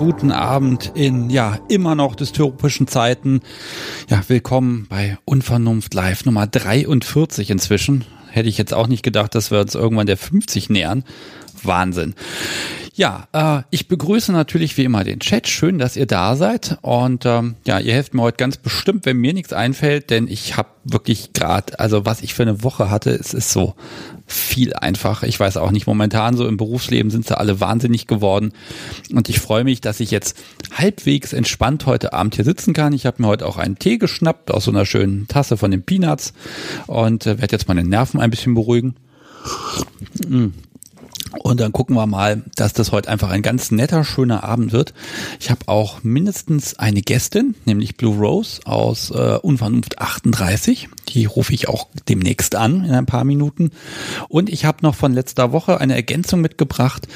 Guten Abend in ja immer noch dystopischen Zeiten. Ja, willkommen bei Unvernunft Live Nummer 43 inzwischen. Hätte ich jetzt auch nicht gedacht, dass wir uns irgendwann der 50 nähern. Wahnsinn. Ja, äh, ich begrüße natürlich wie immer den Chat. Schön, dass ihr da seid. Und ähm, ja, ihr helft mir heute ganz bestimmt, wenn mir nichts einfällt, denn ich habe wirklich gerade, also was ich für eine Woche hatte, es ist so viel einfach. Ich weiß auch nicht, momentan so im Berufsleben sind sie alle wahnsinnig geworden. Und ich freue mich, dass ich jetzt halbwegs entspannt heute Abend hier sitzen kann. Ich habe mir heute auch einen Tee geschnappt aus so einer schönen Tasse von den Peanuts und äh, werde jetzt meine Nerven ein bisschen beruhigen. Mm. Und dann gucken wir mal, dass das heute einfach ein ganz netter, schöner Abend wird. Ich habe auch mindestens eine Gästin, nämlich Blue Rose aus äh, Unvernunft 38. Die rufe ich auch demnächst an in ein paar Minuten. Und ich habe noch von letzter Woche eine Ergänzung mitgebracht,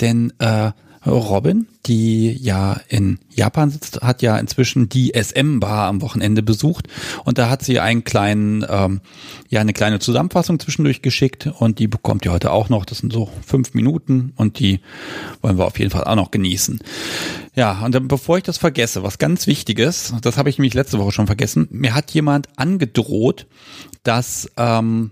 denn äh, Robin, die ja in Japan sitzt, hat ja inzwischen die SM-Bar am Wochenende besucht und da hat sie einen kleinen, ähm, ja, eine kleine Zusammenfassung zwischendurch geschickt und die bekommt ihr heute auch noch. Das sind so fünf Minuten und die wollen wir auf jeden Fall auch noch genießen. Ja, und dann, bevor ich das vergesse, was ganz Wichtiges, das habe ich nämlich letzte Woche schon vergessen, mir hat jemand angedroht, dass ähm,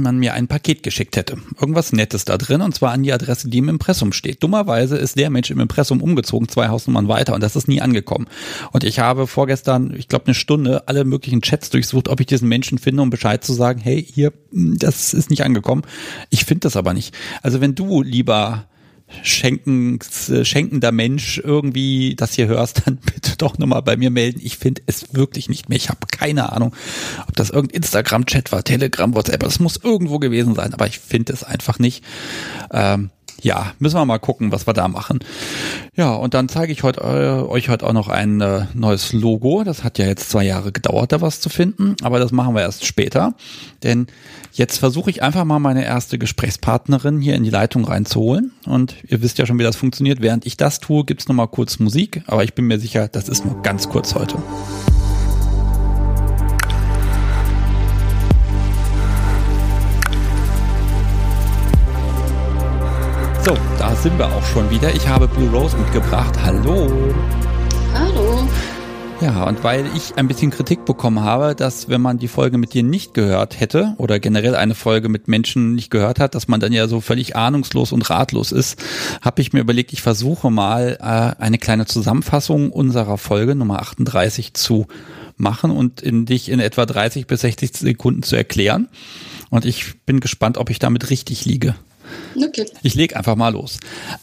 man mir ein Paket geschickt hätte. Irgendwas Nettes da drin und zwar an die Adresse, die im Impressum steht. Dummerweise ist der Mensch im Impressum umgezogen, zwei Hausnummern weiter und das ist nie angekommen. Und ich habe vorgestern, ich glaube eine Stunde, alle möglichen Chats durchsucht, ob ich diesen Menschen finde, um Bescheid zu sagen, hey, hier, das ist nicht angekommen. Ich finde das aber nicht. Also wenn du lieber schenken, schenkender Mensch irgendwie das hier hörst, dann bitte doch nochmal bei mir melden. Ich finde es wirklich nicht mehr. Ich habe keine Ahnung, ob das irgendein Instagram-Chat war, Telegram, WhatsApp. Das muss irgendwo gewesen sein, aber ich finde es einfach nicht. Ähm, ja, müssen wir mal gucken, was wir da machen. Ja, und dann zeige ich heute, äh, euch heute auch noch ein äh, neues Logo. Das hat ja jetzt zwei Jahre gedauert, da was zu finden, aber das machen wir erst später. Denn jetzt versuche ich einfach mal meine erste Gesprächspartnerin hier in die Leitung reinzuholen. Und ihr wisst ja schon, wie das funktioniert. Während ich das tue, gibt's noch mal kurz Musik, aber ich bin mir sicher, das ist nur ganz kurz heute. So, da sind wir auch schon wieder. Ich habe Blue Rose mitgebracht. Hallo. Hallo. Ja, und weil ich ein bisschen Kritik bekommen habe, dass wenn man die Folge mit dir nicht gehört hätte oder generell eine Folge mit Menschen nicht gehört hat, dass man dann ja so völlig ahnungslos und ratlos ist, habe ich mir überlegt, ich versuche mal äh, eine kleine Zusammenfassung unserer Folge Nummer 38 zu machen und in dich in etwa 30 bis 60 Sekunden zu erklären. Und ich bin gespannt, ob ich damit richtig liege. Okay. Ich leg einfach mal los.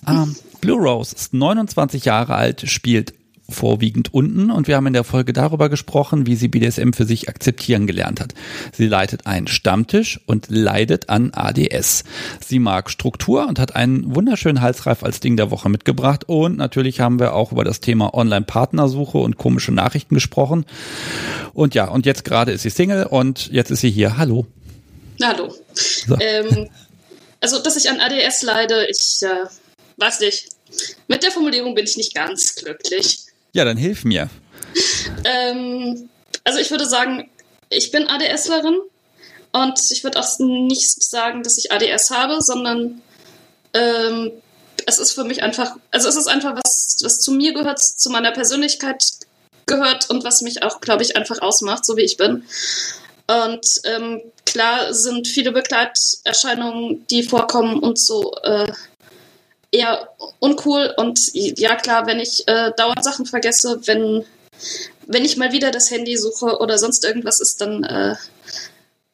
Ähm, Blue Rose ist 29 Jahre alt, spielt vorwiegend unten und wir haben in der Folge darüber gesprochen, wie sie BDSM für sich akzeptieren gelernt hat. Sie leitet einen Stammtisch und leidet an ADS. Sie mag Struktur und hat einen wunderschönen Halsreif als Ding der Woche mitgebracht und natürlich haben wir auch über das Thema Online-Partnersuche und komische Nachrichten gesprochen. Und ja, und jetzt gerade ist sie Single und jetzt ist sie hier. Hallo. Hallo. So. Ähm, also, dass ich an ADS leide, ich äh, weiß nicht. Mit der Formulierung bin ich nicht ganz glücklich. Ja, dann hilf mir. ähm, also ich würde sagen, ich bin ADSlerin und ich würde auch nicht sagen, dass ich ADS habe, sondern ähm, es ist für mich einfach, also es ist einfach was, was zu mir gehört, zu meiner Persönlichkeit gehört und was mich auch, glaube ich, einfach ausmacht, so wie ich bin. Und ähm, klar sind viele Begleiterscheinungen, die vorkommen und so äh, eher uncool. Und ja, klar, wenn ich äh, dauernd Sachen vergesse, wenn, wenn ich mal wieder das Handy suche oder sonst irgendwas ist, dann äh,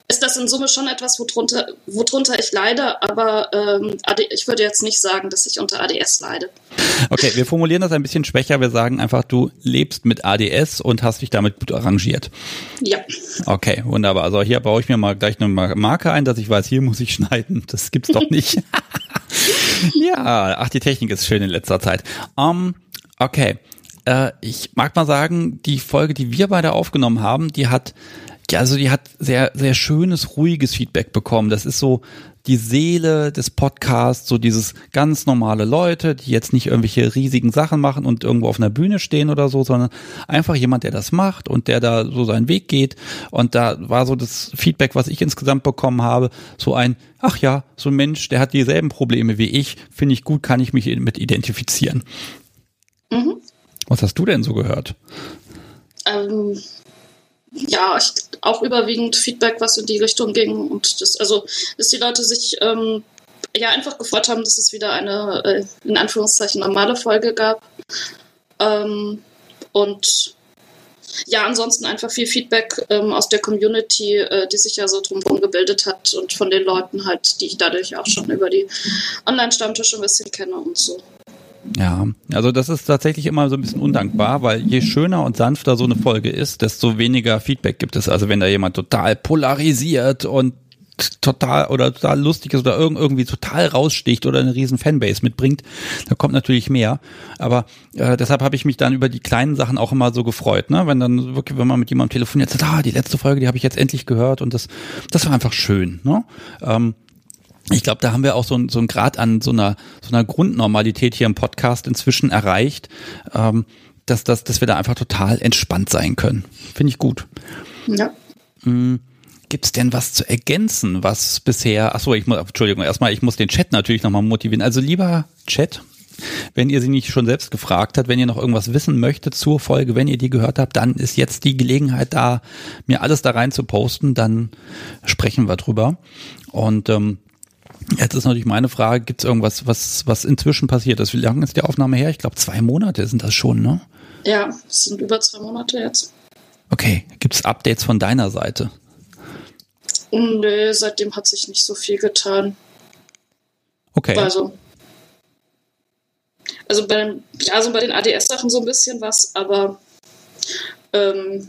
ist das in Summe schon etwas, worunter, worunter ich leide, aber ähm, ich würde jetzt nicht sagen, dass ich unter ADS leide. Okay, wir formulieren das ein bisschen schwächer. Wir sagen einfach, du lebst mit ADS und hast dich damit gut arrangiert. Ja. Okay, wunderbar. Also hier baue ich mir mal gleich eine Marke ein, dass ich weiß, hier muss ich schneiden. Das gibt's doch nicht. ja, ach, die Technik ist schön in letzter Zeit. Um, okay. Äh, ich mag mal sagen, die Folge, die wir beide aufgenommen haben, die hat ja, also die hat sehr, sehr schönes, ruhiges Feedback bekommen. Das ist so die Seele des Podcasts, so dieses ganz normale Leute, die jetzt nicht irgendwelche riesigen Sachen machen und irgendwo auf einer Bühne stehen oder so, sondern einfach jemand, der das macht und der da so seinen Weg geht. Und da war so das Feedback, was ich insgesamt bekommen habe, so ein, ach ja, so ein Mensch, der hat dieselben Probleme wie ich, finde ich gut, kann ich mich mit identifizieren. Mhm. Was hast du denn so gehört? Ähm, ja, ich, auch überwiegend Feedback, was in die Richtung ging und das, also, dass die Leute sich ähm, ja einfach gefreut haben, dass es wieder eine äh, in Anführungszeichen normale Folge gab. Ähm, und ja, ansonsten einfach viel Feedback ähm, aus der Community, äh, die sich ja so drumherum gebildet hat und von den Leuten halt, die ich dadurch auch schon über die Online-Stammtische ein bisschen kenne und so. Ja, also das ist tatsächlich immer so ein bisschen undankbar, weil je schöner und sanfter so eine Folge ist, desto weniger Feedback gibt es. Also wenn da jemand total polarisiert und total oder total lustig ist oder irgendwie total raussticht oder eine riesen Fanbase mitbringt, da kommt natürlich mehr. Aber äh, deshalb habe ich mich dann über die kleinen Sachen auch immer so gefreut, ne? Wenn dann wirklich, wenn man mit jemandem telefoniert, sagt, ah, die letzte Folge, die habe ich jetzt endlich gehört und das, das war einfach schön, ne? Ähm, ich glaube, da haben wir auch so, ein, so einen Grad an so einer, so einer Grundnormalität hier im Podcast inzwischen erreicht, ähm, dass, dass, dass wir da einfach total entspannt sein können. Finde ich gut. Ja. Mhm. Gibt es denn was zu ergänzen, was bisher, achso, ich muss, Entschuldigung, erstmal, ich muss den Chat natürlich nochmal motivieren. Also lieber Chat, wenn ihr sie nicht schon selbst gefragt habt, wenn ihr noch irgendwas wissen möchtet zur Folge, wenn ihr die gehört habt, dann ist jetzt die Gelegenheit da, mir alles da rein zu posten, dann sprechen wir drüber. Und ähm, Jetzt ist natürlich meine Frage, gibt es irgendwas, was, was inzwischen passiert ist? Wie lange ist die Aufnahme her? Ich glaube, zwei Monate sind das schon, ne? Ja, es sind über zwei Monate jetzt. Okay, gibt es Updates von deiner Seite? Nö, seitdem hat sich nicht so viel getan. Okay. Also, also bei den, ja, also bei den ADS-Sachen so ein bisschen was, aber ähm,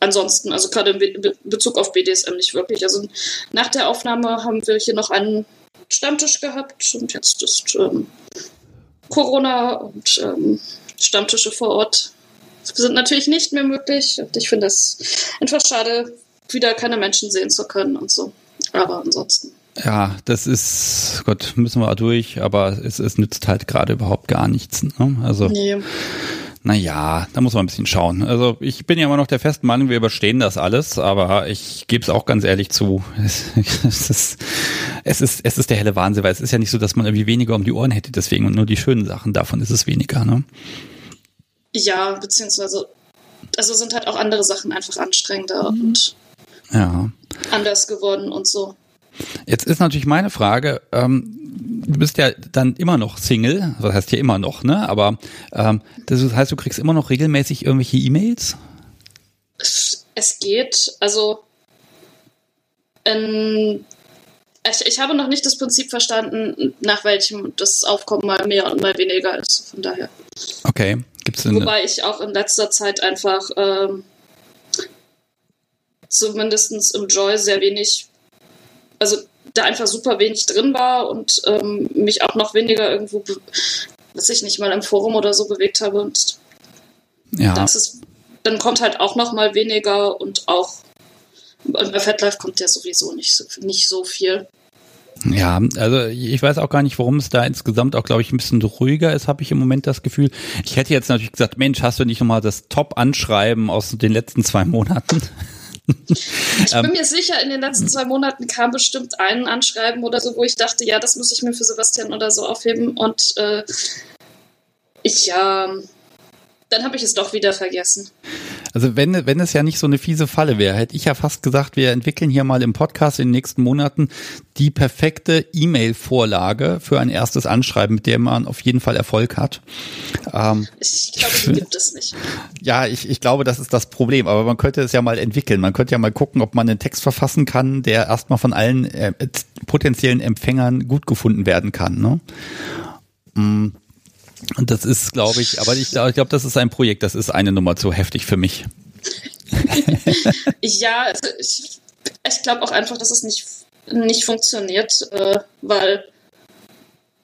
ansonsten, also gerade in Bezug auf BDSM nicht wirklich. Also nach der Aufnahme haben wir hier noch einen Stammtisch gehabt und jetzt ist ähm, Corona und ähm, Stammtische vor Ort sind natürlich nicht mehr möglich. Und ich finde es einfach schade, wieder keine Menschen sehen zu können und so. Aber ansonsten. Ja, das ist, Gott, müssen wir durch, aber es, es nützt halt gerade überhaupt gar nichts. Ne? Also. Nee. Naja, da muss man ein bisschen schauen. Also ich bin ja immer noch der festen Meinung, wir überstehen das alles, aber ich gebe es auch ganz ehrlich zu. Es, es, ist, es, ist, es ist der helle Wahnsinn, weil es ist ja nicht so, dass man irgendwie weniger um die Ohren hätte, deswegen und nur die schönen Sachen, davon ist es weniger, ne? Ja, beziehungsweise, also sind halt auch andere Sachen einfach anstrengender mhm. und ja. anders geworden und so. Jetzt ist natürlich meine Frage, ähm, du bist ja dann immer noch Single, was heißt hier immer noch, ne? Aber ähm, das heißt, du kriegst immer noch regelmäßig irgendwelche E-Mails? Es geht, also ähm, ich, ich habe noch nicht das Prinzip verstanden, nach welchem das Aufkommen mal mehr und mal weniger ist. Von daher. Okay. Gibt's denn Wobei ich auch in letzter Zeit einfach ähm, zumindest im Joy sehr wenig, also da einfach super wenig drin war und ähm, mich auch noch weniger irgendwo, was ich nicht mal im Forum oder so bewegt habe. Und ja. das ist, dann kommt halt auch noch mal weniger und auch und bei FatLife kommt ja sowieso nicht so, nicht so viel. Ja, also ich weiß auch gar nicht, warum es da insgesamt auch, glaube ich, ein bisschen ruhiger ist, habe ich im Moment das Gefühl. Ich hätte jetzt natürlich gesagt, Mensch, hast du nicht nochmal das Top-Anschreiben aus den letzten zwei Monaten? Ich bin ähm, mir sicher, in den letzten zwei Monaten kam bestimmt ein Anschreiben oder so, wo ich dachte, ja, das muss ich mir für Sebastian oder so aufheben. Und äh, ich, ja, dann habe ich es doch wieder vergessen. Also wenn, wenn es ja nicht so eine fiese Falle wäre, hätte ich ja fast gesagt, wir entwickeln hier mal im Podcast in den nächsten Monaten die perfekte E-Mail-Vorlage für ein erstes Anschreiben, mit dem man auf jeden Fall Erfolg hat. Ähm, ich glaube, die gibt es nicht. Ja, ich, ich glaube, das ist das Problem, aber man könnte es ja mal entwickeln. Man könnte ja mal gucken, ob man einen Text verfassen kann, der erstmal von allen äh, potenziellen Empfängern gut gefunden werden kann. Ne? Mm. Und das ist, glaube ich, aber ich, ich glaube, das ist ein Projekt, das ist eine Nummer zu heftig für mich. ja, also ich, ich glaube auch einfach, dass es nicht, nicht funktioniert, äh, weil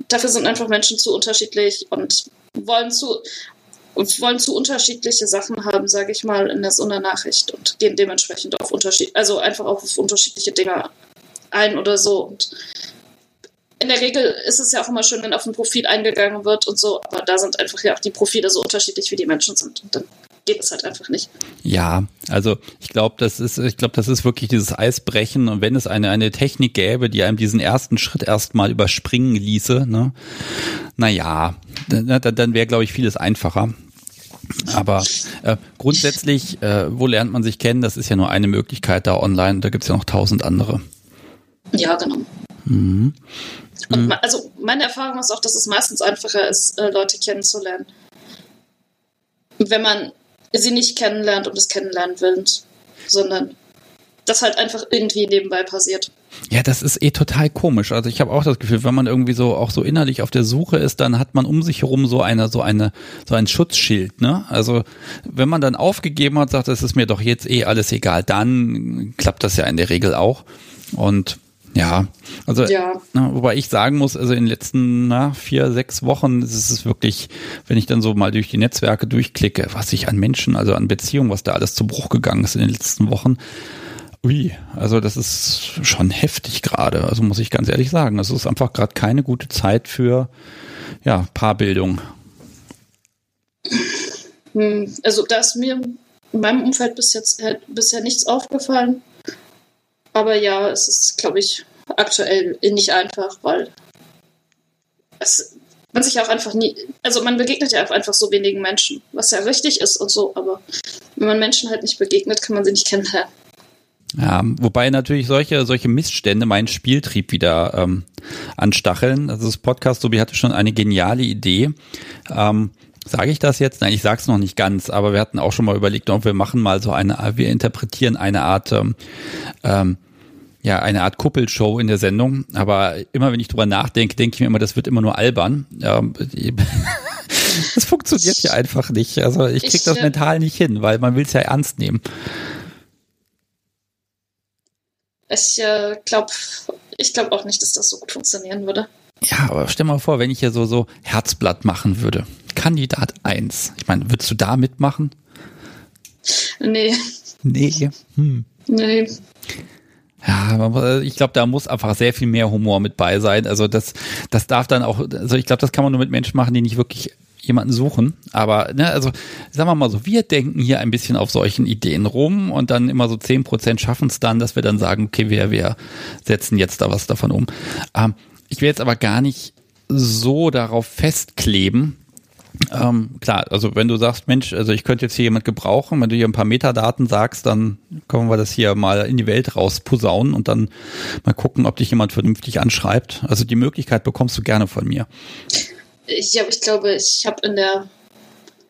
dafür sind einfach Menschen zu unterschiedlich und wollen zu und wollen zu unterschiedliche Sachen haben, sage ich mal, in der, so einer Nachricht und gehen dementsprechend auf Unterschied, also einfach auf unterschiedliche Dinge ein oder so. Und in der Regel ist es ja auch immer schön, wenn auf ein Profil eingegangen wird und so, aber da sind einfach ja auch die Profile so unterschiedlich, wie die Menschen sind. Und dann geht es halt einfach nicht. Ja, also ich glaube, das ist, ich glaube, das ist wirklich dieses Eisbrechen und wenn es eine, eine Technik gäbe, die einem diesen ersten Schritt erstmal überspringen ließe, ne, naja, dann, dann wäre, glaube ich, vieles einfacher. Aber äh, grundsätzlich, äh, wo lernt man sich kennen? Das ist ja nur eine Möglichkeit da online. Da gibt es ja noch tausend andere. Ja, genau. Mhm. Und mhm. also meine Erfahrung ist auch, dass es meistens einfacher ist, äh, Leute kennenzulernen. Wenn man sie nicht kennenlernt um des Kennenlernen willens, sondern das halt einfach irgendwie nebenbei passiert. Ja, das ist eh total komisch. Also ich habe auch das Gefühl, wenn man irgendwie so auch so innerlich auf der Suche ist, dann hat man um sich herum so eine so eine so ein Schutzschild, ne? Also wenn man dann aufgegeben hat, sagt, es ist mir doch jetzt eh alles egal, dann klappt das ja in der Regel auch. Und ja, also ja. Na, wobei ich sagen muss, also in den letzten na, vier, sechs Wochen ist es wirklich, wenn ich dann so mal durch die Netzwerke durchklicke, was ich an Menschen, also an Beziehungen, was da alles zu Bruch gegangen ist in den letzten Wochen. Ui, also das ist schon heftig gerade, also muss ich ganz ehrlich sagen. Das ist einfach gerade keine gute Zeit für ja, Paarbildung. Hm, also da ist mir in meinem Umfeld bis jetzt äh, bisher nichts aufgefallen. Aber ja, es ist, glaube ich, aktuell nicht einfach, weil es, man sich auch einfach nie, also man begegnet ja einfach so wenigen Menschen, was ja richtig ist und so, aber wenn man Menschen halt nicht begegnet, kann man sie nicht kennenlernen. Ja, wobei natürlich solche, solche Missstände meinen Spieltrieb wieder ähm, anstacheln. Also das Podcast Sobi hatte schon eine geniale Idee. Ähm, Sage ich das jetzt? Nein, ich sage es noch nicht ganz, aber wir hatten auch schon mal überlegt, ob wir machen mal so eine, wir interpretieren eine Art, ähm, ähm, ja, eine Art Kuppelshow in der Sendung. Aber immer wenn ich drüber nachdenke, denke ich mir immer, das wird immer nur albern. Ähm, das funktioniert ja einfach nicht. Also ich krieg ich, das mental nicht hin, weil man will es ja ernst nehmen. Ich äh, glaube ich glaub auch nicht, dass das so gut funktionieren würde. Ja, aber stell mal vor, wenn ich hier so, so Herzblatt machen würde. Kandidat 1. Ich meine, würdest du da mitmachen? Nee. Nee. Hm. Nee. Ja, ich glaube, da muss einfach sehr viel mehr Humor mit bei sein. Also das, das darf dann auch, also ich glaube, das kann man nur mit Menschen machen, die nicht wirklich jemanden suchen. Aber, ne, also sagen wir mal so, wir denken hier ein bisschen auf solchen Ideen rum und dann immer so zehn Prozent schaffen es dann, dass wir dann sagen, okay, wir, wir setzen jetzt da was davon um. Ähm, ich will jetzt aber gar nicht so darauf festkleben, ähm, klar, also wenn du sagst, Mensch, also ich könnte jetzt hier jemand gebrauchen, wenn du hier ein paar Metadaten sagst, dann können wir das hier mal in die Welt rausposaunen und dann mal gucken, ob dich jemand vernünftig anschreibt. Also die Möglichkeit bekommst du gerne von mir. Ich, ja, ich glaube, ich habe in der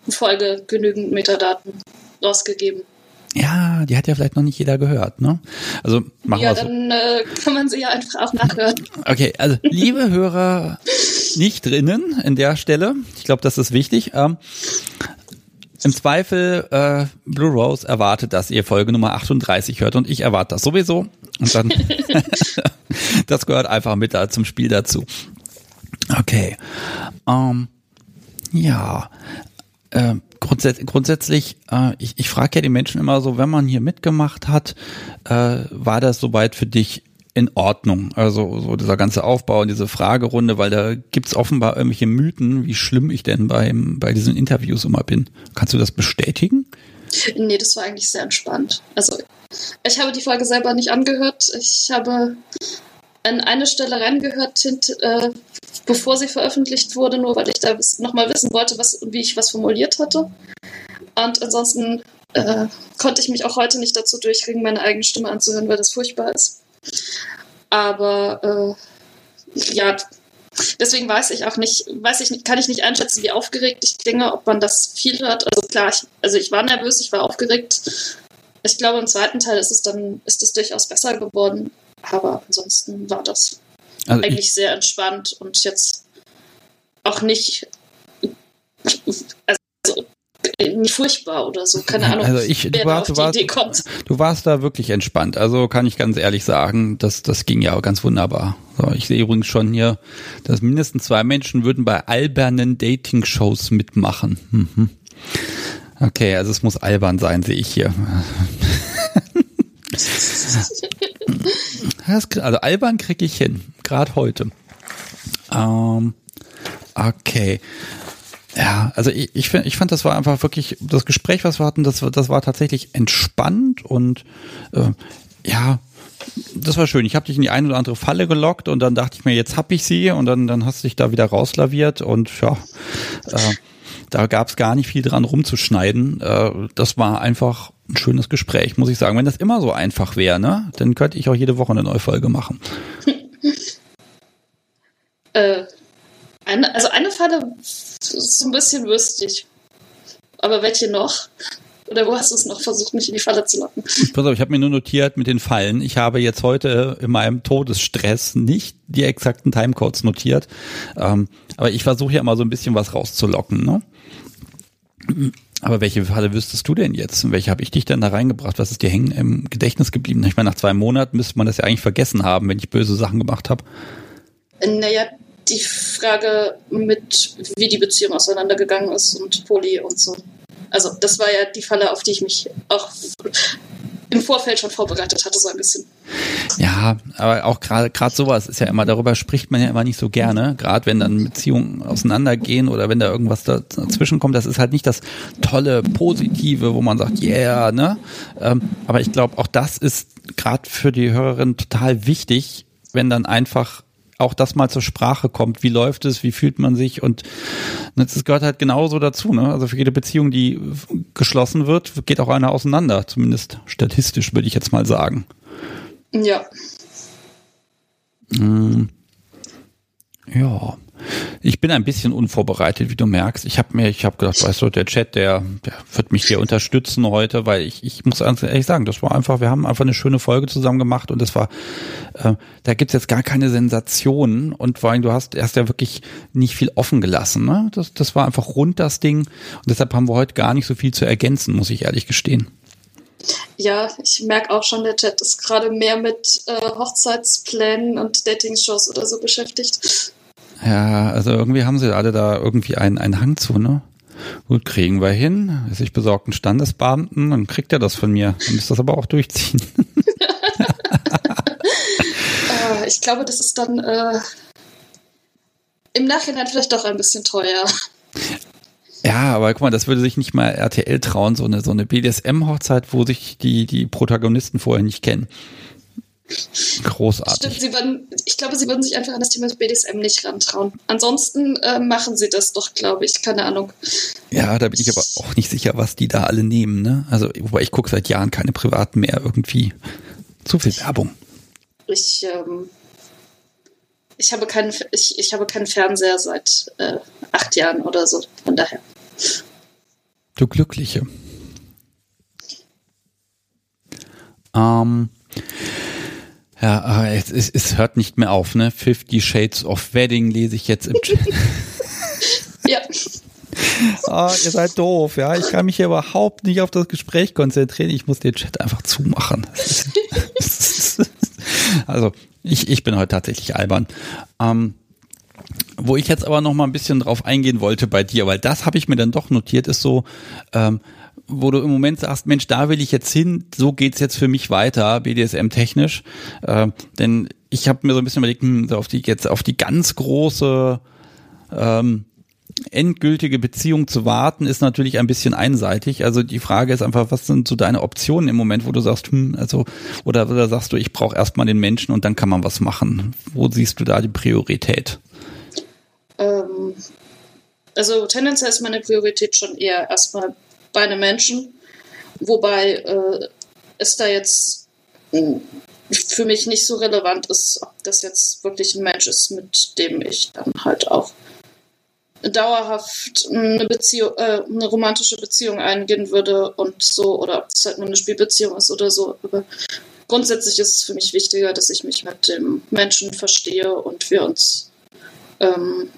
Folge genügend Metadaten rausgegeben. Ja, die hat ja vielleicht noch nicht jeder gehört, ne? Also machen ja, wir so. dann äh, kann man sie ja einfach auch nachhören. Okay, also liebe Hörer, nicht drinnen in der Stelle. Ich glaube, das ist wichtig. Ähm, Im Zweifel, äh, Blue Rose erwartet, dass ihr Folge Nummer 38 hört und ich erwarte das sowieso. Und dann, das gehört einfach mit da zum Spiel dazu. Okay. Ähm, ja. Äh, grundsätzlich, grundsätzlich äh, ich, ich frage ja die Menschen immer so, wenn man hier mitgemacht hat, äh, war das soweit für dich in Ordnung? Also so dieser ganze Aufbau und diese Fragerunde, weil da gibt's offenbar irgendwelche Mythen, wie schlimm ich denn beim, bei diesen Interviews immer bin. Kannst du das bestätigen? Nee, das war eigentlich sehr entspannt. Also ich habe die Folge selber nicht angehört. Ich habe an eine Stelle reingehört, äh, bevor sie veröffentlicht wurde, nur weil ich da nochmal wissen wollte, was, wie ich was formuliert hatte. Und ansonsten äh, konnte ich mich auch heute nicht dazu durchringen, meine eigene Stimme anzuhören, weil das furchtbar ist. Aber äh, ja, deswegen weiß ich auch nicht, weiß ich kann ich nicht einschätzen, wie aufgeregt ich klinge, ob man das viel hört. Also klar, ich, also ich war nervös, ich war aufgeregt. Ich glaube, im zweiten Teil ist es dann, ist es durchaus besser geworden. Aber ansonsten war das also eigentlich sehr entspannt und jetzt auch nicht, also nicht furchtbar oder so. Keine Ahnung, also ich, du, warst, du, warst, du warst da wirklich entspannt. Also kann ich ganz ehrlich sagen, das, das ging ja ganz wunderbar. So, ich sehe übrigens schon hier, dass mindestens zwei Menschen würden bei albernen Dating-Shows mitmachen. Mhm. Okay, also es muss albern sein, sehe ich hier. also albern kriege ich hin, gerade heute. Ähm, okay. Ja, also ich, ich, find, ich fand, das war einfach wirklich, das Gespräch, was wir hatten, das, das war tatsächlich entspannt und äh, ja, das war schön. Ich habe dich in die eine oder andere Falle gelockt und dann dachte ich mir, jetzt hab ich sie und dann, dann hast du dich da wieder rauslaviert und ja, äh, da gab es gar nicht viel dran rumzuschneiden. Äh, das war einfach ein schönes Gespräch, muss ich sagen. Wenn das immer so einfach wäre, ne, dann könnte ich auch jede Woche eine neue Folge machen. äh, eine, also eine Falle so ein bisschen wüstig. Aber welche noch? Oder wo hast du es noch versucht, mich in die Falle zu locken? Pass auf, ich habe mir nur notiert mit den Fallen. Ich habe jetzt heute in meinem Todesstress nicht die exakten Timecodes notiert. Ähm, aber ich versuche ja immer so ein bisschen was rauszulocken. Ne? Aber welche Falle wüsstest du denn jetzt? welche habe ich dich denn da reingebracht? Was ist dir hängen im Gedächtnis geblieben? Ich meine, nach zwei Monaten müsste man das ja eigentlich vergessen haben, wenn ich böse Sachen gemacht habe. Naja, die Frage mit, wie die Beziehung auseinandergegangen ist und Poli und so. Also das war ja die Falle, auf die ich mich auch im Vorfeld schon vorbereitet hatte, so ein bisschen. Ja, aber auch gerade sowas ist ja immer, darüber spricht man ja immer nicht so gerne, gerade wenn dann Beziehungen auseinandergehen oder wenn da irgendwas dazwischen kommt, das ist halt nicht das tolle, positive, wo man sagt, yeah, ne? Ähm, aber ich glaube, auch das ist gerade für die Hörerin total wichtig, wenn dann einfach auch das mal zur Sprache kommt. Wie läuft es? Wie fühlt man sich? Und das gehört halt genauso dazu. Ne? Also für jede Beziehung, die geschlossen wird, geht auch eine auseinander. Zumindest statistisch würde ich jetzt mal sagen. Ja. Hm. Ja. Ich bin ein bisschen unvorbereitet, wie du merkst. Ich habe mir, ich habe gedacht, weißt du, der Chat, der, der wird mich hier unterstützen heute, weil ich, ich muss ehrlich sagen, das war einfach, wir haben einfach eine schöne Folge zusammen gemacht und das war, äh, da gibt's jetzt gar keine Sensationen und vor allem, du hast erst ja wirklich nicht viel offen gelassen. Ne? Das, das war einfach rund das Ding und deshalb haben wir heute gar nicht so viel zu ergänzen, muss ich ehrlich gestehen. Ja, ich merke auch schon, der Chat ist gerade mehr mit äh, Hochzeitsplänen und Dating-Shows oder so beschäftigt. Ja, also irgendwie haben sie alle da irgendwie einen, einen Hang zu, ne? Gut, kriegen wir hin. Ich besorgt einen Standesbeamten, dann kriegt er das von mir. Dann müsst das aber auch durchziehen. äh, ich glaube, das ist dann äh, im Nachhinein vielleicht doch ein bisschen teuer. Ja, aber guck mal, das würde sich nicht mal RTL trauen, so eine, so eine BDSM-Hochzeit, wo sich die, die Protagonisten vorher nicht kennen. Großartig. Stimmt, würden, ich glaube, sie würden sich einfach an das Thema BDSM nicht rantrauen. Ansonsten äh, machen sie das doch, glaube ich. Keine Ahnung. Ja, da bin ich aber auch nicht sicher, was die da alle nehmen. Ne? Also, wobei ich gucke seit Jahren keine privaten mehr irgendwie. Zu viel Werbung. Ich, ähm, ich, habe, keinen, ich, ich habe keinen Fernseher seit äh, acht Jahren oder so. Von daher. Du Glückliche. Ähm. Ja, es, es, es hört nicht mehr auf, ne? Fifty Shades of Wedding lese ich jetzt im Chat. ja. Oh, ihr seid doof, ja. Ich kann mich hier überhaupt nicht auf das Gespräch konzentrieren. Ich muss den Chat einfach zumachen. also, ich, ich bin heute tatsächlich albern. Ähm, wo ich jetzt aber noch mal ein bisschen drauf eingehen wollte bei dir, weil das habe ich mir dann doch notiert, ist so, ähm, wo du im Moment sagst, Mensch, da will ich jetzt hin, so geht's jetzt für mich weiter, BDSM-technisch. Äh, denn ich habe mir so ein bisschen überlegt, hm, auf die jetzt auf die ganz große ähm, endgültige Beziehung zu warten, ist natürlich ein bisschen einseitig. Also die Frage ist einfach, was sind so deine Optionen im Moment, wo du sagst, hm, also, oder, oder sagst du, ich brauche erstmal den Menschen und dann kann man was machen. Wo siehst du da die Priorität? Ähm, also tendenziell ist meine Priorität schon eher erstmal bei einem Menschen, wobei äh, es da jetzt für mich nicht so relevant ist, ob das jetzt wirklich ein Mensch ist, mit dem ich dann halt auch dauerhaft eine Beziehung, äh, eine romantische Beziehung eingehen würde und so, oder ob es halt nur eine Spielbeziehung ist oder so. Aber grundsätzlich ist es für mich wichtiger, dass ich mich mit dem Menschen verstehe und wir uns ähm,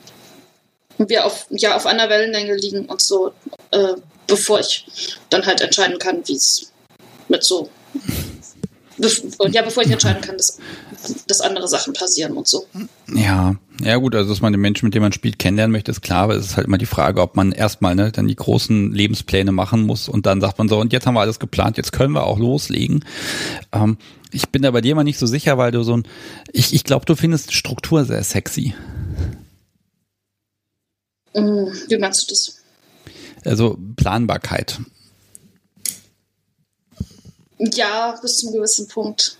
wir auf, ja, auf einer Wellenlänge liegen und so, äh, bevor ich dann halt entscheiden kann, wie es mit so. Und ja, bevor ich entscheiden kann, dass, dass andere Sachen passieren und so. Ja, ja gut, also dass man den Menschen, mit dem man spielt, kennenlernen möchte, ist klar, aber es ist halt immer die Frage, ob man erstmal ne, dann die großen Lebenspläne machen muss und dann sagt man so, und jetzt haben wir alles geplant, jetzt können wir auch loslegen. Ähm, ich bin da bei dir mal nicht so sicher, weil du so ein, ich, ich glaube, du findest Struktur sehr sexy. Mm, wie meinst du das? Also Planbarkeit. Ja, bis zu einem gewissen Punkt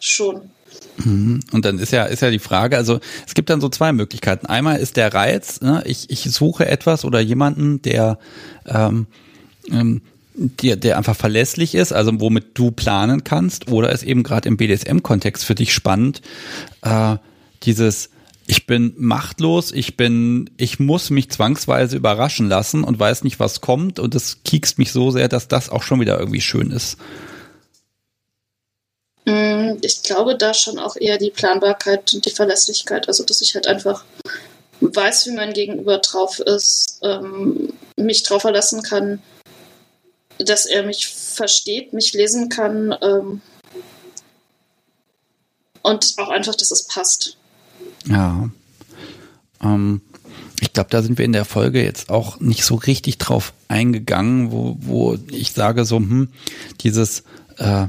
schon. Mhm. Und dann ist ja, ist ja die Frage, also es gibt dann so zwei Möglichkeiten. Einmal ist der Reiz, ne, ich, ich suche etwas oder jemanden, der, ähm, ähm, der, der einfach verlässlich ist, also womit du planen kannst, oder ist eben gerade im BDSM-Kontext für dich spannend, äh, dieses, ich bin machtlos, ich bin, ich muss mich zwangsweise überraschen lassen und weiß nicht, was kommt und es kiekst mich so sehr, dass das auch schon wieder irgendwie schön ist. Mm, ich glaube da schon auch eher die Planbarkeit und die Verlässlichkeit. Also, dass ich halt einfach weiß, wie mein Gegenüber drauf ist, ähm, mich drauf verlassen kann, dass er mich versteht, mich lesen kann ähm, und auch einfach, dass es passt. Ja. Ähm, ich glaube, da sind wir in der Folge jetzt auch nicht so richtig drauf eingegangen, wo, wo ich sage so, hm, dieses äh,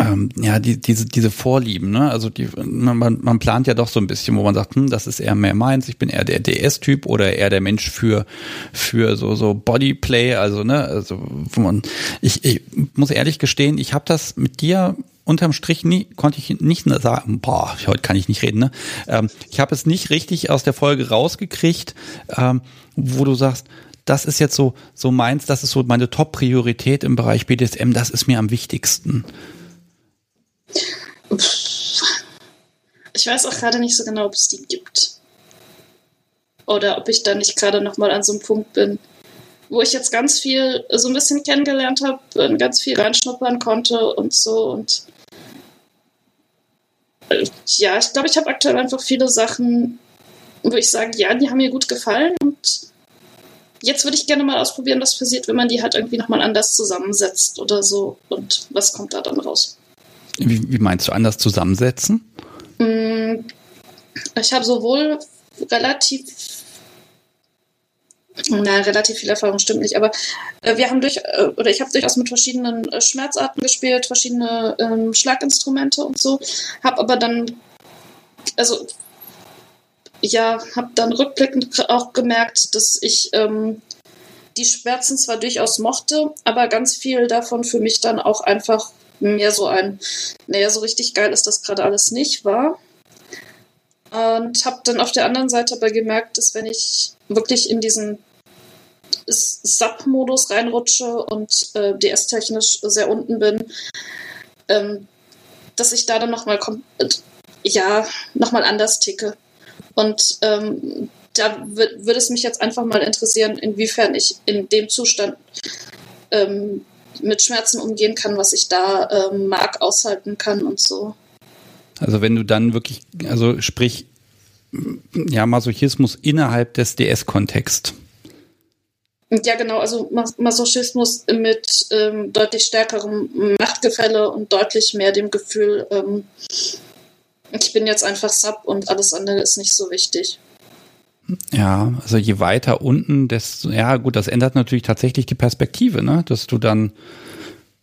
ähm, ja, die, diese, diese Vorlieben, ne? Also die, man, man plant ja doch so ein bisschen, wo man sagt, hm, das ist eher mehr meins, ich bin eher der DS-Typ oder eher der Mensch für, für so, so Bodyplay, also, ne, also wo man, ich, ich muss ehrlich gestehen, ich habe das mit dir unterm Strich nie, konnte ich nicht sagen, boah, heute kann ich nicht reden, ne? Ähm, ich habe es nicht richtig aus der Folge rausgekriegt, ähm, wo du sagst, das ist jetzt so, so meins, das ist so meine Top-Priorität im Bereich BDSM, das ist mir am wichtigsten. Ich weiß auch gerade nicht so genau, ob es die gibt. Oder ob ich da nicht gerade nochmal an so einem Punkt bin, wo ich jetzt ganz viel so ein bisschen kennengelernt habe, ganz viel reinschnuppern konnte und so. Und äh, ja, ich glaube, ich habe aktuell einfach viele Sachen, wo ich sage, ja, die haben mir gut gefallen und jetzt würde ich gerne mal ausprobieren, was passiert, wenn man die halt irgendwie nochmal anders zusammensetzt oder so und was kommt da dann raus. Wie, wie meinst du anders zusammensetzen? Mm, ich habe sowohl relativ na, relativ viel Erfahrung stimmt nicht, aber äh, wir haben durch, äh, oder ich habe durchaus mit verschiedenen äh, Schmerzarten gespielt, verschiedene ähm, Schlaginstrumente und so, habe aber dann, also ja, habe dann rückblickend auch gemerkt, dass ich ähm, die Schmerzen zwar durchaus mochte, aber ganz viel davon für mich dann auch einfach mehr so ein, naja, so richtig geil ist das gerade alles nicht war. Und habe dann auf der anderen Seite aber gemerkt, dass wenn ich wirklich in diesen SAP-Modus reinrutsche und äh, DS-technisch sehr unten bin, ähm, dass ich da dann nochmal ja, nochmal anders ticke. Und ähm, da würde es mich jetzt einfach mal interessieren, inwiefern ich in dem Zustand ähm, mit Schmerzen umgehen kann, was ich da ähm, mag, aushalten kann und so. Also wenn du dann wirklich, also sprich, ja, Masochismus innerhalb des DS-Kontexts. Ja, genau, also Masochismus mit ähm, deutlich stärkerem Machtgefälle und deutlich mehr dem Gefühl, ähm, ich bin jetzt einfach Sub und alles andere ist nicht so wichtig. Ja, also je weiter unten, desto, ja gut, das ändert natürlich tatsächlich die Perspektive, ne? Dass du dann,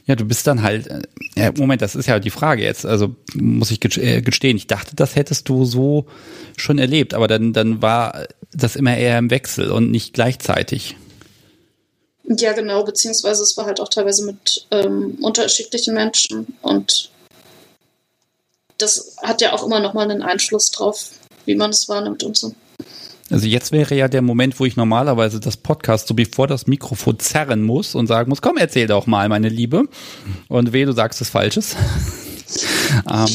ja, du bist dann halt, äh, ja, Moment, das ist ja die Frage jetzt. Also muss ich äh, gestehen, ich dachte, das hättest du so schon erlebt, aber dann, dann war das immer eher im Wechsel und nicht gleichzeitig. Ja, genau, beziehungsweise es war halt auch teilweise mit ähm, unterschiedlichen Menschen und das hat ja auch immer nochmal einen Einfluss drauf, wie man es wahrnimmt und so. Also jetzt wäre ja der Moment, wo ich normalerweise das Podcast so bevor das Mikrofon zerren muss und sagen muss, komm, erzähl doch mal, meine Liebe. Und weh, du sagst es Falsches. ähm,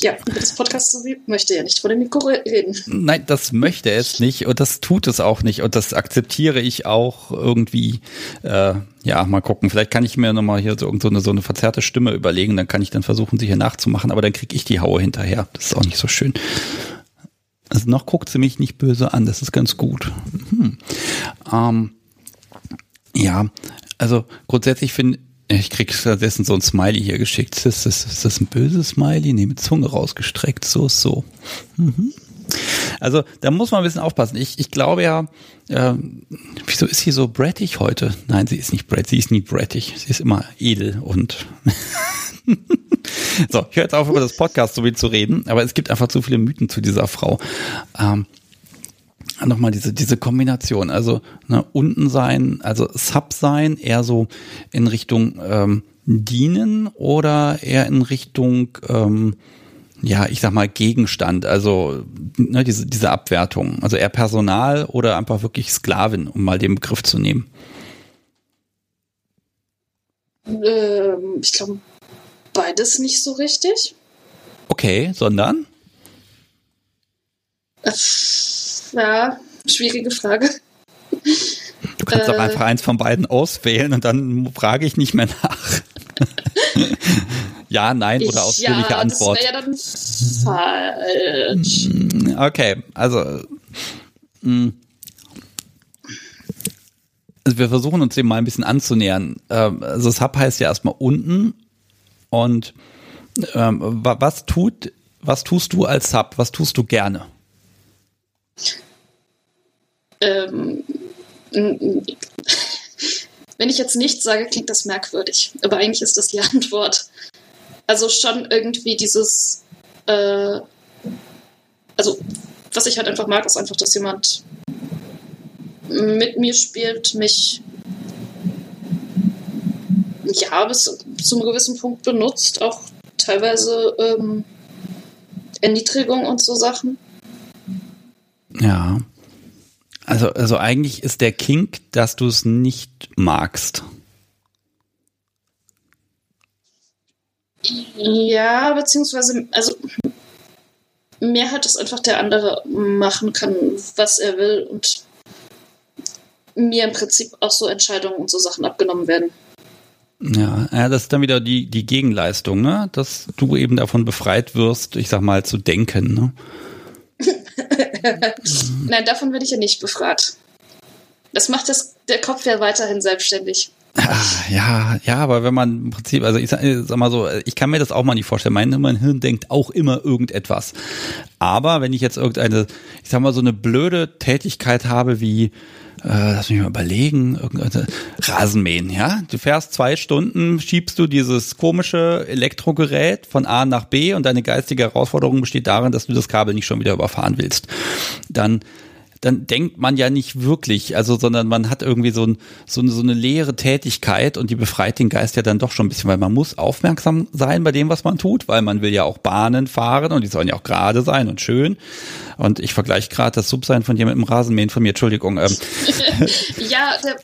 ja, das Podcast möchte ja nicht vor dem Mikro reden. Nein, das möchte es nicht und das tut es auch nicht und das akzeptiere ich auch irgendwie. Äh, ja, mal gucken. Vielleicht kann ich mir nochmal hier so, so, eine, so eine verzerrte Stimme überlegen, dann kann ich dann versuchen, sie hier nachzumachen, aber dann kriege ich die Haue hinterher. Das ist auch nicht so schön. Also noch guckt sie mich nicht böse an, das ist ganz gut. Hm. Ähm, ja, also grundsätzlich finde ich krieg stattdessen so ein Smiley hier geschickt. Ist das, ist das ein böses Smiley? Nee, mit Zunge rausgestreckt. So, so. Mhm. Also da muss man ein bisschen aufpassen. Ich, ich glaube ja, äh, wieso ist sie so brettig heute? Nein, sie ist nicht brettig, sie ist nie brettig. Sie ist immer edel und so, ich höre jetzt auf, über das Podcast so viel zu reden, aber es gibt einfach zu viele Mythen zu dieser Frau. Ähm, nochmal diese, diese Kombination, also ne, unten sein, also Sub sein, eher so in Richtung ähm, dienen oder eher in Richtung, ähm, ja, ich sag mal Gegenstand, also ne, diese, diese Abwertung, also eher Personal oder einfach wirklich Sklavin, um mal den Begriff zu nehmen. Ähm, ich glaube, beides nicht so richtig. Okay, sondern? Ja, schwierige Frage. Du kannst äh, auch einfach eins von beiden auswählen und dann frage ich nicht mehr nach. ja, nein oder ausführliche ja, Antwort. Das wäre ja dann falsch. Mm, okay, also, mm. also wir versuchen uns dem mal ein bisschen anzunähern. Ähm, also Sub heißt ja erstmal unten und ähm, was tut, was tust du als Sub? Was tust du gerne? Ähm, wenn ich jetzt nichts sage, klingt das merkwürdig. Aber eigentlich ist das die Antwort. Also schon irgendwie dieses, äh, also was ich halt einfach mag, ist einfach, dass jemand mit mir spielt, mich ja bis zu einem gewissen Punkt benutzt, auch teilweise ähm, Erniedrigung und so Sachen. Ja. Also, also eigentlich ist der Kink, dass du es nicht magst. Ja, beziehungsweise, also mehr hat es einfach der andere machen kann, was er will und mir im Prinzip auch so Entscheidungen und so Sachen abgenommen werden. Ja, ja, das ist dann wieder die, die Gegenleistung, ne? Dass du eben davon befreit wirst, ich sag mal, zu denken, ne? Nein, davon werde ich ja nicht befragt. Das macht das, der Kopf ja weiterhin selbstständig. Ah, ja, ja, aber wenn man im Prinzip, also ich sag, sag, mal so, ich kann mir das auch mal nicht vorstellen. Mein, mein Hirn denkt auch immer irgendetwas. Aber wenn ich jetzt irgendeine, ich sag mal, so eine blöde Tätigkeit habe wie, äh, lass mich mal überlegen, Rasenmähen, ja? Du fährst zwei Stunden, schiebst du dieses komische Elektrogerät von A nach B und deine geistige Herausforderung besteht darin, dass du das Kabel nicht schon wieder überfahren willst. Dann dann denkt man ja nicht wirklich, also sondern man hat irgendwie so, ein, so, eine, so eine leere Tätigkeit und die befreit den Geist ja dann doch schon ein bisschen, weil man muss aufmerksam sein bei dem, was man tut, weil man will ja auch Bahnen fahren und die sollen ja auch gerade sein und schön. Und ich vergleiche gerade das Subsein von dir mit dem Rasenmähen von mir, Entschuldigung. Ähm. ja, der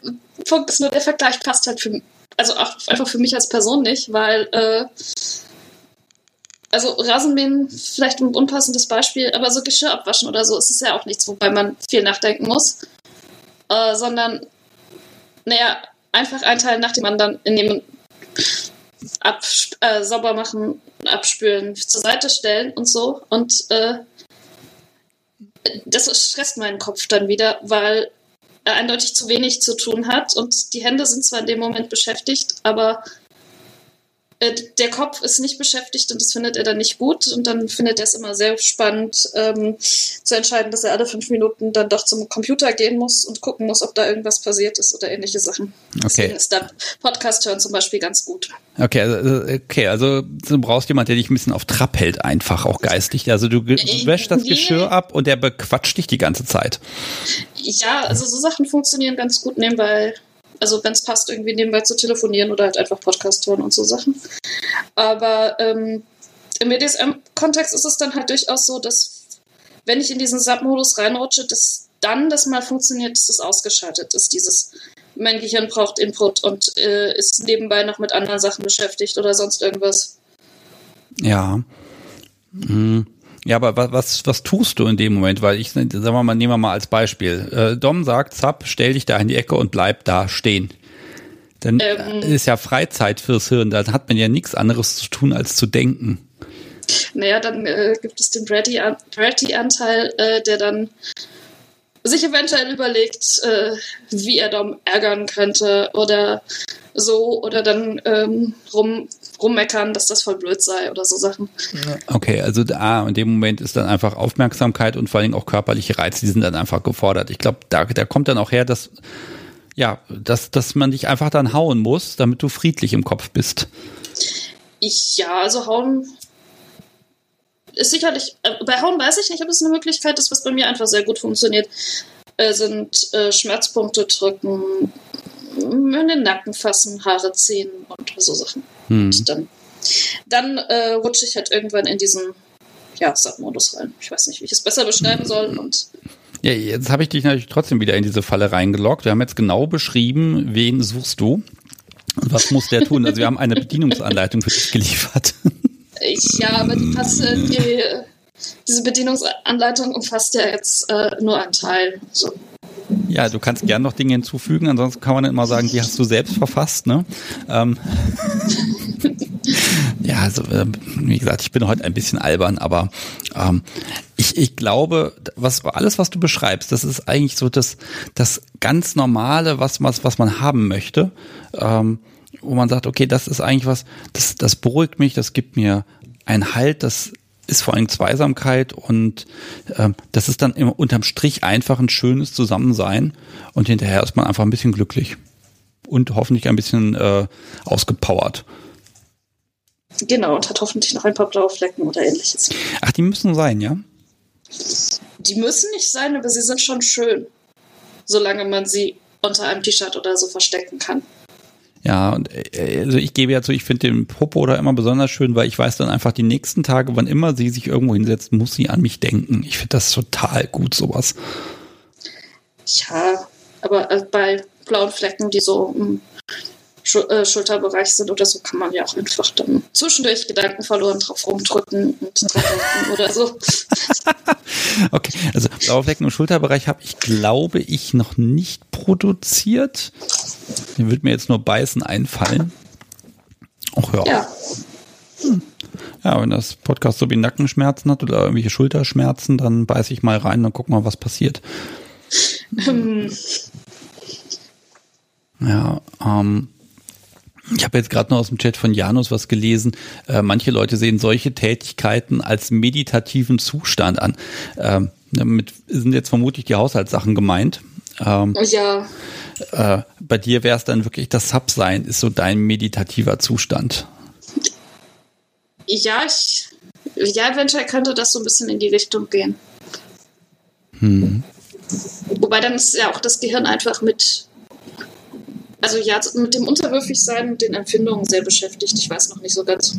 Punkt ist nur, der Vergleich passt halt für, also auch einfach für mich als Person nicht, weil äh, also Rasenmähen vielleicht ein unpassendes Beispiel, aber so Geschirr abwaschen oder so ist es ja auch nichts, wobei man viel nachdenken muss, äh, sondern naja, einfach ein Teil nach dem anderen in dem ab, äh, sauber machen, abspülen, zur Seite stellen und so. Und äh, das stresst meinen Kopf dann wieder, weil er eindeutig zu wenig zu tun hat. Und die Hände sind zwar in dem Moment beschäftigt, aber äh, der Kopf ist nicht beschäftigt und das findet er dann nicht gut und dann findet er es immer sehr spannend ähm, zu entscheiden, dass er alle fünf Minuten dann doch zum Computer gehen muss und gucken muss, ob da irgendwas passiert ist oder ähnliche Sachen. Okay. Deswegen ist da Podcast hören zum Beispiel ganz gut. Okay, also, okay, also du brauchst jemanden, der dich ein bisschen auf Trab hält, einfach auch geistig. Also du äh, wäschst das nee. Geschirr ab und der bequatscht dich die ganze Zeit. Ja, also so Sachen funktionieren ganz gut nebenbei also wenn es passt, irgendwie nebenbei zu telefonieren oder halt einfach Podcast hören und so Sachen. Aber ähm, im BDSM-Kontext ist es dann halt durchaus so, dass wenn ich in diesen Sub-Modus reinrutsche, dass dann das mal funktioniert, dass das ausgeschaltet ist. Dieses, mein Gehirn braucht Input und äh, ist nebenbei noch mit anderen Sachen beschäftigt oder sonst irgendwas. Ja. Mhm. Ja, aber was, was, was tust du in dem Moment? Weil ich, sagen wir mal, nehmen wir mal als Beispiel. Äh, Dom sagt, Zap, stell dich da in die Ecke und bleib da stehen. Dann ähm, ist ja Freizeit fürs Hirn, da hat man ja nichts anderes zu tun, als zu denken. Naja, dann äh, gibt es den Bratty-Anteil, äh, der dann sich eventuell überlegt, äh, wie er Dom ärgern könnte oder so oder dann ähm, rum, rummeckern, dass das voll blöd sei oder so Sachen. Okay, also da in dem Moment ist dann einfach Aufmerksamkeit und vor allem auch körperliche Reize, die sind dann einfach gefordert. Ich glaube, da, da kommt dann auch her, dass ja, dass, dass man dich einfach dann hauen muss, damit du friedlich im Kopf bist. Ich, ja, also hauen ist sicherlich, äh, bei Hauen weiß ich nicht, ob es eine Möglichkeit ist, was bei mir einfach sehr gut funktioniert, äh, sind äh, Schmerzpunkte drücken, in den Nacken fassen, Haare ziehen und so Sachen. Hm. Und dann, dann äh, rutsche ich halt irgendwann in diesen ja, Sub-Modus rein. Ich weiß nicht, wie ich es besser beschreiben soll und ja, jetzt habe ich dich natürlich trotzdem wieder in diese Falle reingeloggt. Wir haben jetzt genau beschrieben, wen suchst du und was muss der tun. Also wir haben eine Bedienungsanleitung für dich geliefert. Ja, aber die, äh, die, diese Bedienungsanleitung umfasst ja jetzt äh, nur einen Teil. So. Ja, du kannst gern noch Dinge hinzufügen, ansonsten kann man immer sagen, die hast du selbst verfasst, ne? Ähm. ja, also äh, wie gesagt, ich bin heute ein bisschen albern, aber ähm, ich, ich glaube, was alles, was du beschreibst, das ist eigentlich so das, das ganz Normale, was, was, was man haben möchte. Ähm, wo man sagt, okay, das ist eigentlich was, das, das beruhigt mich, das gibt mir einen Halt, das ist vor allem Zweisamkeit und äh, das ist dann immer unterm Strich einfach ein schönes Zusammensein und hinterher ist man einfach ein bisschen glücklich und hoffentlich ein bisschen äh, ausgepowert. Genau, und hat hoffentlich noch ein paar blaue Flecken oder ähnliches. Ach, die müssen sein, ja? Die müssen nicht sein, aber sie sind schon schön. Solange man sie unter einem T-Shirt oder so verstecken kann. Ja, und äh, also ich gebe ja zu, ich finde den Popo da immer besonders schön, weil ich weiß dann einfach die nächsten Tage, wann immer sie sich irgendwo hinsetzt, muss sie an mich denken. Ich finde das total gut, sowas. Ja, aber äh, bei blauen Flecken, die so im äh, Schulterbereich sind oder so, kann man ja auch einfach dann zwischendurch Gedanken verloren drauf rumdrücken und dran denken oder so. okay, also blaue Flecken im Schulterbereich habe ich, glaube ich, noch nicht produziert. Den wird mir jetzt nur beißen einfallen. Ach ja. Ja. Hm. Ja, wenn das Podcast so wie Nackenschmerzen hat oder irgendwelche Schulterschmerzen, dann beiße ich mal rein und guck mal, was passiert. Ja, ähm, ich habe jetzt gerade noch aus dem Chat von Janus was gelesen. Äh, manche Leute sehen solche Tätigkeiten als meditativen Zustand an. Ähm, damit sind jetzt vermutlich die Haushaltssachen gemeint. Ähm, ja. Äh, bei dir wäre es dann wirklich das Subsein, ist so dein meditativer Zustand. Ja, ich, ja, eventuell könnte das so ein bisschen in die Richtung gehen. Hm. Wobei dann ist ja auch das Gehirn einfach mit also ja, mit dem Unterwürfigsein und den Empfindungen sehr beschäftigt. Ich weiß noch nicht so ganz.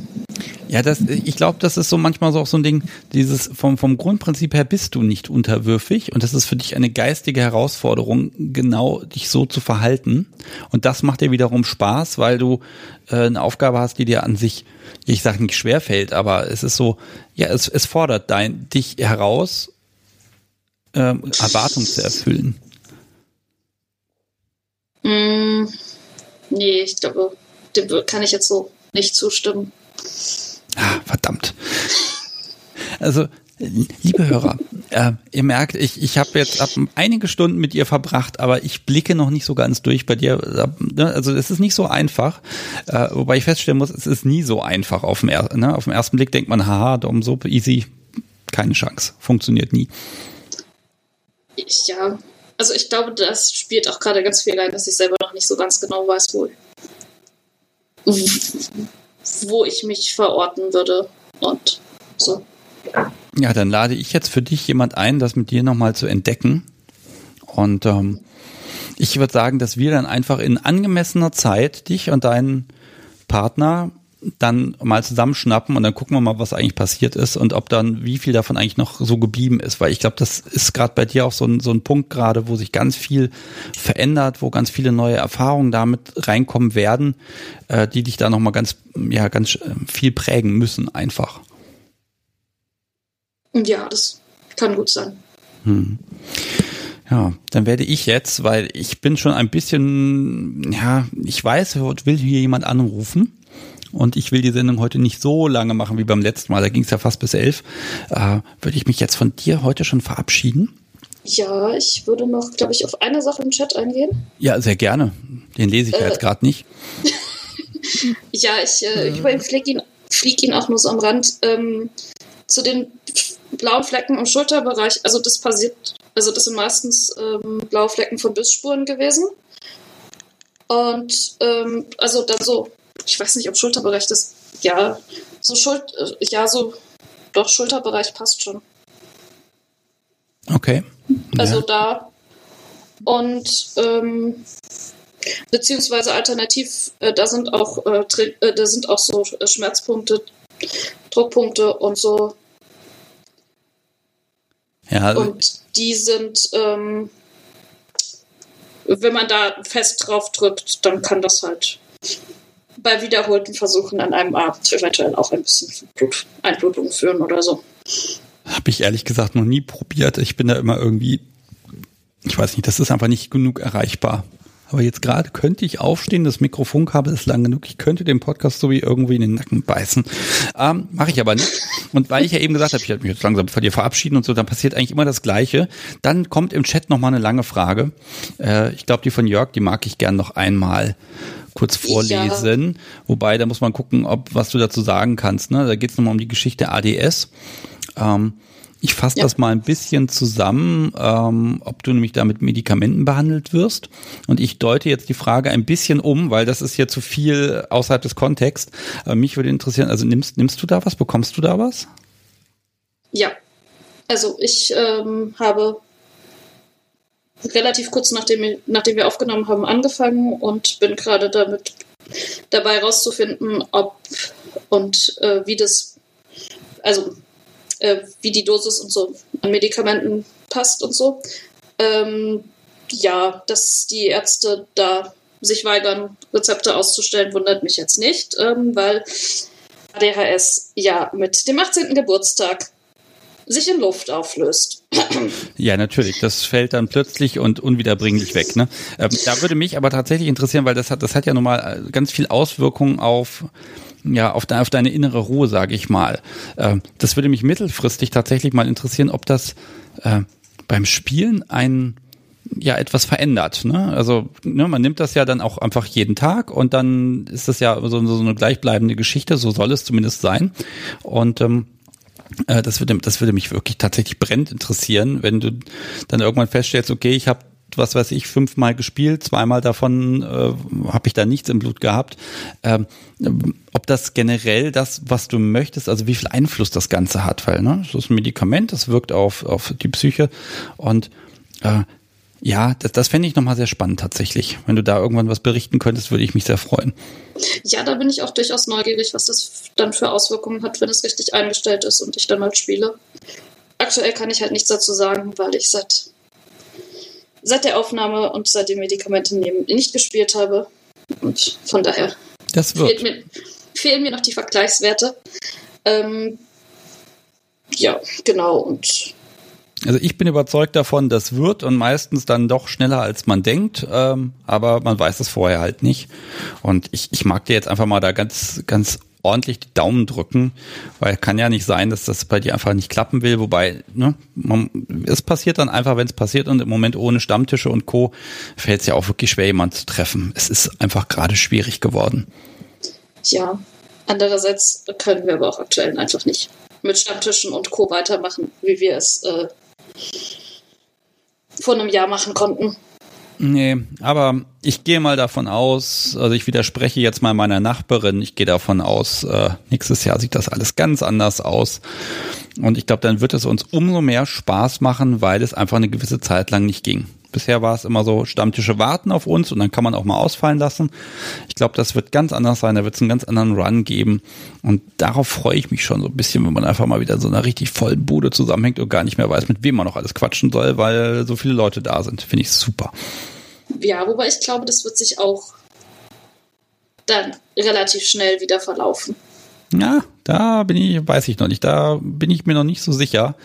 Ja, das, ich glaube, das ist so manchmal so auch so ein Ding, dieses vom, vom Grundprinzip her bist du nicht unterwürfig und das ist für dich eine geistige Herausforderung, genau dich so zu verhalten. Und das macht dir wiederum Spaß, weil du äh, eine Aufgabe hast, die dir an sich, ich sage nicht schwerfällt, aber es ist so, ja, es, es fordert dein, dich heraus, ähm, Erwartungen zu erfüllen. Mm, nee, ich glaube, dem kann ich jetzt so nicht zustimmen. Ah, verdammt. Also, liebe Hörer, äh, ihr merkt, ich, ich habe jetzt ab einige Stunden mit ihr verbracht, aber ich blicke noch nicht so ganz durch bei dir. Ne, also es ist nicht so einfach, äh, wobei ich feststellen muss, es ist nie so einfach. Auf dem, er, ne? auf dem ersten Blick denkt man, haha, Dom, so easy, keine Chance, funktioniert nie. Ja, also ich glaube, das spielt auch gerade ganz viel rein, dass ich selber noch nicht so ganz genau weiß, wo, wo ich mich verorten würde und so. Ja, dann lade ich jetzt für dich jemand ein, das mit dir nochmal zu entdecken. Und ähm, ich würde sagen, dass wir dann einfach in angemessener Zeit dich und deinen Partner dann mal zusammenschnappen und dann gucken wir mal, was eigentlich passiert ist und ob dann, wie viel davon eigentlich noch so geblieben ist. Weil ich glaube, das ist gerade bei dir auch so ein, so ein Punkt gerade, wo sich ganz viel verändert, wo ganz viele neue Erfahrungen damit reinkommen werden, äh, die dich da nochmal ganz, ja, ganz äh, viel prägen müssen einfach. Ja, das kann gut sein. Hm. Ja, dann werde ich jetzt, weil ich bin schon ein bisschen, ja, ich weiß, will hier jemand anrufen und ich will die Sendung heute nicht so lange machen wie beim letzten Mal, da ging es ja fast bis elf, äh, würde ich mich jetzt von dir heute schon verabschieden? Ja, ich würde noch, glaube ich, auf eine Sache im Chat eingehen. Ja, sehr gerne. Den lese ich äh, ja jetzt gerade nicht. ja, ich, äh, ich überfliege ihn, flieg ihn auch nur so am Rand. Ähm, zu den blauen Flecken im Schulterbereich, also das passiert, also das sind meistens ähm, blaue Flecken von Bissspuren gewesen. Und ähm, also dann so ich weiß nicht, ob Schulterbereich ist, ja, so Schuld, ja, so doch, Schulterbereich passt schon. Okay. Also ja. da. Und ähm, beziehungsweise alternativ, äh, da sind auch äh, äh da sind auch so äh, Schmerzpunkte, Druckpunkte und so. Ja. Also und die sind, ähm, wenn man da fest drauf drückt, dann kann das halt bei wiederholten Versuchen an einem Abend eventuell auch ein bisschen Blut, Einblutung führen oder so. Habe ich ehrlich gesagt noch nie probiert. Ich bin da immer irgendwie, ich weiß nicht, das ist einfach nicht genug erreichbar. Aber jetzt gerade könnte ich aufstehen, das Mikrofonkabel ist lang genug, ich könnte den Podcast so wie irgendwie in den Nacken beißen. Ähm, Mache ich aber nicht. Und weil ich ja eben gesagt habe, ich werde mich jetzt langsam von dir verabschieden und so, dann passiert eigentlich immer das Gleiche. Dann kommt im Chat nochmal eine lange Frage. Äh, ich glaube, die von Jörg, die mag ich gern noch einmal kurz vorlesen. Ja. Wobei, da muss man gucken, ob was du dazu sagen kannst. Ne? Da geht es nochmal um die Geschichte ADS. Ähm, ich fasse ja. das mal ein bisschen zusammen, ähm, ob du nämlich da mit Medikamenten behandelt wirst. Und ich deute jetzt die Frage ein bisschen um, weil das ist hier zu viel außerhalb des Kontexts. Äh, mich würde interessieren, also nimmst, nimmst du da was? Bekommst du da was? Ja. Also ich ähm, habe relativ kurz nachdem, nachdem wir aufgenommen haben angefangen und bin gerade damit dabei rauszufinden, ob und äh, wie das, also äh, wie die Dosis und so an Medikamenten passt und so. Ähm, ja, dass die Ärzte da sich weigern, Rezepte auszustellen, wundert mich jetzt nicht, ähm, weil ADHS ja mit dem 18. Geburtstag sich in Luft auflöst. Ja, natürlich. Das fällt dann plötzlich und unwiederbringlich weg. Ne? Ähm, da würde mich aber tatsächlich interessieren, weil das hat, das hat ja nun mal äh, ganz viel Auswirkungen auf ja, auf, de, auf deine innere Ruhe, sage ich mal. Äh, das würde mich mittelfristig tatsächlich mal interessieren, ob das äh, beim Spielen ein ja etwas verändert. Ne? Also ne, man nimmt das ja dann auch einfach jeden Tag und dann ist das ja so, so eine gleichbleibende Geschichte, so soll es zumindest sein. Und ähm, äh, das würde, das würde mich wirklich tatsächlich brennend interessieren, wenn du dann irgendwann feststellst, okay, ich habe was weiß ich, fünfmal gespielt, zweimal davon äh, habe ich da nichts im Blut gehabt. Ähm, ob das generell das, was du möchtest, also wie viel Einfluss das Ganze hat, weil ne, das ist ein Medikament, das wirkt auf, auf die Psyche und äh, ja, das, das fände ich nochmal sehr spannend tatsächlich. Wenn du da irgendwann was berichten könntest, würde ich mich sehr freuen. Ja, da bin ich auch durchaus neugierig, was das dann für Auswirkungen hat, wenn es richtig eingestellt ist und ich dann mal spiele. Aktuell kann ich halt nichts dazu sagen, weil ich seit seit der Aufnahme und seit dem Medikamente nehmen nicht gespielt habe. Und von daher das wird. Mir, fehlen mir noch die Vergleichswerte. Ähm, ja, genau. Und also ich bin überzeugt davon, das wird und meistens dann doch schneller als man denkt, ähm, aber man weiß es vorher halt nicht. Und ich, ich mag dir jetzt einfach mal da ganz, ganz ordentlich die Daumen drücken, weil kann ja nicht sein, dass das bei dir einfach nicht klappen will. Wobei, ne, man, es passiert dann einfach, wenn es passiert und im Moment ohne Stammtische und Co. fällt es ja auch wirklich schwer, jemanden zu treffen. Es ist einfach gerade schwierig geworden. Ja, andererseits können wir aber auch aktuell einfach nicht mit Stammtischen und Co. weitermachen, wie wir es äh, vor einem Jahr machen konnten. Nee, aber ich gehe mal davon aus, also ich widerspreche jetzt mal meiner Nachbarin, ich gehe davon aus, äh, nächstes Jahr sieht das alles ganz anders aus. Und ich glaube, dann wird es uns umso mehr Spaß machen, weil es einfach eine gewisse Zeit lang nicht ging. Bisher war es immer so, Stammtische warten auf uns und dann kann man auch mal ausfallen lassen. Ich glaube, das wird ganz anders sein, da wird es einen ganz anderen Run geben. Und darauf freue ich mich schon so ein bisschen, wenn man einfach mal wieder so einer richtig vollen Bude zusammenhängt und gar nicht mehr weiß, mit wem man noch alles quatschen soll, weil so viele Leute da sind. Finde ich super. Ja, wobei ich glaube, das wird sich auch dann relativ schnell wieder verlaufen. Ja, da bin ich, weiß ich noch nicht, da bin ich mir noch nicht so sicher.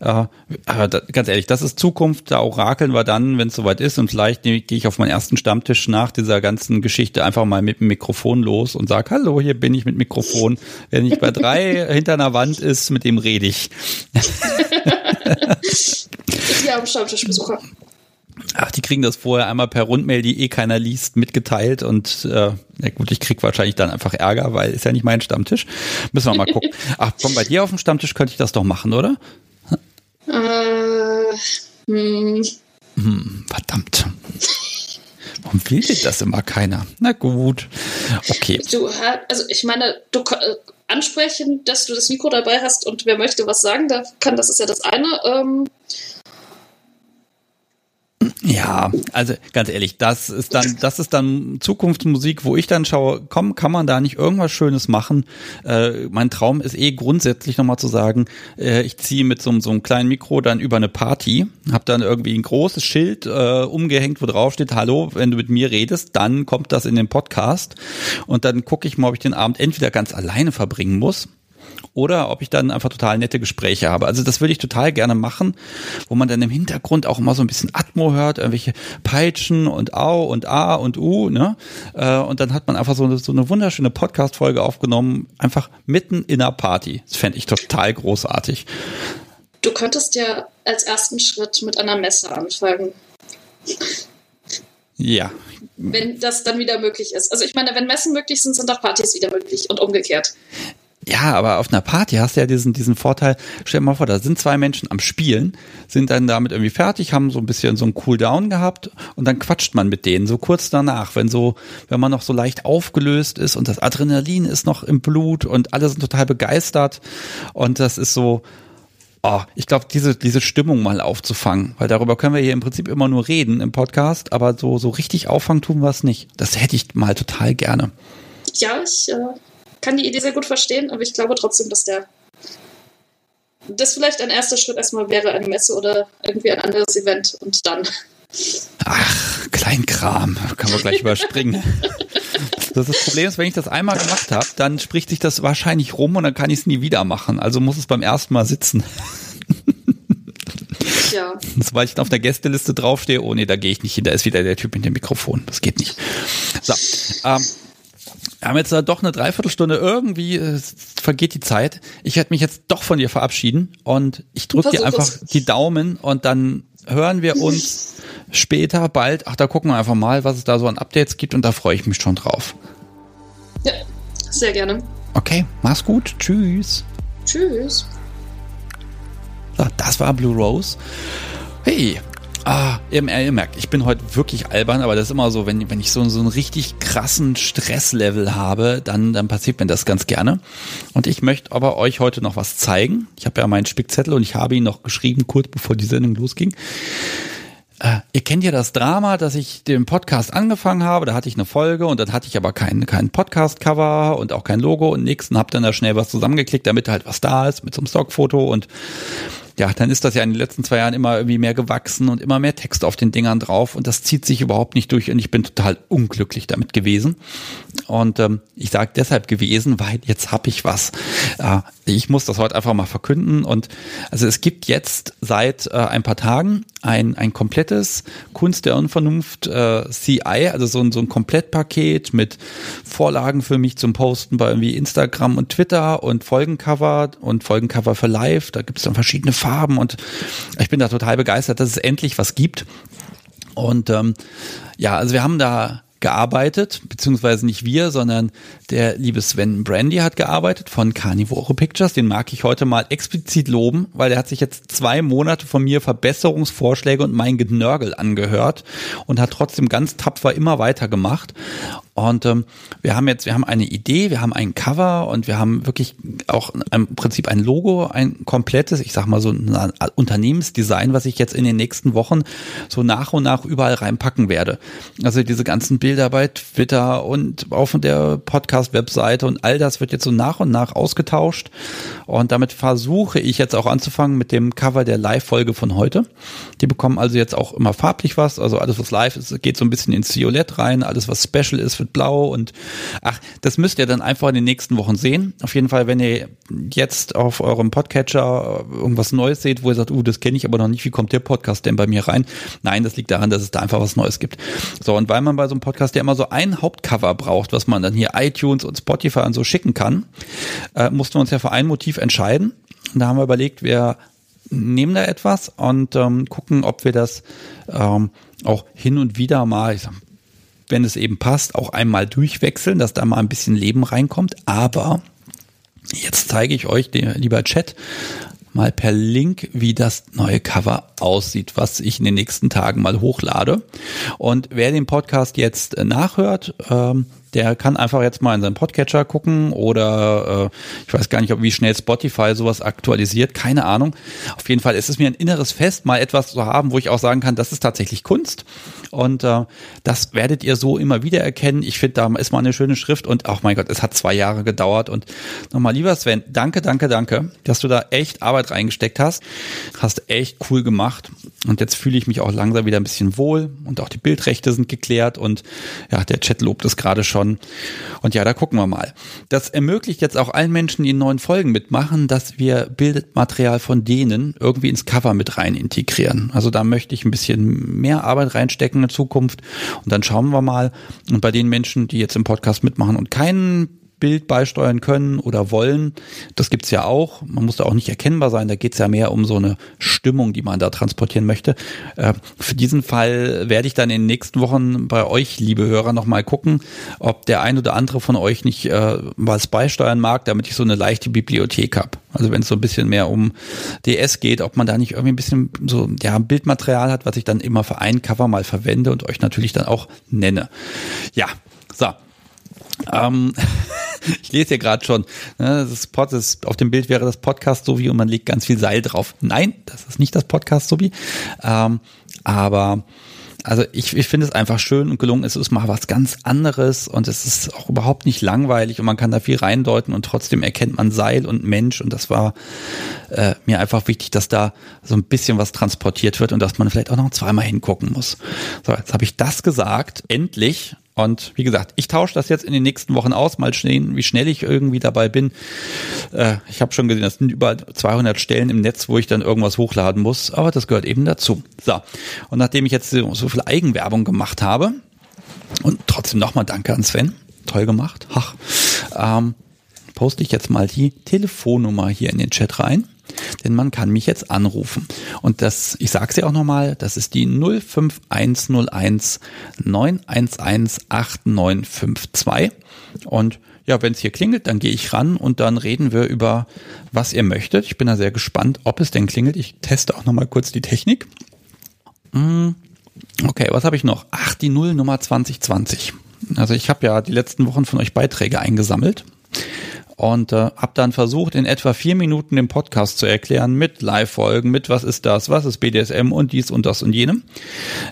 Äh, aber da, ganz ehrlich, das ist Zukunft, da orakeln wir dann, wenn es soweit ist und vielleicht gehe ich auf meinen ersten Stammtisch nach dieser ganzen Geschichte einfach mal mit dem Mikrofon los und sage, hallo, hier bin ich mit Mikrofon. Wenn ich bei drei hinter einer Wand ist, mit dem rede ich. ich habe Stammtischbesucher. Ach, die kriegen das vorher einmal per Rundmail, die eh keiner liest, mitgeteilt und äh, na gut, ich krieg wahrscheinlich dann einfach Ärger, weil ist ja nicht mein Stammtisch. Müssen wir mal gucken. Ach, komm, bei dir auf dem Stammtisch könnte ich das doch machen, oder? Äh, hm. Hm, verdammt. Warum will denn das immer keiner? Na gut. Okay. Du, also ich meine, du, ansprechen, dass du das Mikro dabei hast und wer möchte was sagen, da kann, das ist ja das eine. Ähm, ja, also ganz ehrlich, das ist dann, das ist dann Zukunftsmusik, wo ich dann schaue, komm, kann man da nicht irgendwas Schönes machen? Äh, mein Traum ist eh grundsätzlich nochmal zu sagen, äh, ich ziehe mit so, so einem kleinen Mikro dann über eine Party, habe dann irgendwie ein großes Schild äh, umgehängt, wo drauf steht, hallo, wenn du mit mir redest, dann kommt das in den Podcast und dann gucke ich mal, ob ich den Abend entweder ganz alleine verbringen muss oder ob ich dann einfach total nette Gespräche habe. Also das würde ich total gerne machen, wo man dann im Hintergrund auch immer so ein bisschen Atmo hört, irgendwelche Peitschen und Au und A und U, ne? Äh, und dann hat man einfach so eine, so eine wunderschöne Podcast-Folge aufgenommen, einfach mitten in einer Party. Das fände ich total großartig. Du könntest ja als ersten Schritt mit einer Messe anfangen. Ja. Wenn das dann wieder möglich ist. Also ich meine, wenn Messen möglich sind, sind auch Partys wieder möglich und umgekehrt. Ja, aber auf einer Party hast du ja diesen, diesen Vorteil, stell dir mal vor, da sind zwei Menschen am Spielen, sind dann damit irgendwie fertig, haben so ein bisschen so einen Cooldown gehabt und dann quatscht man mit denen so kurz danach, wenn so, wenn man noch so leicht aufgelöst ist und das Adrenalin ist noch im Blut und alle sind total begeistert und das ist so, oh, ich glaube, diese, diese Stimmung mal aufzufangen, weil darüber können wir hier im Prinzip immer nur reden im Podcast, aber so, so richtig auffangen tun wir es nicht. Das hätte ich mal total gerne. Ja, ich äh, kann die Idee sehr gut verstehen, aber ich glaube trotzdem, dass der das vielleicht ein erster Schritt erstmal wäre, eine Messe oder irgendwie ein anderes Event und dann. Ach, Kleinkram, kann man gleich überspringen. Das, das Problem ist, wenn ich das einmal gemacht habe, dann spricht sich das wahrscheinlich rum und dann kann ich es nie wieder machen. Also muss es beim ersten Mal sitzen. Ja. Sobald ich auf der Gästeliste draufstehe, oh nee, da gehe ich nicht hin, da ist wieder der Typ mit dem Mikrofon. Das geht nicht. So, ähm, wir haben jetzt doch eine Dreiviertelstunde irgendwie, äh, vergeht die Zeit. Ich werde mich jetzt doch von dir verabschieden und ich drücke dir einfach es. die Daumen und dann hören wir uns später bald. Ach, da gucken wir einfach mal, was es da so an Updates gibt und da freue ich mich schon drauf. Ja, sehr gerne. Okay, mach's gut. Tschüss. Tschüss. So, das war Blue Rose. Hey, Ah, ihr, ihr, merkt, ich bin heute wirklich albern, aber das ist immer so, wenn, wenn ich so, so einen richtig krassen Stresslevel habe, dann, dann passiert mir das ganz gerne. Und ich möchte aber euch heute noch was zeigen. Ich habe ja meinen Spickzettel und ich habe ihn noch geschrieben, kurz bevor die Sendung losging. Äh, ihr kennt ja das Drama, dass ich den Podcast angefangen habe, da hatte ich eine Folge und dann hatte ich aber kein, kein Podcast-Cover und auch kein Logo und nichts und hab dann da schnell was zusammengeklickt, damit halt was da ist mit so einem Stockfoto und ja, dann ist das ja in den letzten zwei Jahren immer irgendwie mehr gewachsen und immer mehr Text auf den Dingern drauf und das zieht sich überhaupt nicht durch und ich bin total unglücklich damit gewesen. Und ähm, ich sage deshalb gewesen, weil jetzt habe ich was. Äh, ich muss das heute einfach mal verkünden und also es gibt jetzt seit äh, ein paar Tagen ein, ein komplettes Kunst der Unvernunft äh, CI, also so ein, so ein Komplettpaket mit Vorlagen für mich zum Posten bei irgendwie Instagram und Twitter und Folgencover und Folgencover für Live. Da gibt es dann verschiedene Farben und ich bin da total begeistert, dass es endlich was gibt. Und ähm, ja, also wir haben da gearbeitet, beziehungsweise nicht wir, sondern der liebe Sven Brandy hat gearbeitet von Carnivore Pictures. Den mag ich heute mal explizit loben, weil der hat sich jetzt zwei Monate von mir Verbesserungsvorschläge und mein Genörgel angehört und hat trotzdem ganz tapfer immer weitergemacht. Und ähm, wir haben jetzt, wir haben eine Idee, wir haben ein Cover und wir haben wirklich auch im Prinzip ein Logo, ein komplettes, ich sag mal so ein Unternehmensdesign, was ich jetzt in den nächsten Wochen so nach und nach überall reinpacken werde. Also diese ganzen Bilder bei Twitter und auf der Podcast-Webseite und all das wird jetzt so nach und nach ausgetauscht. Und damit versuche ich jetzt auch anzufangen mit dem Cover der Live-Folge von heute. Die bekommen also jetzt auch immer farblich was. Also alles, was live ist, geht so ein bisschen ins Violett rein. Alles, was special ist, wird blau und ach, das müsst ihr dann einfach in den nächsten Wochen sehen. Auf jeden Fall, wenn ihr jetzt auf eurem Podcatcher irgendwas Neues seht, wo ihr sagt, uh, das kenne ich aber noch nicht, wie kommt der Podcast denn bei mir rein? Nein, das liegt daran, dass es da einfach was Neues gibt. So, und weil man bei so einem Podcast ja immer so ein Hauptcover braucht, was man dann hier iTunes und Spotify und so schicken kann, äh, mussten wir uns ja für ein Motiv entscheiden. Und da haben wir überlegt, wir nehmen da etwas und ähm, gucken, ob wir das ähm, auch hin und wieder mal, ich sag, wenn es eben passt, auch einmal durchwechseln, dass da mal ein bisschen Leben reinkommt. Aber jetzt zeige ich euch, lieber Chat, mal per Link, wie das neue Cover aussieht, was ich in den nächsten Tagen mal hochlade. Und wer den Podcast jetzt nachhört, ähm, der kann einfach jetzt mal in seinen Podcatcher gucken oder äh, ich weiß gar nicht, ob wie schnell Spotify sowas aktualisiert, keine Ahnung. Auf jeden Fall ist es mir ein inneres Fest, mal etwas zu haben, wo ich auch sagen kann, das ist tatsächlich Kunst. Und äh, das werdet ihr so immer wieder erkennen. Ich finde, da ist mal eine schöne Schrift und auch oh mein Gott, es hat zwei Jahre gedauert. Und nochmal, lieber Sven, danke, danke, danke, dass du da echt Arbeit reingesteckt hast. Hast echt cool gemacht. Und jetzt fühle ich mich auch langsam wieder ein bisschen wohl und auch die Bildrechte sind geklärt und ja, der Chat lobt es gerade schon. Und ja, da gucken wir mal. Das ermöglicht jetzt auch allen Menschen, die in neuen Folgen mitmachen, dass wir Bildmaterial von denen irgendwie ins Cover mit rein integrieren. Also da möchte ich ein bisschen mehr Arbeit reinstecken in Zukunft und dann schauen wir mal. Und bei den Menschen, die jetzt im Podcast mitmachen und keinen Bild beisteuern können oder wollen. Das gibt's ja auch. Man muss da auch nicht erkennbar sein. Da geht's ja mehr um so eine Stimmung, die man da transportieren möchte. Äh, für diesen Fall werde ich dann in den nächsten Wochen bei euch, liebe Hörer, nochmal gucken, ob der ein oder andere von euch nicht äh, was beisteuern mag, damit ich so eine leichte Bibliothek habe. Also wenn es so ein bisschen mehr um DS geht, ob man da nicht irgendwie ein bisschen so ja Bildmaterial hat, was ich dann immer für ein Cover mal verwende und euch natürlich dann auch nenne. Ja, so. Ähm, ich lese hier gerade schon, ne, das Pod ist, auf dem Bild wäre das Podcast so wie und man legt ganz viel Seil drauf. Nein, das ist nicht das Podcast so wie. Ähm, aber also ich, ich finde es einfach schön und gelungen. Es ist mal was ganz anderes und es ist auch überhaupt nicht langweilig und man kann da viel reindeuten und trotzdem erkennt man Seil und Mensch und das war äh, mir einfach wichtig, dass da so ein bisschen was transportiert wird und dass man vielleicht auch noch zweimal hingucken muss. So, jetzt habe ich das gesagt. Endlich und wie gesagt, ich tausche das jetzt in den nächsten Wochen aus, mal sehen, wie schnell ich irgendwie dabei bin. Äh, ich habe schon gesehen, das sind über 200 Stellen im Netz, wo ich dann irgendwas hochladen muss, aber das gehört eben dazu. So, und nachdem ich jetzt so, viel Eigenwerbung gemacht habe, und trotzdem nochmal Danke an Sven, toll gemacht, ach, ähm, poste ich jetzt mal die Telefonnummer hier in den Chat rein denn man kann mich jetzt anrufen. Und das, ich sage sie auch nochmal, das ist die 05101 911 8952. Und ja, wenn es hier klingelt, dann gehe ich ran und dann reden wir über, was ihr möchtet. Ich bin da sehr gespannt, ob es denn klingelt. Ich teste auch nochmal kurz die Technik. Hm, okay, was habe ich noch? Ach, die Nullnummer 2020. Also ich habe ja die letzten Wochen von euch Beiträge eingesammelt und äh, habe dann versucht, in etwa vier Minuten den Podcast zu erklären mit Live-Folgen, mit was ist das, was ist BDSM und dies und das und jenem.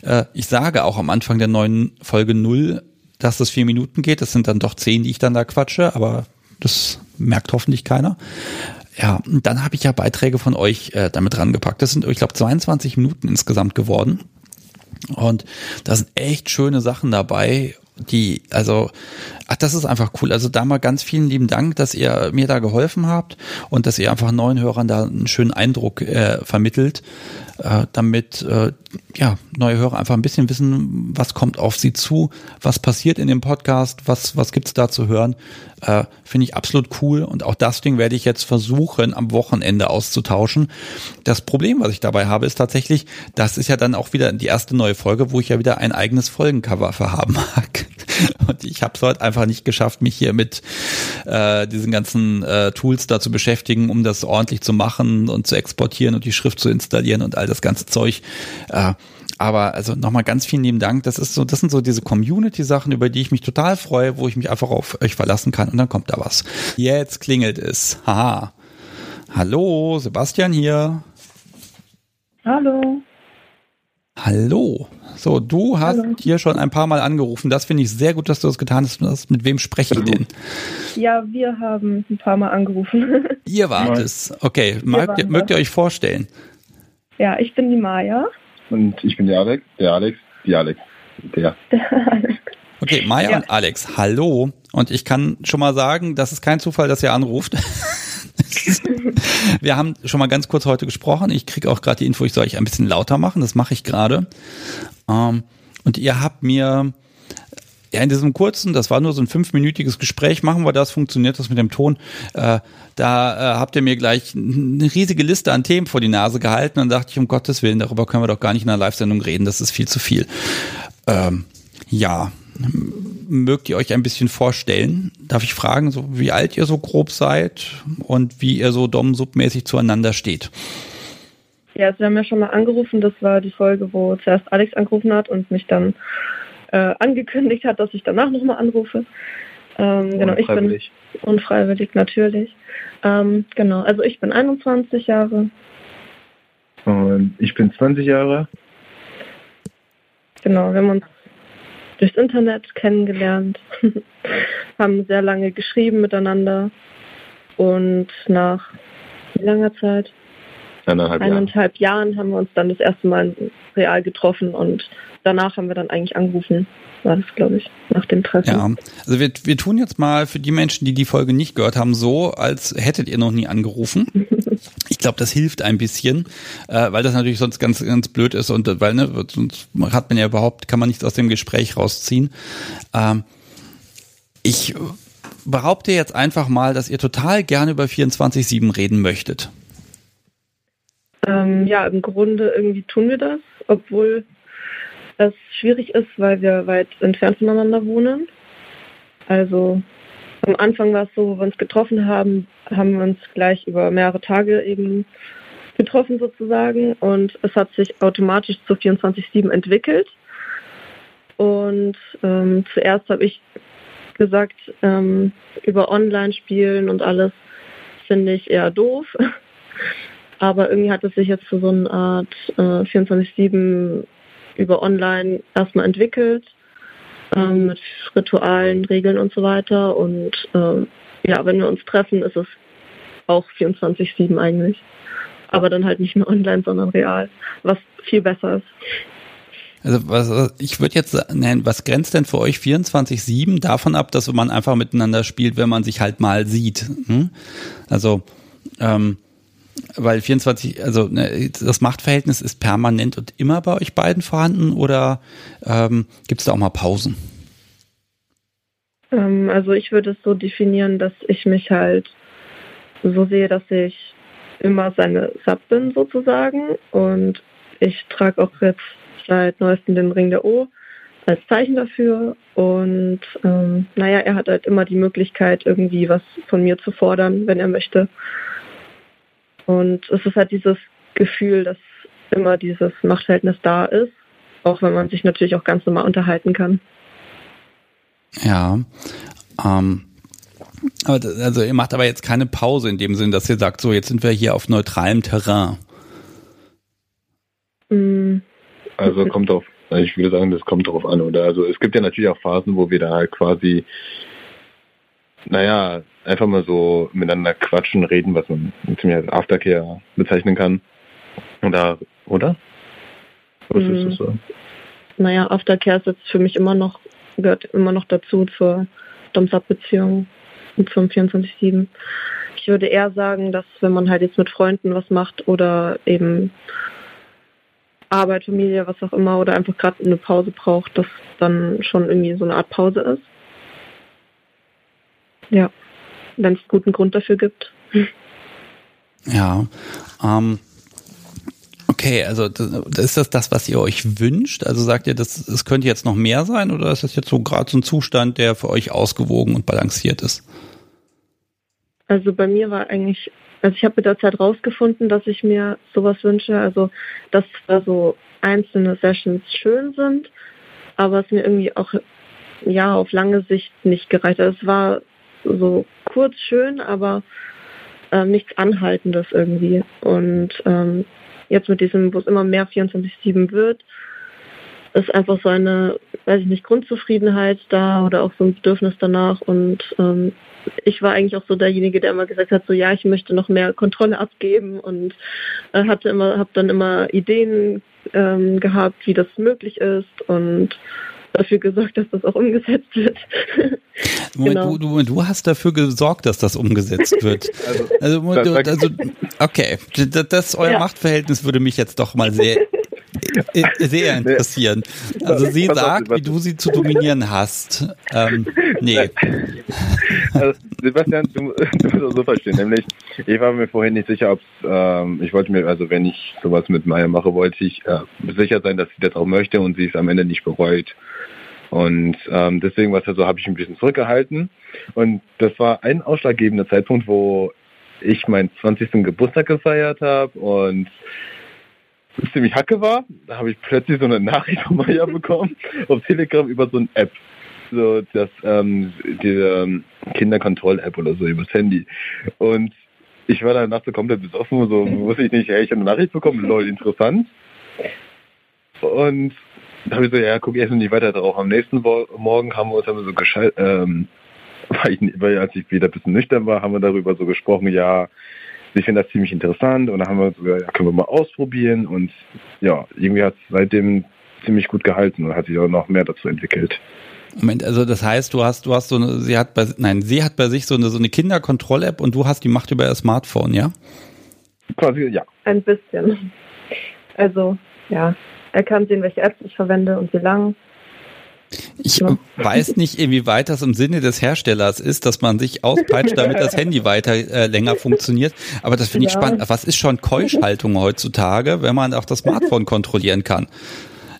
Äh, ich sage auch am Anfang der neuen Folge null, dass das vier Minuten geht. Das sind dann doch zehn, die ich dann da quatsche, aber das merkt hoffentlich keiner. Ja, und dann habe ich ja Beiträge von euch äh, damit rangepackt. Das sind, ich glaube, 22 Minuten insgesamt geworden. Und da sind echt schöne Sachen dabei die, also, ach, das ist einfach cool. Also da mal ganz vielen lieben Dank, dass ihr mir da geholfen habt und dass ihr einfach neuen Hörern da einen schönen Eindruck äh, vermittelt, äh, damit äh, ja neue Hörer einfach ein bisschen wissen, was kommt auf sie zu, was passiert in dem Podcast, was was gibt's da zu hören. Äh, Finde ich absolut cool und auch das Ding werde ich jetzt versuchen am Wochenende auszutauschen. Das Problem, was ich dabei habe, ist tatsächlich, das ist ja dann auch wieder die erste neue Folge, wo ich ja wieder ein eigenes Folgencover für haben mag. Und ich habe es heute einfach nicht geschafft, mich hier mit äh, diesen ganzen äh, Tools da zu beschäftigen, um das ordentlich zu machen und zu exportieren und die Schrift zu installieren und all das ganze Zeug. Äh, aber also nochmal ganz vielen lieben Dank. Das ist so, das sind so diese Community-Sachen, über die ich mich total freue, wo ich mich einfach auf euch verlassen kann und dann kommt da was. Jetzt klingelt es. Haha. Hallo, Sebastian hier. Hallo. Hallo. So, du hast Hallo. hier schon ein paar Mal angerufen. Das finde ich sehr gut, dass du das getan hast. Mit wem spreche ich denn? Ja, wir haben ein paar Mal angerufen. Ihr wart es. Okay, mögt, mögt ihr euch vorstellen? Ja, ich bin die Maya. Und ich bin der Alex. Der Alex. Die Alex. Der. der Alex. Okay, Maya ja. und Alex, hallo. Und ich kann schon mal sagen, das ist kein Zufall, dass ihr anruft. Wir haben schon mal ganz kurz heute gesprochen. Ich kriege auch gerade die Info, ich soll euch ein bisschen lauter machen. Das mache ich gerade. Ähm, und ihr habt mir ja, in diesem kurzen, das war nur so ein fünfminütiges Gespräch, machen wir das, funktioniert das mit dem Ton. Äh, da äh, habt ihr mir gleich eine riesige Liste an Themen vor die Nase gehalten und dachte ich, um Gottes Willen, darüber können wir doch gar nicht in einer Live-Sendung reden, das ist viel zu viel. Ähm, ja, mögt ihr euch ein bisschen vorstellen? Darf ich fragen, so wie alt ihr so grob seid und wie ihr so dom-sub-mäßig zueinander steht? Ja, also wir haben ja schon mal angerufen. Das war die Folge, wo zuerst Alex angerufen hat und mich dann äh, angekündigt hat, dass ich danach nochmal anrufe. Ähm, genau, ich bin unfreiwillig natürlich. Ähm, genau, also ich bin 21 Jahre. Und ich bin 20 Jahre. Genau, wir haben uns durchs Internet kennengelernt, haben sehr lange geschrieben miteinander und nach wie langer Zeit? Eineinhalb, Eineinhalb Jahren. Jahren haben wir uns dann das erste Mal real getroffen und danach haben wir dann eigentlich angerufen, war das, glaube ich, nach dem Treffen. Ja, also wir, wir tun jetzt mal für die Menschen, die die Folge nicht gehört haben, so, als hättet ihr noch nie angerufen. Ich glaube, das hilft ein bisschen, äh, weil das natürlich sonst ganz, ganz blöd ist und weil, ne, sonst hat man ja überhaupt, kann man nichts aus dem Gespräch rausziehen. Ähm, ich behaupte jetzt einfach mal, dass ihr total gerne über 24-7 reden möchtet. Ähm, ja, im Grunde irgendwie tun wir das, obwohl es schwierig ist, weil wir weit entfernt voneinander wohnen. Also am Anfang war es so, wo wir uns getroffen haben, haben wir uns gleich über mehrere Tage eben getroffen sozusagen und es hat sich automatisch zu 24-7 entwickelt. Und ähm, zuerst habe ich gesagt, ähm, über Online-Spielen und alles finde ich eher doof. Aber irgendwie hat es sich jetzt zu so einer Art äh, 24-7 über Online erstmal entwickelt, ähm, mit Ritualen, Regeln und so weiter. Und ähm, ja, wenn wir uns treffen, ist es auch 24-7 eigentlich. Aber dann halt nicht mehr online, sondern real, was viel besser ist. Also was, ich würde jetzt nennen, was grenzt denn für euch 24-7 davon ab, dass man einfach miteinander spielt, wenn man sich halt mal sieht? Hm? Also ähm, weil 24, also ne, das Machtverhältnis ist permanent und immer bei euch beiden vorhanden oder ähm, gibt es da auch mal Pausen? Ähm, also ich würde es so definieren, dass ich mich halt so sehe, dass ich immer seine Sub bin sozusagen und ich trage auch jetzt seit neuestem den Ring der O als Zeichen dafür und ähm, naja, er hat halt immer die Möglichkeit irgendwie was von mir zu fordern, wenn er möchte und es ist halt dieses Gefühl, dass immer dieses Machtverhältnis da ist, auch wenn man sich natürlich auch ganz normal unterhalten kann. Ja. Ähm, aber, also ihr macht aber jetzt keine Pause in dem Sinn, dass ihr sagt, so jetzt sind wir hier auf neutralem Terrain. Mm. Also kommt auf, ich würde sagen, das kommt darauf an, oder? Also es gibt ja natürlich auch Phasen, wo wir da halt quasi naja, einfach mal so miteinander quatschen, reden, was man ziemlich als Aftercare bezeichnen kann. Oder, oder? Was hm. ist das so? Naja, Aftercare ist jetzt für mich immer noch, gehört immer noch dazu zur Doms-Up-Beziehung und zum 24-7. Ich würde eher sagen, dass wenn man halt jetzt mit Freunden was macht oder eben Arbeit, Familie, was auch immer, oder einfach gerade eine Pause braucht, dass dann schon irgendwie so eine Art Pause ist. Ja, wenn es guten Grund dafür gibt. Ja, ähm, okay, also das, ist das das, was ihr euch wünscht? Also sagt ihr, das, das könnte jetzt noch mehr sein oder ist das jetzt so gerade so ein Zustand, der für euch ausgewogen und balanciert ist? Also bei mir war eigentlich, also ich habe mit der Zeit rausgefunden, dass ich mir sowas wünsche, also dass da so einzelne Sessions schön sind, aber es mir irgendwie auch ja auf lange Sicht nicht gereicht hat. Es war so kurz schön, aber ähm, nichts Anhaltendes irgendwie. Und ähm, jetzt mit diesem, wo es immer mehr 24-7 wird, ist einfach so eine, weiß ich nicht, Grundzufriedenheit da oder auch so ein Bedürfnis danach. Und ähm, ich war eigentlich auch so derjenige, der immer gesagt hat, so ja, ich möchte noch mehr Kontrolle abgeben und äh, hatte immer, habe dann immer Ideen ähm, gehabt, wie das möglich ist und dafür gesorgt, dass das auch umgesetzt wird. Moment, genau. du, du, du, hast dafür gesorgt, dass das umgesetzt wird. also, also, also okay, das, das euer ja. Machtverhältnis würde mich jetzt doch mal sehr sehr interessieren. Also sie sagt, wie du sie zu dominieren hast. Ähm, nee. Also, Sebastian, du, du musst das so verstehen. Nämlich, ich war mir vorhin nicht sicher, ob ähm, ich wollte mir, also wenn ich sowas mit Maya mache, wollte ich äh, sicher sein, dass sie das auch möchte und sie es am Ende nicht bereut. Und ähm, deswegen war es ja so, habe ich ein bisschen zurückgehalten. Und das war ein ausschlaggebender Zeitpunkt, wo ich meinen 20. Geburtstag gefeiert habe und ziemlich hacke war, da habe ich plötzlich so eine Nachricht von Maya bekommen auf Telegram über so eine App. So das ähm, die ähm, Kinderkontroll-App oder so übers Handy. Und ich war danach so komplett besoffen, so wusste ich nicht, hey, ich habe eine Nachricht bekommen, lol, interessant. Und da habe ich so, ja, guck erst mal nicht weiter drauf. Am nächsten Morgen haben wir uns haben wir so gescheit, ähm, weil, ich, weil als ich wieder ein bisschen nüchtern war, haben wir darüber so gesprochen, ja, ich finde das ziemlich interessant und dann haben wir so, ja, können wir mal ausprobieren und ja, irgendwie hat es seitdem ziemlich gut gehalten und hat sich auch noch mehr dazu entwickelt. Moment, also das heißt, du hast, du hast so eine, sie hat bei, nein, sie hat bei sich so eine, so eine Kinderkontroll-App und du hast die Macht über ihr Smartphone, ja? Quasi, ja. Ein bisschen. Also, ja. Er kann sehen, welche Apps ich verwende und wie lang. Ich weiß nicht, inwieweit das im Sinne des Herstellers ist, dass man sich auspeitscht, damit das Handy weiter äh, länger funktioniert. Aber das finde ich ja. spannend. Was ist schon Keuschhaltung heutzutage, wenn man auch das Smartphone kontrollieren kann?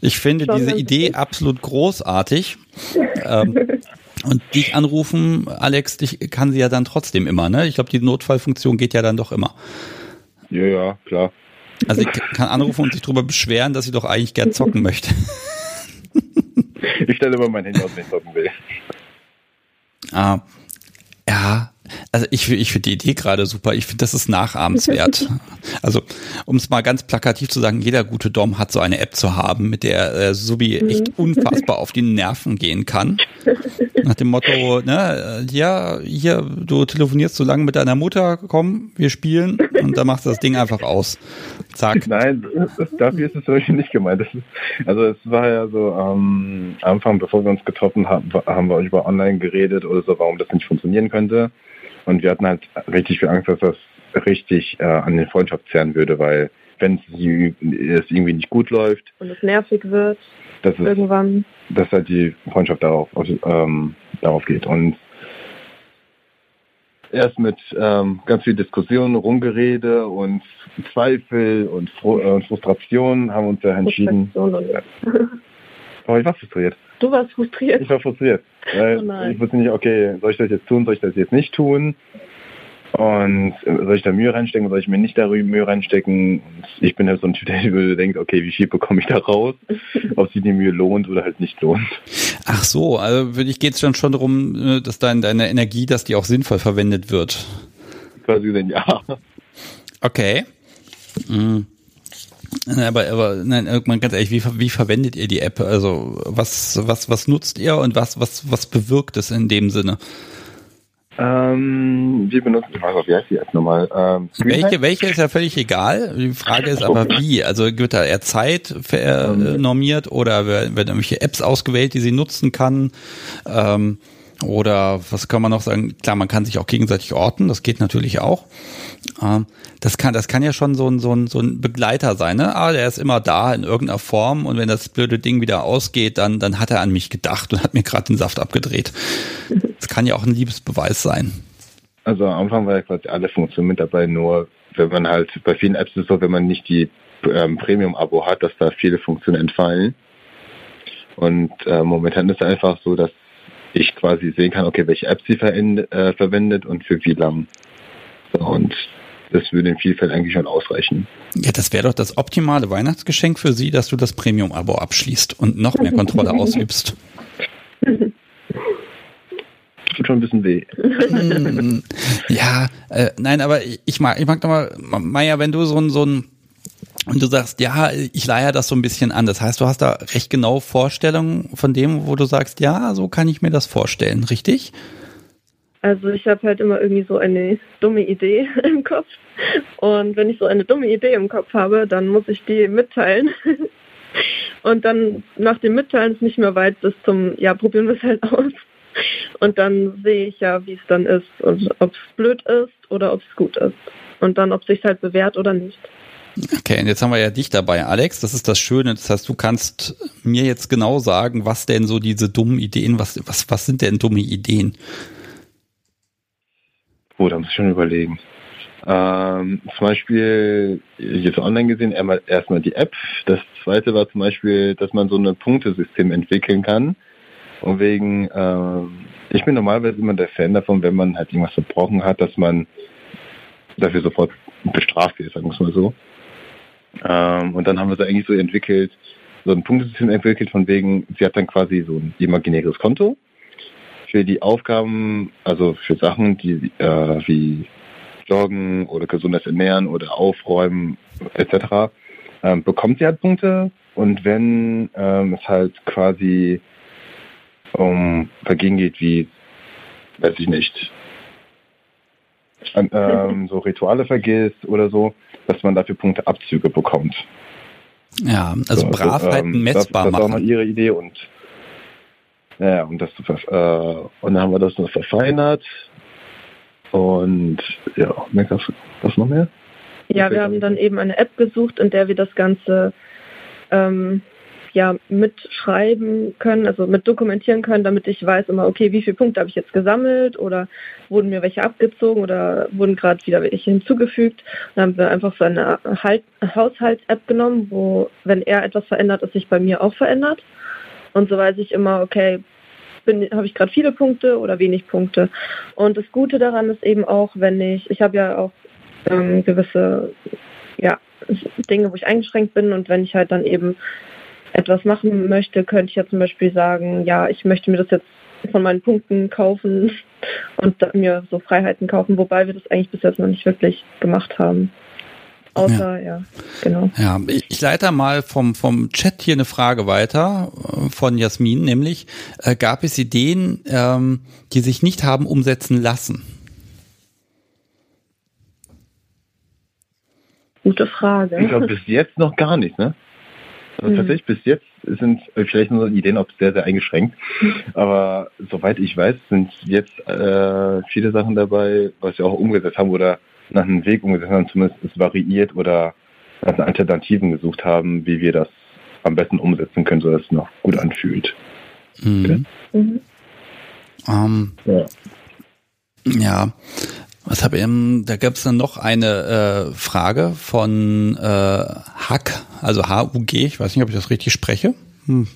Ich finde schon diese Idee absolut großartig. Ähm, und dich anrufen, Alex, dich kann sie ja dann trotzdem immer, ne? Ich glaube, die Notfallfunktion geht ja dann doch immer. Ja, ja, klar. Also ich kann anrufen und sich darüber beschweren, dass sie doch eigentlich gern zocken möchte. Ich stelle immer mein Handy aus, wenn ich zocken will. Ah, ja, also ich, ich finde die Idee gerade super. Ich finde, das ist nachahmenswert. Also, um es mal ganz plakativ zu sagen, jeder gute Dom hat so eine App zu haben, mit der äh, Subi mhm. echt unfassbar auf die Nerven gehen kann. Nach dem Motto, ne, ja, hier, du telefonierst so lange mit deiner Mutter, komm, wir spielen und dann machst du das Ding einfach aus. Zack. Nein, dafür ist es wirklich nicht gemeint. Ist, also es war ja so am Anfang, bevor wir uns getroffen haben, haben wir euch über online geredet oder so, warum das nicht funktionieren könnte. Und wir hatten halt richtig viel Angst, dass das richtig äh, an den Freundschaft zehren würde, weil wenn es irgendwie nicht gut läuft und es nervig wird, dass es, irgendwann, dass halt die Freundschaft darauf, ähm, darauf geht. Und erst mit ähm, ganz viel Diskussion, Rumgerede und Zweifel und Fro äh, Frustration haben wir uns ja entschieden. Oh, ich war frustriert. Du warst frustriert? Ich war frustriert. Weil oh ich wusste nicht, okay, soll ich das jetzt tun, soll ich das jetzt nicht tun? Und soll ich da Mühe reinstecken, soll ich mir nicht da Mühe reinstecken? Und ich bin halt so ein Typ, der denkt, okay, wie viel bekomme ich da raus? Ob sich die Mühe lohnt oder halt nicht lohnt. Ach so, also für dich geht es dann schon darum, äh, dass dein, deine Energie, dass die auch sinnvoll verwendet wird. Quasi gesagt, ja. Okay. Mhm. Aber, aber nein, ganz ehrlich, wie, wie verwendet ihr die App? Also was, was, was nutzt ihr und was, was, was bewirkt es in dem Sinne? Ähm, wir benutzen, auch, wie heißt die App nochmal? Ähm, welche, welche ist ja völlig egal. Die Frage ist aber wie. Also wird da eher Zeit ähm. normiert oder werden irgendwelche Apps ausgewählt, die sie nutzen kann? Ähm, oder was kann man noch sagen? Klar, man kann sich auch gegenseitig orten, das geht natürlich auch. Ähm, das kann, das kann ja schon so ein, so ein, so ein Begleiter sein, ne? Ah, der ist immer da in irgendeiner Form und wenn das blöde Ding wieder ausgeht, dann, dann hat er an mich gedacht und hat mir gerade den Saft abgedreht. Das kann ja auch ein Liebesbeweis sein. Also am Anfang war ja quasi alle Funktionen mit dabei, nur wenn man halt, bei vielen Apps ist so, wenn man nicht die ähm, Premium-Abo hat, dass da viele Funktionen entfallen. Und äh, momentan ist es einfach so, dass ich quasi sehen kann, okay, welche App sie äh, verwendet und für wie lang. So, und das würde in Vielfalt eigentlich schon ausreichen. Ja, das wäre doch das optimale Weihnachtsgeschenk für Sie, dass du das Premium-Abo abschließt und noch mehr Kontrolle ausübst. Tut schon ein bisschen weh. ja, äh, nein, aber ich mag, ich mag doch mal, Maya, wenn du so ein, so ein und du sagst, ja, ich leihe das so ein bisschen an. Das heißt, du hast da recht genau Vorstellungen von dem, wo du sagst, ja, so kann ich mir das vorstellen, richtig? Also ich habe halt immer irgendwie so eine dumme Idee im Kopf. Und wenn ich so eine dumme Idee im Kopf habe, dann muss ich die mitteilen. Und dann nach dem Mitteilen ist nicht mehr weit bis zum, ja, probieren wir es halt aus. Und dann sehe ich ja, wie es dann ist und ob es blöd ist oder ob es gut ist. Und dann, ob es sich halt bewährt oder nicht. Okay, und jetzt haben wir ja dich dabei, Alex. Das ist das Schöne. Das heißt, du kannst mir jetzt genau sagen, was denn so diese dummen Ideen, was, was, was sind denn dumme Ideen? Oh, da muss ich schon überlegen. Ähm, zum Beispiel, jetzt online gesehen, erstmal die App. Das zweite war zum Beispiel, dass man so ein Punktesystem entwickeln kann. Und wegen, ähm, ich bin normalerweise immer der Fan davon, wenn man halt irgendwas verbrochen hat, dass man dafür sofort bestraft wird, sagen wir es mal so. Ähm, und dann haben wir so eigentlich so entwickelt, so ein Punktesystem entwickelt, von wegen, sie hat dann quasi so ein imaginäres Konto für die Aufgaben, also für Sachen, die äh, wie Joggen oder gesundes Ernähren oder Aufräumen etc. Ähm, bekommt sie halt Punkte und wenn ähm, es halt quasi um Vergehen geht wie, weiß ich nicht, ähm, so Rituale vergisst oder so, dass man dafür Punkteabzüge bekommt. Ja, also so, Bravheiten ähm, messbar das, das machen. Das war mal ihre Idee und ja, und das äh, und dann haben wir das noch verfeinert und ja, was noch mehr? Ja, wir haben dann eben eine App gesucht, in der wir das Ganze ähm, ja mitschreiben können, also mit dokumentieren können, damit ich weiß immer, okay, wie viele Punkte habe ich jetzt gesammelt oder wurden mir welche abgezogen oder wurden gerade wieder welche hinzugefügt. Dann haben wir einfach so eine halt Haushalts-App genommen, wo, wenn er etwas verändert, es sich bei mir auch verändert. Und so weiß ich immer, okay, habe ich gerade viele Punkte oder wenig Punkte. Und das Gute daran ist eben auch, wenn ich, ich habe ja auch ähm, gewisse ja, Dinge, wo ich eingeschränkt bin und wenn ich halt dann eben etwas machen möchte, könnte ich ja zum Beispiel sagen, ja, ich möchte mir das jetzt von meinen Punkten kaufen und mir so Freiheiten kaufen, wobei wir das eigentlich bis jetzt noch nicht wirklich gemacht haben. Außer, ja, ja genau. Ja, ich leite mal vom, vom Chat hier eine Frage weiter äh, von Jasmin, nämlich äh, gab es Ideen, ähm, die sich nicht haben umsetzen lassen? Gute Frage. Ich glaube, bis jetzt noch gar nicht, ne? Also mhm. tatsächlich bis jetzt sind äh, vielleicht nur Ideen auch sehr, sehr eingeschränkt. Aber soweit ich weiß, sind jetzt äh, viele Sachen dabei, was wir auch umgesetzt haben oder nach einem Weg umgesetzt haben, zumindest ist variiert oder nach Alternativen gesucht haben, wie wir das am besten umsetzen können, sodass es noch gut anfühlt. Mhm. Okay? Mhm. Um, ähm, ja. ja. Was habe ich, da gab es dann noch eine äh, Frage von äh, Hack, also H-U-G, ich weiß nicht, ob ich das richtig spreche. Hm,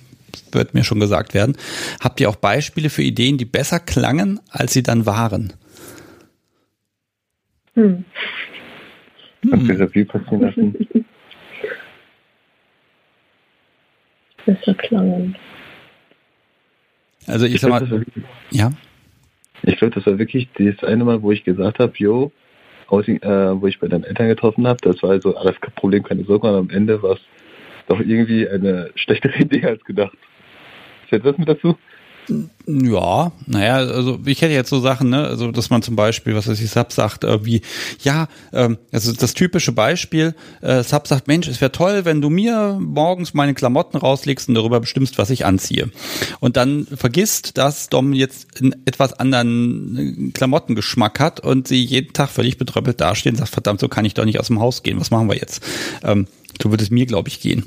wird mir schon gesagt werden. Habt ihr auch Beispiele für Ideen, die besser klangen, als sie dann waren? Hm. Du Revue passieren lassen? besser klangen. Also ich, ich sag mal, ja. Ich glaube, das war wirklich das eine Mal, wo ich gesagt habe, jo, äh, wo ich bei deinen Eltern getroffen habe, das war also alles Problem, keine Sorge, und am Ende war es doch irgendwie eine schlechtere Idee als gedacht. Zählt das mit dazu? Ja, naja, also ich hätte jetzt so Sachen, ne, also dass man zum Beispiel, was weiß ich, Sub sagt, äh, wie, ja, ähm, also das typische Beispiel, äh, Sub sagt, Mensch, es wäre toll, wenn du mir morgens meine Klamotten rauslegst und darüber bestimmst, was ich anziehe. Und dann vergisst, dass Dom jetzt einen etwas anderen äh, Klamottengeschmack hat und sie jeden Tag völlig betröppelt dastehen und sagt, verdammt, so kann ich doch nicht aus dem Haus gehen, was machen wir jetzt? Ähm, so würde es mir, glaube ich, gehen.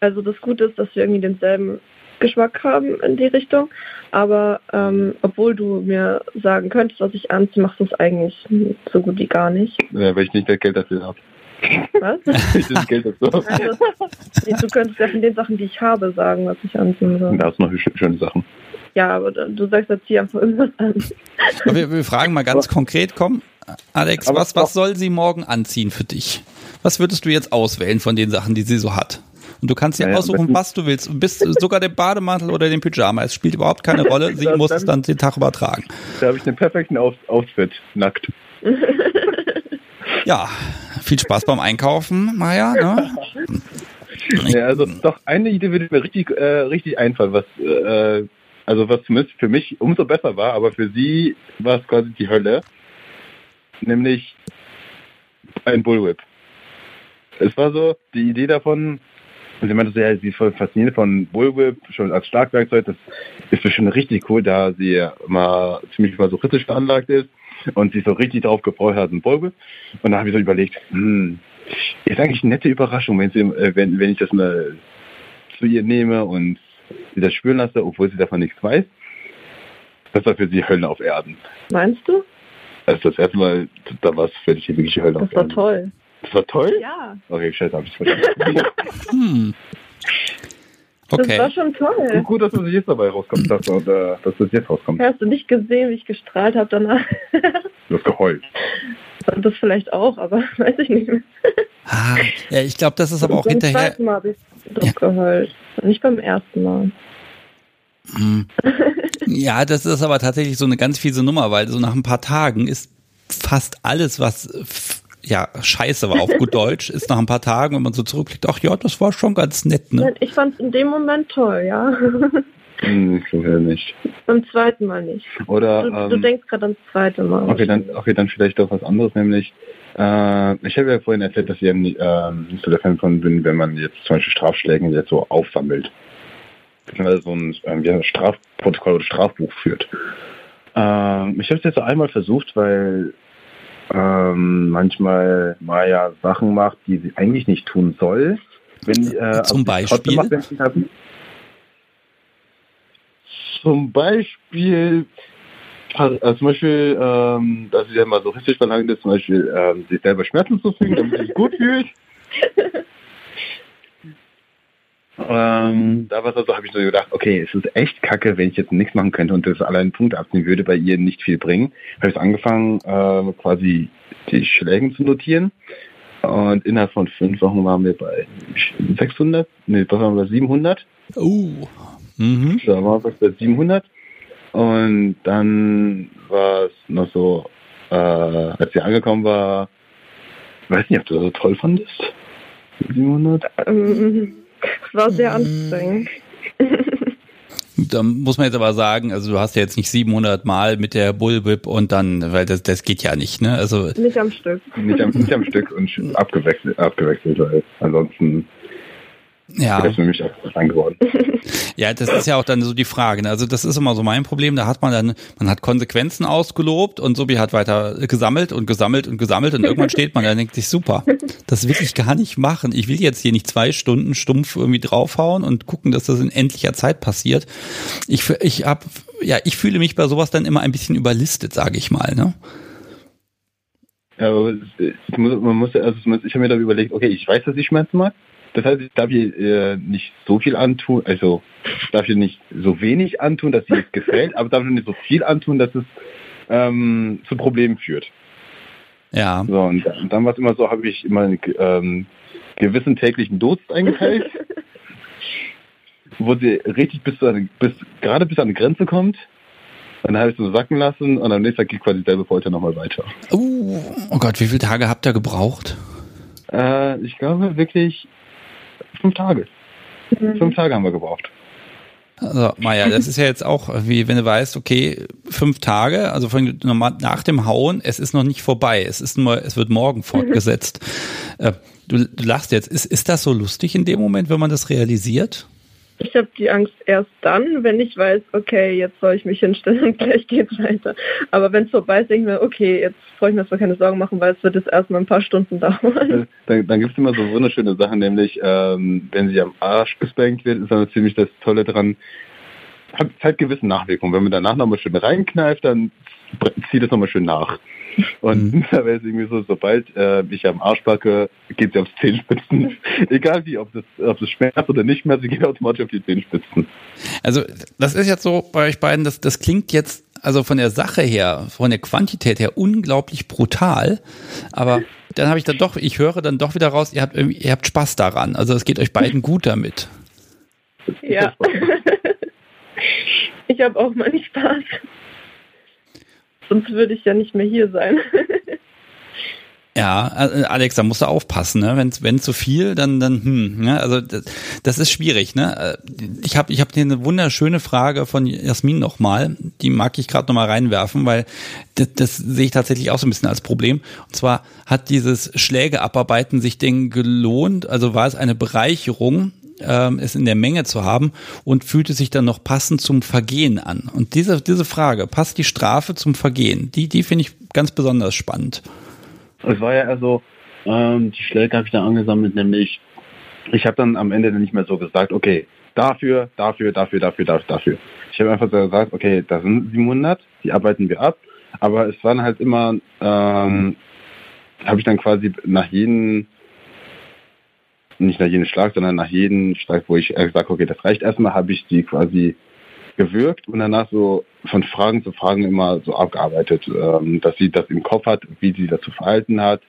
Also das Gute ist, dass wir irgendwie denselben Geschmack haben in die Richtung. Aber ähm, obwohl du mir sagen könntest, was ich anziehe, machst du es eigentlich so gut wie gar nicht. Ja, weil ich nicht das Geld dafür habe. Was? ich das Geld dafür also, Du könntest ja von den Sachen, die ich habe, sagen, was ich anziehen soll. Da hast du noch schöne Sachen. Ja, aber du sagst jetzt hier einfach irgendwas an. Wir, wir, fragen mal ganz aber, konkret, komm, Alex, was, was soll sie morgen anziehen für dich? Was würdest du jetzt auswählen von den Sachen, die sie so hat? Und du kannst dir ja, aussuchen, was du willst. Du bist sogar der Bademantel oder den Pyjama. Es spielt überhaupt keine Rolle. Sie muss es dann den Tag übertragen. Da habe ich den perfekten Outfit, nackt. ja, viel Spaß beim Einkaufen, Maja. Ne? Ja, also doch eine Idee würde mir richtig, äh, richtig einfallen, was äh, also was zumindest für mich umso besser war, aber für sie war es quasi die Hölle, nämlich ein Bullwhip. Es war so die Idee davon, und sie meinte, ja, sie ist voll fasziniert von Bullwhip, schon als Starkwerkzeug. Das ist bestimmt richtig cool, da sie mal ziemlich masochistisch veranlagt ist und sich so richtig darauf gefreut hat, ein Bullwhip. Und da habe ich so überlegt, hm, ist eigentlich eine nette Überraschung, wenn, sie, äh, wenn, wenn ich das mal zu ihr nehme und sie das spüren lasse, obwohl sie davon nichts weiß. Das war für sie Hölle auf Erden. Meinst du? Also das erste Mal, da war es für dich wirklich Hölle das auf Erden. Das war toll. Das war toll? Ja. Okay, scheiße, hab ich verstanden. hm. Okay. Das war schon toll. Gut, dass du jetzt dabei rauskommst, dass, äh, dass das jetzt rauskommt. Hast du nicht gesehen, wie ich gestrahlt habe danach? du hast geheult. Das vielleicht auch, aber weiß ich nicht mehr. Ah, ja, ich glaube, das ist aber auch beim hinterher. Beim zweiten Mal habe ich Druck ja. geheult. Nicht beim ersten Mal. Hm. Ja, das ist aber tatsächlich so eine ganz fiese Nummer, weil so nach ein paar Tagen ist fast alles, was ja scheiße war auf gut Deutsch, ist nach ein paar Tagen, wenn man so zurückblickt, ach ja, das war schon ganz nett, ne? Ich fand es in dem Moment toll, ja. Hm, ich nicht. Beim zweiten Mal nicht. Oder, du, ähm, du denkst gerade ans zweite Mal. Okay, dann, okay, dann vielleicht doch was anderes, nämlich äh, ich habe ja vorhin erzählt, dass ich ja nicht, äh, nicht so der Fan von bin, wenn man jetzt zum Beispiel Strafschläge jetzt so aufsammelt. Beziehungsweise so ein, äh, ein Strafprotokoll oder Strafbuch führt. Äh, ich habe es jetzt einmal versucht, weil ähm, manchmal Maya Sachen macht, die sie eigentlich nicht tun soll. Wenn, äh, Zum Beispiel? Macht, Zum Beispiel also, also zum Beispiel, ähm, dass ich ja mal so richtig verlangt ist, zum Beispiel ähm, sich selber Schmerzen zu fügen, damit sich gut fühlt. ähm, da war also, habe ich so gedacht, okay, es ist echt kacke, wenn ich jetzt nichts machen könnte und das allein Punkte abnehmen würde, bei ihr nicht viel bringen. Habe ich angefangen, äh, quasi die Schlägen zu notieren. Und innerhalb von fünf Wochen waren wir bei 600, nee, was waren wir, 700. Uh. Mhm. Da waren wir bei 700. Und dann war es noch so, äh, als sie angekommen war, weiß nicht, ob du das so toll fandest. 700? Ähm, war sehr anstrengend. Da muss man jetzt aber sagen, also du hast ja jetzt nicht 700 Mal mit der Bullwhip und dann, weil das, das geht ja nicht, ne? Also nicht am Stück. Nicht am, nicht am Stück und abgewechselt, abgewechselt, weil ansonsten ja. Das ist für mich auch geworden. Ja, das ist ja auch dann so die Frage. Ne? Also das ist immer so mein Problem. Da hat man dann, man hat Konsequenzen ausgelobt und Sobi hat weiter gesammelt und gesammelt und gesammelt und irgendwann steht man da und denkt sich, super, das will ich gar nicht machen. Ich will jetzt hier nicht zwei Stunden stumpf irgendwie draufhauen und gucken, dass das in endlicher Zeit passiert. Ich, ich hab, ja, ich fühle mich bei sowas dann immer ein bisschen überlistet, sage ich mal. Ne? Ja, aber man muss, also ich habe mir da überlegt, okay, ich weiß, dass ich Schmerzen mag. Das heißt, ich darf ihr äh, nicht so viel antun, also ich darf ihr nicht so wenig antun, dass sie es gefällt, aber darf nicht so viel antun, dass es ähm, zu Problemen führt. Ja. So, und dann, dann war es immer so, habe ich immer einen ähm, gewissen täglichen Durst eingeteilt, wo sie richtig bis, zu bis gerade bis an die Grenze kommt. Dann habe ich es so sacken lassen und am nächsten Tag geht quasi selbe Folter nochmal weiter. Oh, oh Gott, wie viele Tage habt ihr gebraucht? Äh, ich glaube wirklich fünf Tage. Mhm. Fünf Tage haben wir gebraucht. Also, Maja, das ist ja jetzt auch, wie wenn du weißt, okay, fünf Tage, also von, nach dem Hauen, es ist noch nicht vorbei, es ist nur, es wird morgen fortgesetzt. Mhm. Du, du lachst jetzt. Ist, ist das so lustig in dem Moment, wenn man das realisiert? Ich habe die Angst erst dann, wenn ich weiß, okay, jetzt soll ich mich hinstellen und gleich geht's weiter. Aber wenn es vorbei ist, denke ich mir, okay, jetzt brauche ich mir erstmal keine Sorgen machen, weil es wird jetzt erstmal ein paar Stunden dauern. Dann, dann gibt es immer so wunderschöne Sachen, nämlich ähm, wenn sie am Arsch gespankt wird, ist dann ziemlich das Tolle dran, hat halt gewisse Nachwirkungen. Wenn man danach nochmal schön reinkneift, dann zieht es nochmal schön nach. Und mhm. da wäre es irgendwie so, sobald äh, ich am Arsch packe, geht sie aufs Zehenspitzen. Egal wie, ob das, ob das schmerzt oder nicht mehr, sie geht automatisch auf die Zehenspitzen. Also das ist jetzt so bei euch beiden, das, das klingt jetzt also von der Sache her, von der Quantität her unglaublich brutal, aber dann habe ich dann doch, ich höre dann doch wieder raus, ihr habt irgendwie, ihr habt Spaß daran. Also es geht euch beiden gut damit. Ja. ich habe auch mal nicht Spaß. Sonst würde ich ja nicht mehr hier sein. Ja, äh, Alex, da musst du aufpassen, ne? Wenn wenn zu viel, dann dann hm, ne? Also das, das ist schwierig, ne? Äh, ich habe ich habe hier eine wunderschöne Frage von Jasmin nochmal, die mag ich gerade nochmal reinwerfen, weil das, das sehe ich tatsächlich auch so ein bisschen als Problem. Und zwar hat dieses Schläge abarbeiten sich denn gelohnt? Also war es eine Bereicherung? Ähm, es in der Menge zu haben und fühlt es sich dann noch passend zum Vergehen an? Und diese, diese Frage, passt die Strafe zum Vergehen? Die, die finde ich ganz besonders spannend. Es war ja also, ähm, die Schläge habe ich dann angesammelt, nämlich ich habe dann am Ende nicht mehr so gesagt, okay, dafür, dafür, dafür, dafür, dafür, dafür. Ich habe einfach so gesagt, okay, da sind 700, die arbeiten wir ab, aber es waren halt immer, ähm, habe ich dann quasi nach jedem nicht nach jedem Schlag, sondern nach jedem Schlag, wo ich gesagt okay, das reicht erstmal, habe ich die quasi gewirkt und danach so von Fragen zu Fragen immer so abgearbeitet, ähm, dass sie das im Kopf hat, wie sie das zu verhalten hat,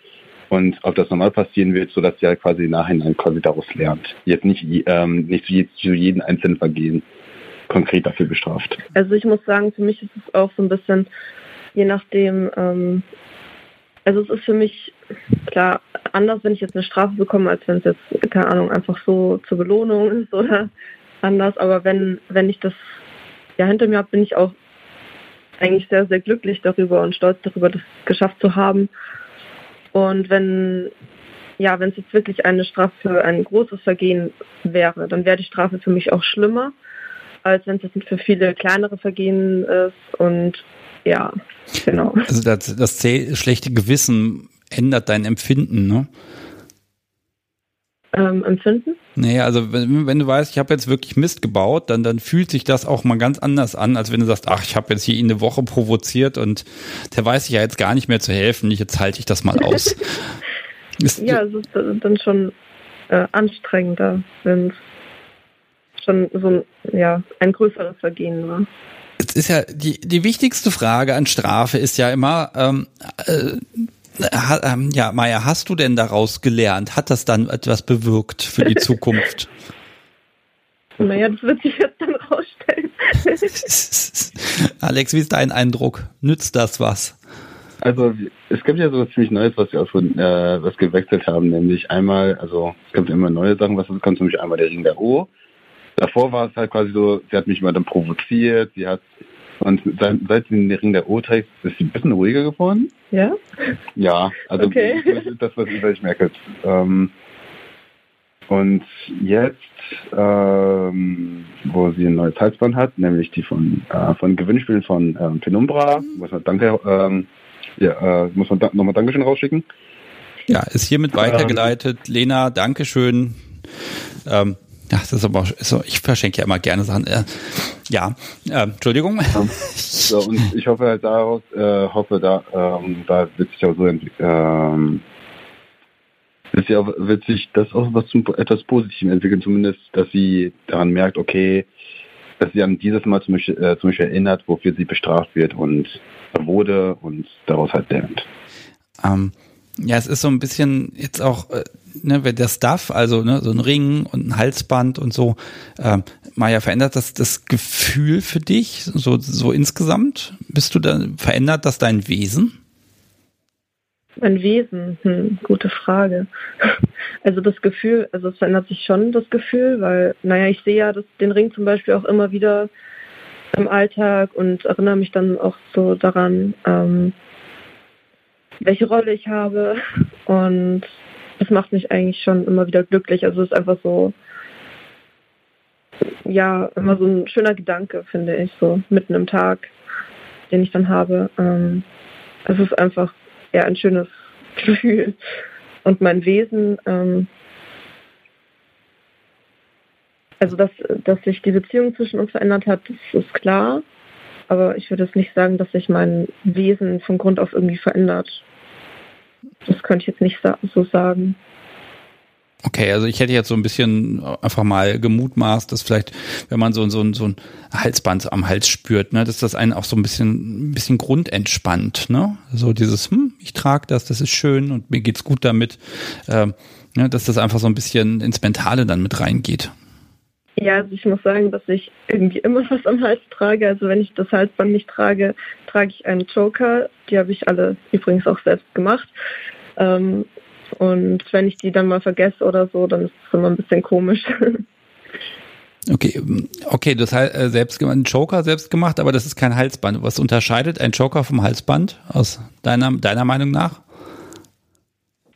und ob das normal passieren wird, sodass sie halt quasi Nachhinein quasi daraus lernt. Jetzt nicht, ähm, nicht zu, zu jedem einzelnen Vergehen konkret dafür bestraft. Also ich muss sagen, für mich ist es auch so ein bisschen, je nachdem, ähm, also es ist für mich klar anders, wenn ich jetzt eine Strafe bekomme, als wenn es jetzt, keine Ahnung, einfach so zur Belohnung ist oder anders. Aber wenn, wenn ich das ja hinter mir habe, bin ich auch eigentlich sehr, sehr glücklich darüber und stolz darüber, das geschafft zu haben. Und wenn, ja, wenn es jetzt wirklich eine Strafe für ein großes Vergehen wäre, dann wäre die Strafe für mich auch schlimmer, als wenn es jetzt für viele kleinere Vergehen ist. Und ja, genau. Also das, das schlechte Gewissen ändert dein Empfinden, ne? ähm, empfinden? Naja, also wenn, wenn du weißt, ich habe jetzt wirklich Mist gebaut, dann, dann fühlt sich das auch mal ganz anders an, als wenn du sagst, ach, ich habe jetzt hier ihn eine Woche provoziert und der weiß sich ja jetzt gar nicht mehr zu helfen, jetzt halte ich das mal aus. ist, ja, es ist dann schon äh, anstrengender, wenn es schon so ein, ja, ein größeres Vergehen war. Jetzt ist ja die, die wichtigste Frage an Strafe ist ja immer, ähm, äh, ähm, ja, Maya, hast du denn daraus gelernt? Hat das dann etwas bewirkt für die Zukunft? naja, das wird sich jetzt dann rausstellen. Alex, wie ist dein Eindruck? Nützt das was? Also es gibt ja so was ziemlich Neues, was wir auch schon äh, was gewechselt haben, nämlich einmal, also es gibt immer neue Sachen, was es kommt, zum Beispiel einmal der Ring der O. Davor war es halt quasi so, sie hat mich mal dann provoziert, sie hat und seit, seit sie den Ring der O trägt, ist sie ein bisschen ruhiger geworden. Ja? Ja, also okay. das ist das, was ich, was ich merke. Ähm, und jetzt, ähm, wo sie ein neues Halsband hat, nämlich die von, äh, von Gewinnspielen von ähm, Penumbra, muss man danke, ähm, ja, äh, muss man da, nochmal Dankeschön rausschicken. Ja, ist hiermit weitergeleitet. Lena, Dankeschön. Ähm, ja, das ist aber so, ich verschenke ja immer gerne Sachen. Äh, ja, äh, Entschuldigung. So, und ich hoffe halt daraus, äh, hoffe da, ähm, da wird sich auch so entwickeln, ähm, wird sich, auch, wird sich das auch was zum etwas Positives entwickeln, zumindest, dass sie daran merkt, okay, dass sie an dieses Mal zum Beispiel, äh, zum Beispiel erinnert, wofür sie bestraft wird und wurde und daraus halt lernt. Ähm, ja, es ist so ein bisschen jetzt auch, äh, ne, wenn der Stuff, also ne, so ein Ring und ein Halsband und so, äh, Maja, verändert das das Gefühl für dich, so, so insgesamt? Bist du da, verändert das dein Wesen? Mein Wesen, hm, gute Frage. Also das Gefühl, also es verändert sich schon das Gefühl, weil, naja, ich sehe ja das, den Ring zum Beispiel auch immer wieder im Alltag und erinnere mich dann auch so daran, ähm, welche Rolle ich habe. Und das macht mich eigentlich schon immer wieder glücklich. Also es ist einfach so, ja, immer so ein schöner Gedanke, finde ich, so mitten im Tag, den ich dann habe. Ähm, es ist einfach ja ein schönes Gefühl. Und mein Wesen, ähm, also dass, dass sich die Beziehung zwischen uns verändert hat, das ist klar. Aber ich würde es nicht sagen, dass sich mein Wesen von Grund auf irgendwie verändert. Das könnte ich jetzt nicht so sagen. Okay, also ich hätte jetzt so ein bisschen einfach mal gemutmaßt, dass vielleicht, wenn man so, so, so ein Halsband am Hals spürt, ne, dass das einen auch so ein bisschen, ein bisschen grundentspannt, ne? So dieses, hm, ich trage das, das ist schön und mir geht's gut damit, ähm, ne, dass das einfach so ein bisschen ins Mentale dann mit reingeht. Ja, also ich muss sagen, dass ich irgendwie immer was am Hals trage. Also wenn ich das Halsband nicht trage, trage ich einen Joker. Die habe ich alle übrigens auch selbst gemacht. Ähm, und wenn ich die dann mal vergesse oder so, dann ist es immer ein bisschen komisch. Okay, okay, das heißt äh, selbst gemacht, ein Joker selbst gemacht, aber das ist kein Halsband. Was unterscheidet ein Joker vom Halsband aus deiner deiner Meinung nach?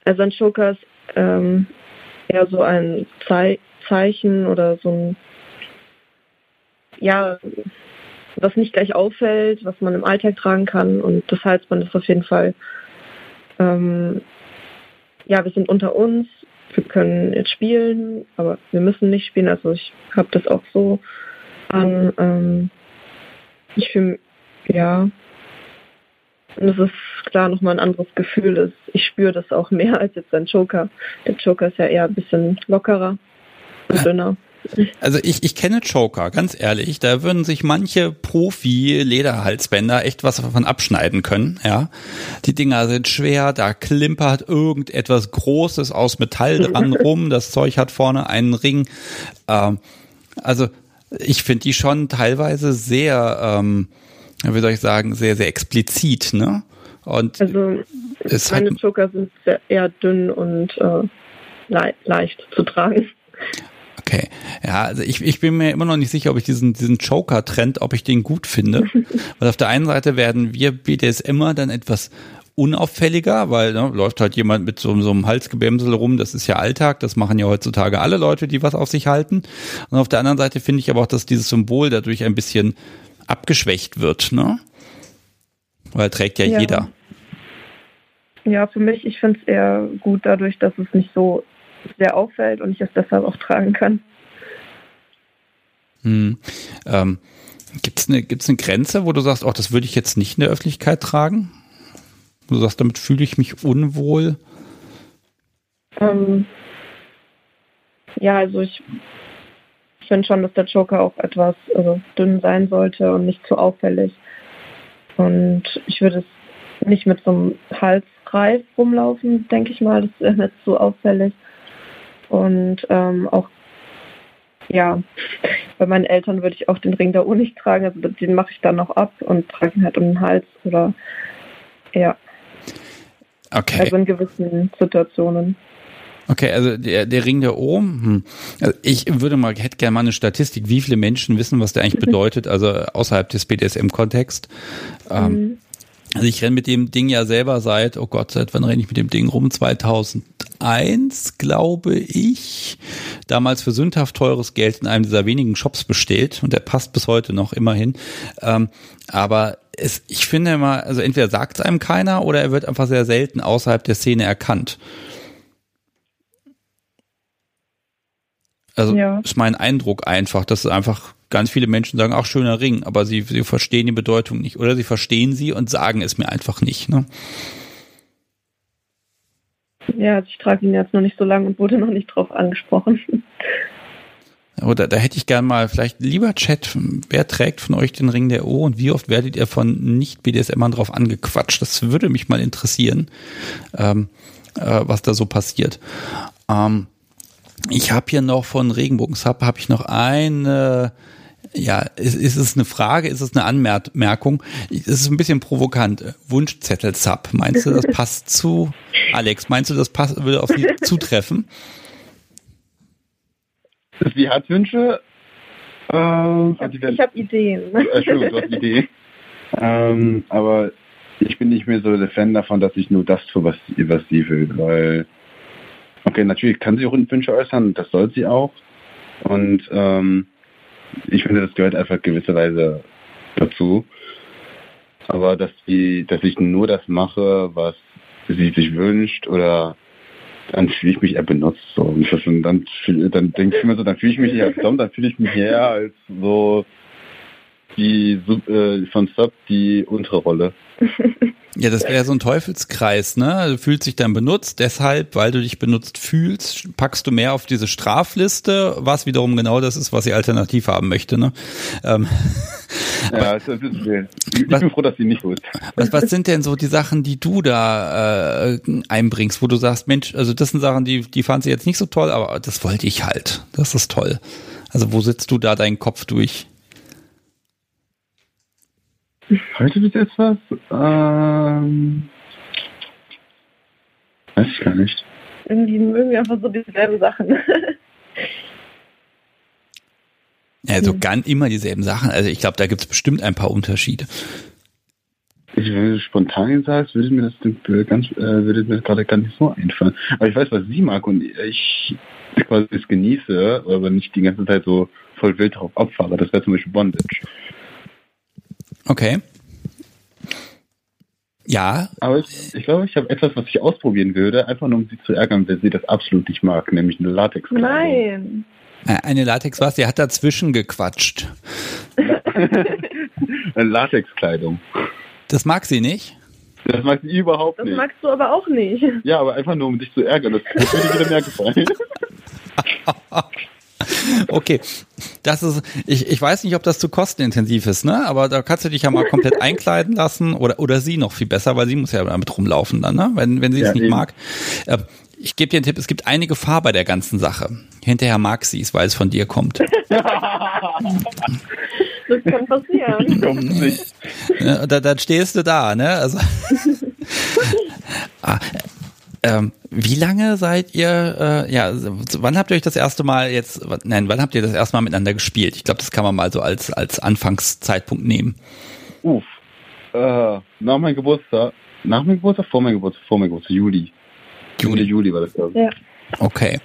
Also ein Joker ist ähm, eher so ein Ze Zeichen oder so ein ja, was nicht gleich auffällt, was man im Alltag tragen kann. Und das Halsband ist auf jeden Fall ähm, ja, wir sind unter uns, wir können jetzt spielen, aber wir müssen nicht spielen. Also ich habe das auch so an. Ähm, ich fühle, ja, und es ist klar nochmal ein anderes Gefühl. Ich spüre das auch mehr als jetzt ein Joker. Der Joker ist ja eher ein bisschen lockerer und dünner. Also ich, ich kenne Joker, ganz ehrlich. Da würden sich manche Profi-Lederhalsbänder echt was davon abschneiden können. Ja, Die Dinger sind schwer, da klimpert irgendetwas Großes aus Metall dran rum. Das Zeug hat vorne einen Ring. Ähm, also ich finde die schon teilweise sehr, ähm, wie soll ich sagen, sehr, sehr explizit. Ne? Und also meine halt, Joker sind eher dünn und äh, le leicht zu tragen. Okay, ja, also ich, ich bin mir immer noch nicht sicher, ob ich diesen, diesen Joker-Trend, ob ich den gut finde. Weil auf der einen Seite werden wir BDSMer dann etwas unauffälliger, weil ne, läuft halt jemand mit so, so einem Halsgebämsel rum, das ist ja Alltag, das machen ja heutzutage alle Leute, die was auf sich halten. Und auf der anderen Seite finde ich aber auch, dass dieses Symbol dadurch ein bisschen abgeschwächt wird, ne? Weil trägt ja, ja. jeder. Ja, für mich, ich finde es eher gut dadurch, dass es nicht so sehr auffällt und ich es deshalb auch tragen kann. Hm. Ähm, Gibt es eine, gibt's eine Grenze, wo du sagst, oh, das würde ich jetzt nicht in der Öffentlichkeit tragen? Du sagst, damit fühle ich mich unwohl? Ähm, ja, also ich finde schon, dass der Joker auch etwas also dünn sein sollte und nicht zu auffällig. Und ich würde es nicht mit so einem Halsreif rumlaufen, denke ich mal. Das ist nicht so auffällig. Und ähm, auch, ja, bei meinen Eltern würde ich auch den Ring der Uhr nicht tragen. Also den mache ich dann noch ab und trage ihn halt um den Hals oder, ja. Okay. Also in gewissen Situationen. Okay, also der, der Ring der Ohm. Hm. Also ich würde mal, hätte gerne mal eine Statistik, wie viele Menschen wissen, was der eigentlich bedeutet, also außerhalb des BDSM-Kontext. Ähm, mhm. Also ich renne mit dem Ding ja selber seit, oh Gott, seit wann renne ich mit dem Ding rum? 2001, glaube ich. Damals für sündhaft teures Geld in einem dieser wenigen Shops bestellt und der passt bis heute noch immerhin. Ähm, aber es, ich finde immer, also entweder sagt es einem keiner oder er wird einfach sehr selten außerhalb der Szene erkannt. Also ja. ist mein Eindruck einfach, dass es einfach ganz viele Menschen sagen, ach, schöner Ring, aber sie, sie verstehen die Bedeutung nicht. Oder sie verstehen sie und sagen es mir einfach nicht. Ne? Ja, also ich trage ihn jetzt noch nicht so lange und wurde noch nicht drauf angesprochen. Oder da hätte ich gern mal vielleicht lieber Chat, wer trägt von euch den Ring der O und wie oft werdet ihr von nicht-BDSMern drauf angequatscht? Das würde mich mal interessieren, ähm, äh, was da so passiert. Ähm, ich habe hier noch von Regenbogensub habe ich noch eine ja, ist, ist es eine Frage, ist es eine Anmerkung? Es ist ein bisschen provokant. Wunschzettel Sub. Meinst du, das passt zu Alex? Meinst du, das passt, würde auf sie zutreffen? Sie hat Wünsche. Ähm, ich habe hab Ideen. Entschuldigung, du hast Ideen. Ähm, aber ich bin nicht mehr so der Fan davon, dass ich nur das tue, was, was sie will. Weil, okay, natürlich kann sie auch Wünsche äußern, das soll sie auch. Und ähm, ich finde, das gehört einfach gewisserweise dazu. Aber dass die, dass ich nur das mache, was sie sich wünscht oder dann fühle ich mich eher benutzt. So. Und dann, dann denke ich mir so, dann fühle ich mich als Dom, dann fühle ich mich eher als so die äh, von Sub die untere Rolle. Ja, das wäre so ein Teufelskreis, ne? Du fühlst dich dann benutzt, deshalb, weil du dich benutzt fühlst, packst du mehr auf diese Strafliste, was wiederum genau das ist, was sie alternativ haben möchte, ne? Ähm, ja, das ist ich was, bin froh, dass sie nicht so ist. Was, was sind denn so die Sachen, die du da äh, einbringst, wo du sagst, Mensch, also das sind Sachen, die, die fand sie jetzt nicht so toll, aber das wollte ich halt. Das ist toll. Also wo sitzt du da deinen Kopf durch? Heute bis jetzt was? Ähm, weiß ich gar nicht. Irgendwie mögen wir einfach so dieselben Sachen. Also ganz immer dieselben Sachen. Also ich glaube, da gibt es bestimmt ein paar Unterschiede. Ich, wenn du spontan sagst, würde mir das ganz, äh, würde mir gerade gar nicht so einfallen. Aber ich weiß, was sie mag und ich quasi es genieße, aber nicht die ganze Zeit so voll wild drauf abfahre. Das wäre zum Beispiel Bondage. Okay. Ja. Aber ich, ich glaube, ich habe etwas, was ich ausprobieren würde, einfach nur um sie zu ärgern, wenn sie das absolut nicht mag, nämlich eine latex -Kleidung. Nein. Eine Latex was? Sie hat dazwischen gequatscht. eine Latexkleidung. Das mag sie nicht? Das mag sie überhaupt nicht. Das magst du aber auch nicht. Ja, aber einfach nur um dich zu ärgern. Das, das würde dir wieder mehr gefallen. Okay, das ist, ich, ich weiß nicht, ob das zu kostenintensiv ist, ne? Aber da kannst du dich ja mal komplett einkleiden lassen oder, oder sie noch viel besser, weil sie muss ja damit rumlaufen dann, ne? Wenn, wenn sie es nicht eben. mag. Äh, ich gebe dir einen Tipp, es gibt eine Gefahr bei der ganzen Sache. Hinterher mag sie es, weil es von dir kommt. das kann passieren. Kommt nicht. Ja, da, dann stehst du da, ne? Also. ah, ähm, wie lange seid ihr, äh, ja, wann habt ihr euch das erste Mal jetzt, nein, wann habt ihr das erste Mal miteinander gespielt? Ich glaube, das kann man mal so als, als Anfangszeitpunkt nehmen. Uff, äh, nach meinem Geburtstag, nach meinem Geburtstag, vor meinem Geburtstag, vor meinem Geburtstag, Juli. Juli, Juli war das, glaube ich. Ja. Okay.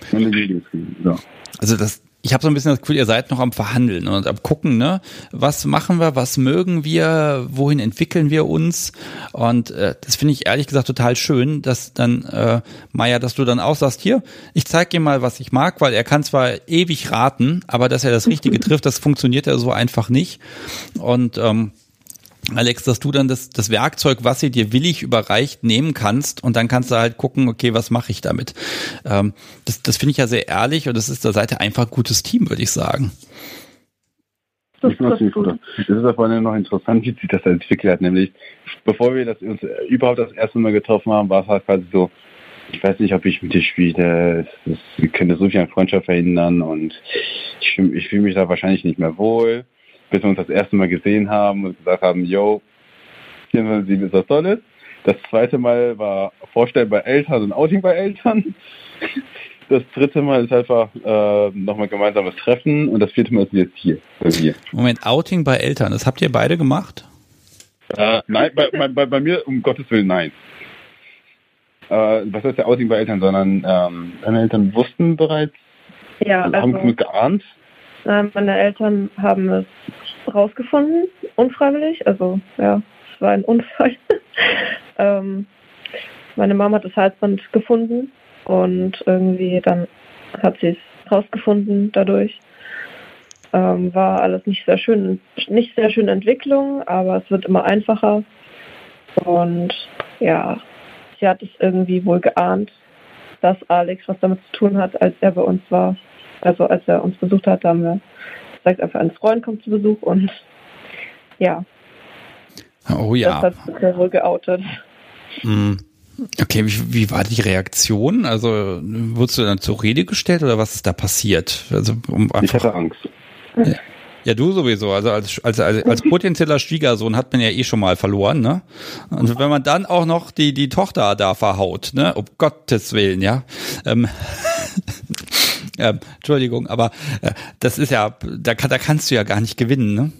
Also das, ich habe so ein bisschen das Gefühl, ihr seid noch am Verhandeln und am gucken, ne? Was machen wir, was mögen wir, wohin entwickeln wir uns? Und äh, das finde ich ehrlich gesagt total schön, dass dann, äh, Maya, dass du dann auch sagst, hier, ich zeige ihm mal, was ich mag, weil er kann zwar ewig raten, aber dass er das Richtige trifft, das funktioniert ja so einfach nicht. Und ähm, Alex, dass du dann das, das Werkzeug, was sie dir willig überreicht, nehmen kannst und dann kannst du halt gucken, okay, was mache ich damit? Ähm, das das finde ich ja sehr ehrlich und das ist da seid ihr einfach ein gutes Team, würde ich sagen. Das, das, ist das ist ja vor allem noch interessant, wie sich das entwickelt hat. Nämlich, bevor wir das uns überhaupt das erste Mal getroffen haben, war es halt quasi so, ich weiß nicht, ob ich mit dir spiele. Es, es könnte so viel an Freundschaft verhindern und ich fühle ich fühl mich da wahrscheinlich nicht mehr wohl bis wir uns das erste Mal gesehen haben und gesagt haben, yo, 24 ist was Tolles. Das zweite Mal war Vorstellen bei Eltern und Outing bei Eltern. Das dritte Mal ist einfach äh, nochmal gemeinsames Treffen und das vierte Mal ist jetzt hier. hier. Moment, Outing bei Eltern, das habt ihr beide gemacht? Äh, nein, bei, bei, bei, mir um Gottes Willen nein. Äh, was heißt der Outing bei Eltern, sondern ähm, deine Eltern wussten bereits, ja, also, haben mit geahnt? Äh, meine Eltern haben es rausgefunden, unfreiwillig. Also ja, es war ein Unfall. ähm, meine Mama hat das Halsband gefunden und irgendwie dann hat sie es rausgefunden dadurch. Ähm, war alles nicht sehr schön, nicht sehr schöne Entwicklung, aber es wird immer einfacher. Und ja, sie hat es irgendwie wohl geahnt, dass Alex was damit zu tun hat, als er bei uns war. Also als er uns besucht hat, haben wir gesagt, einfach ein Freund kommt zu Besuch und ja. Oh ja. Das hat sich wohl geoutet. Hm. Okay, wie, wie war die Reaktion? Also wurdest du dann zur Rede gestellt oder was ist da passiert? Also, um ich hatte Angst. Ja. Ja, du sowieso. Also als, als, als, als potenzieller Schwiegersohn hat man ja eh schon mal verloren, ne? Und wenn man dann auch noch die, die Tochter da verhaut, ne? Um Gottes Willen, ja. Ähm, äh, Entschuldigung, aber äh, das ist ja, da, da kannst du ja gar nicht gewinnen, ne?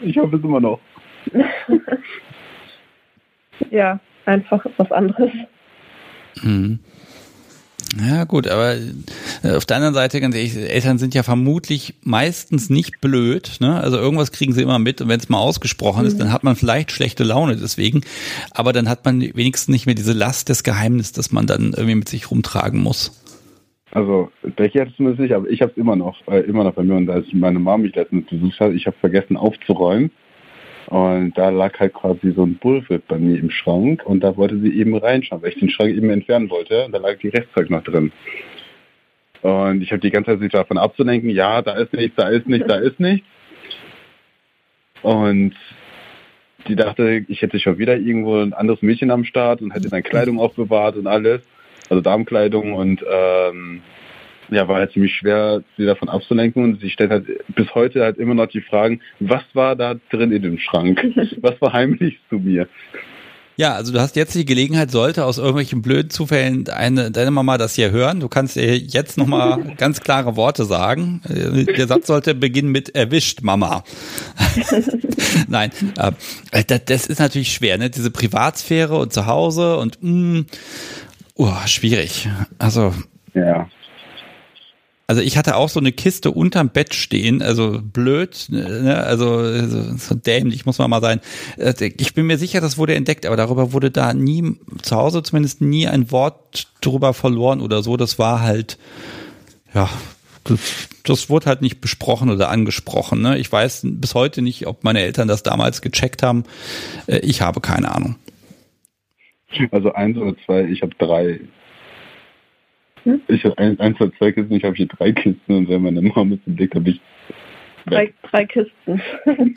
Ich hoffe es immer noch. ja, einfach was anderes. Mhm. Ja, gut, aber äh, auf der anderen Seite, ganz ehrlich, Eltern sind ja vermutlich meistens nicht blöd, ne? Also irgendwas kriegen sie immer mit und wenn es mal ausgesprochen mhm. ist, dann hat man vielleicht schlechte Laune deswegen, aber dann hat man wenigstens nicht mehr diese Last des Geheimnisses, das man dann irgendwie mit sich rumtragen muss. Also, Becky hat es zumindest nicht, aber ich habe es immer noch, äh, immer noch bei mir. Und als meine Mom mich letztens besucht hat, ich habe vergessen aufzuräumen. Und da lag halt quasi so ein Bullwhip bei mir im Schrank und da wollte sie eben reinschauen, weil ich den Schrank eben entfernen wollte. Und da lag die Restzeug noch drin. Und ich habe die ganze Zeit sich davon abzulenken, ja, da ist nichts, da ist nichts, da ist nichts. Und die dachte, ich hätte schon wieder irgendwo ein anderes Mädchen am Start und hätte dann Kleidung aufbewahrt und alles also Darmkleidung und ähm, ja, war halt ziemlich schwer, sie davon abzulenken und sie stellt halt bis heute halt immer noch die Fragen, was war da drin in dem Schrank? Was verheimlichst du mir? Ja, also du hast jetzt die Gelegenheit, sollte aus irgendwelchen blöden Zufällen deine, deine Mama das hier hören. Du kannst ihr jetzt nochmal ganz klare Worte sagen. Der Satz sollte beginnen mit erwischt, Mama. Nein, äh, das ist natürlich schwer, ne? Diese Privatsphäre und zu Hause und mh, mm, Oh, schwierig. Also. Ja. Also ich hatte auch so eine Kiste unterm Bett stehen, also blöd, ne? also so dämlich muss man mal sein. Äh, ich bin mir sicher, das wurde entdeckt, aber darüber wurde da nie, zu Hause zumindest nie ein Wort drüber verloren oder so. Das war halt, ja, das, das wurde halt nicht besprochen oder angesprochen. Ne? Ich weiß bis heute nicht, ob meine Eltern das damals gecheckt haben. Äh, ich habe keine Ahnung. Also eins oder zwei, ich habe drei. Hm? Ich habe ein, ein, zwei, zwei Kisten, ich habe hier drei Kisten und wenn meine Mama mit dem Blick habe ich Drei, drei, Kisten.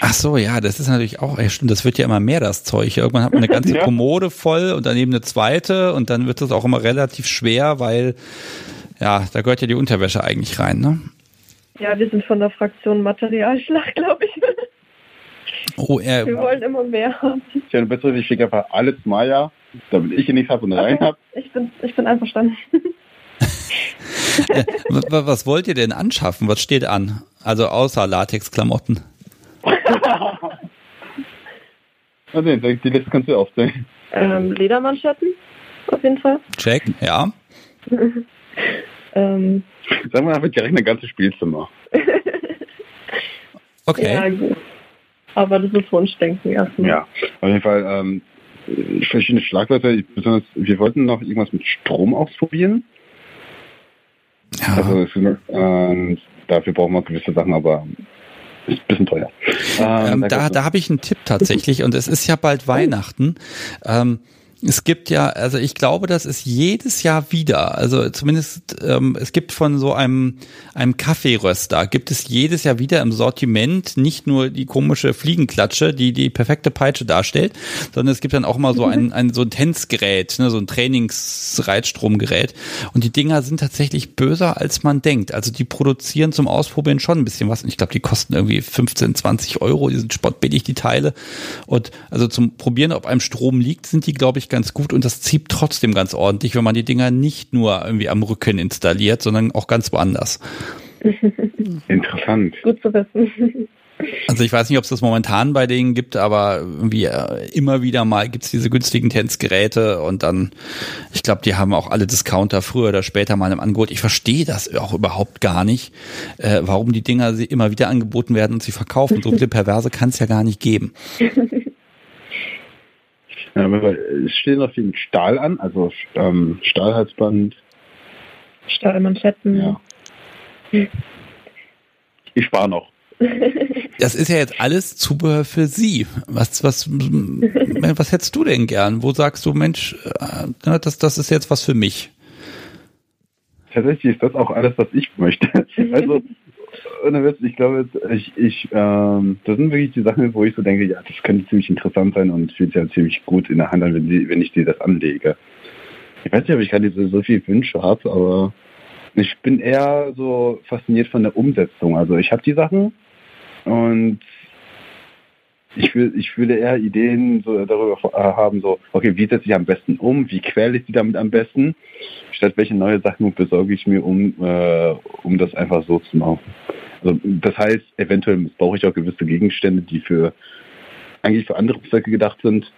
Ach so, ja, das ist natürlich auch, ey, stimmt, das wird ja immer mehr, das Zeug. Irgendwann hat man eine ganze ja. Kommode voll und daneben eine zweite und dann wird das auch immer relativ schwer, weil, ja, da gehört ja die Unterwäsche eigentlich rein, ne? Ja, wir sind von der Fraktion Materialschlag, glaube ich. Oh, er, wir wollen immer mehr haben. Ich habe eine bessere, ich schicke einfach alles Maya, damit ich hier nichts habe und okay. rein habe. Ich bin, ich bin einverstanden. Was wollt ihr denn anschaffen? Was steht an? Also außer Latexklamotten. also, die Liste kannst du aufzählen. Ähm, Ledermanschetten, auf jeden Fall. Check, ja. ähm, Sagen wir einfach direkt eine ganze Spielzimmer. okay. Ja, gut. Aber das ist Wunschdenken erstmal. Ja, auf jeden Fall ähm, verschiedene Schlagwörter. Besonders, wir wollten noch irgendwas mit Strom ausprobieren. Ja. Also äh, dafür brauchen wir gewisse Sachen, aber ist ein bisschen teuer. Ähm, ähm da da habe ich einen Tipp tatsächlich und es ist ja bald. Weihnachten. Ähm, es gibt ja, also ich glaube, das ist jedes Jahr wieder, also zumindest ähm, es gibt von so einem einem Kaffeeröster gibt es jedes Jahr wieder im Sortiment nicht nur die komische Fliegenklatsche, die die perfekte Peitsche darstellt, sondern es gibt dann auch mal so ein ein so ein Tänzgerät, ne, so ein Trainingsreitstromgerät und die Dinger sind tatsächlich böser als man denkt. Also die produzieren zum Ausprobieren schon ein bisschen was. Und ich glaube, die kosten irgendwie 15, 20 Euro. Die sind spottbillig die Teile und also zum Probieren, ob einem Strom liegt, sind die glaube ich ganz gut und das zieht trotzdem ganz ordentlich, wenn man die Dinger nicht nur irgendwie am Rücken installiert, sondern auch ganz woanders. Interessant. Gut zu wissen. Also ich weiß nicht, ob es das momentan bei denen gibt, aber irgendwie äh, immer wieder mal gibt es diese günstigen Tänzgeräte und dann, ich glaube, die haben auch alle Discounter früher oder später mal im Angebot. Ich verstehe das auch überhaupt gar nicht, äh, warum die Dinger immer wieder angeboten werden und sie verkaufen. So viele Perverse kann es ja gar nicht geben. Ja, es steht noch viel Stahl an, also ähm, Stahlhalsband. Stahlmanschetten. Ja. Ich spare noch. Das ist ja jetzt alles Zubehör für Sie. Was, was, was hättest du denn gern? Wo sagst du, Mensch, äh, das, das ist jetzt was für mich? Tatsächlich ist das auch alles, was ich möchte. Also ohne Witz, ich glaube, ich, ich, ähm, das sind wirklich die Sachen, wo ich so denke, ja, das könnte ziemlich interessant sein und fühlt sich ja ziemlich gut in der Hand an, wenn, wenn ich dir das anlege. Ich weiß nicht, ob ich gerade so, so viele Wünsche habe, aber ich bin eher so fasziniert von der Umsetzung. Also ich habe die Sachen und ich, will, ich würde eher Ideen so darüber haben, so, okay, wie setze ich am besten um, wie quäle ich sie damit am besten, statt welche neue Sachen besorge ich mir, um, äh, um das einfach so zu machen. Also das heißt, eventuell missbrauche ich auch gewisse Gegenstände, die für eigentlich für andere Zwecke gedacht sind.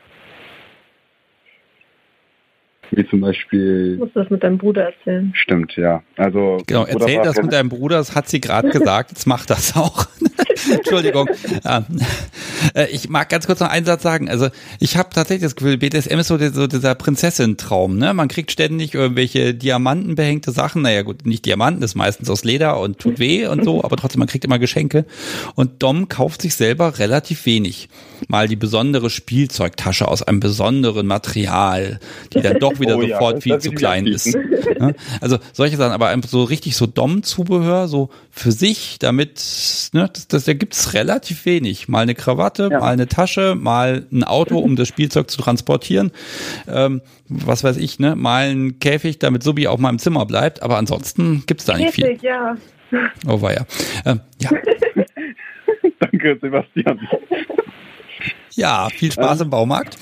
Wie zum Beispiel. Du musst das mit deinem Bruder erzählen. Stimmt, ja. Also. Genau, erzähl das mit deinem Bruder, das hat sie gerade gesagt, jetzt mach das auch. Entschuldigung. Äh, ich mag ganz kurz noch einen Satz sagen. Also ich habe tatsächlich das Gefühl, BDSM ist so, dieser Prinzessin-Traum. Ne? Man kriegt ständig irgendwelche diamantenbehängte Sachen. Naja gut, nicht Diamanten, ist meistens aus Leder und tut weh und so, aber trotzdem, man kriegt immer Geschenke. Und Dom kauft sich selber relativ wenig. Mal die besondere Spielzeugtasche aus einem besonderen Material, die dann doch wieder oh, sofort ja, viel zu klein ist. Ne? Also solche Sachen, aber einfach so richtig so Dom-Zubehör, so für sich, damit, ne, das, das, da gibt's relativ wenig. Mal eine Krawatte, ja. mal eine Tasche, mal ein Auto, um das Spielzeug zu transportieren. Ähm, was weiß ich, ne? Mal ein Käfig, damit Subi auch mal im Zimmer bleibt. Aber ansonsten gibt's da nicht Käfig, viel. ja. Oh weia. Ähm, ja. Danke, Sebastian. Ja, viel Spaß ähm. im Baumarkt.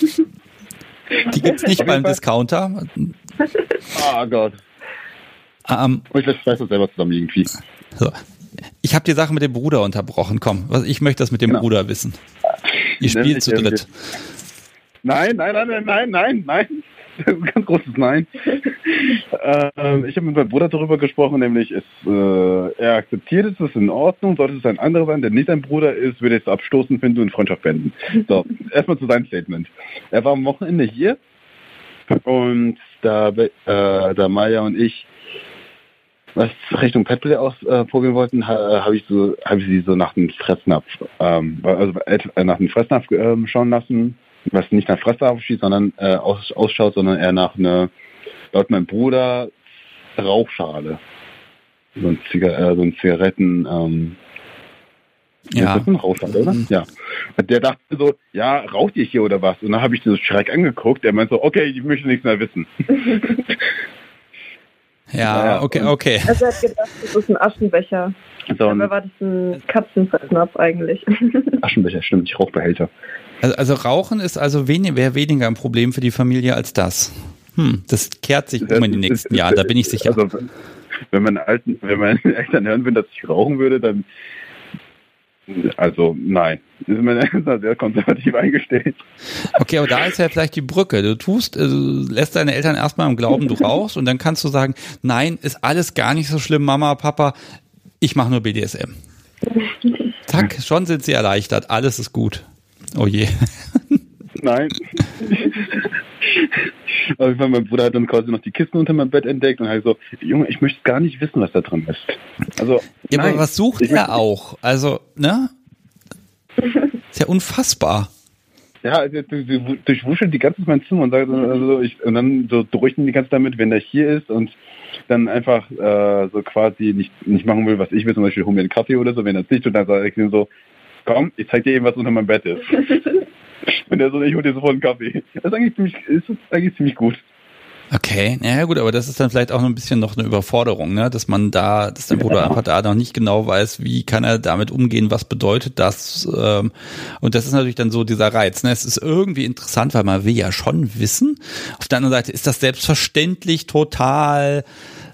Die gibt's nicht beim Discounter. Ah oh Gott. Um, ich lasse das selber zusammen irgendwie. So. Ich habe die Sache mit dem Bruder unterbrochen. Komm, ich möchte das mit dem genau. Bruder wissen. Ihr spielt zu dritt. Nein, nein, nein, nein, nein, nein, nein. Das ist ein ganz großes Nein. ähm, ich habe mit meinem Bruder darüber gesprochen, nämlich ist, äh, er akzeptiert es, ist in Ordnung, sollte es ein anderer sein, der nicht ein Bruder ist, würde es abstoßen finden und Freundschaft beenden. So, erstmal zu seinem Statement. Er war am Wochenende hier und da, äh, da Maya und ich was Richtung Petplay ausprobieren äh, wollten, ha, habe ich so, habe ich sie so nach dem Fressnapf, ähm, also äh, nach dem Fressnapf ähm, schauen lassen, was nicht nach Fressnapf aussieht, sondern äh, aus, ausschaut, sondern eher nach einer, laut meinem Bruder, Rauchschale. So ein, Ziga äh, so ein Zigaretten, ähm, Ja. Das ist ein Rauchschale, oder? Mhm. Ja. Und der dachte so, ja, raucht ihr hier oder was? Und dann habe ich so schreck angeguckt. Der meint so, okay, ich möchte nichts mehr wissen. Ja, Ja. okay, okay. Also er hat gedacht, das ist ein Aschenbecher. So ein Dabei war das ein Katzenfressnapf eigentlich. Aschenbecher, stimmt, nicht Rauchbehälter. Also, also Rauchen ist also wenig, wäre weniger ein Problem für die Familie als das. Hm, das kehrt sich um in den nächsten Jahren, da bin ich sicher. Also, wenn meine alten, wenn meine Eltern hören würden, dass ich rauchen würde, dann also nein. Ist Eltern sehr konservativ eingestellt. Okay, aber da ist ja vielleicht die Brücke. Du tust, du lässt deine Eltern erstmal im Glauben, du rauchst und dann kannst du sagen, nein, ist alles gar nicht so schlimm, Mama, Papa, ich mache nur BDSM. Zack, schon sind sie erleichtert, alles ist gut. Oh je. Nein. Aber ich meine, mein Bruder hat dann quasi noch die Kisten unter meinem Bett entdeckt und halt so, Junge, ich möchte gar nicht wissen, was da drin ist. Also, Ja, nein. aber was sucht Ich er auch? Also, ne? Ist ja unfassbar. Ja, also du, du durchwuschelt die ganze Zeit mein Zimmer und sagt also ich, und dann so beruhigt ihn die ganze damit, wenn er hier ist und dann einfach äh, so quasi nicht nicht machen will, was ich will, zum Beispiel hol mir einen Kaffee oder so, wenn er es nicht tut, dann sage ich ihm so, komm, ich zeig dir eben, was unter meinem Bett ist. und er so, ich hol dir sofort einen Kaffee. Das ist eigentlich ziemlich, ist eigentlich ziemlich gut. Okay, ja gut, aber das ist dann vielleicht auch noch ein bisschen noch eine Überforderung, ne? dass man da, dass dein Bruder einfach da noch nicht genau weiß, wie kann er damit umgehen, was bedeutet das. Ähm, und das ist natürlich dann so dieser Reiz. Ne? Es ist irgendwie interessant, weil man will ja schon wissen. Auf der anderen Seite ist das selbstverständlich total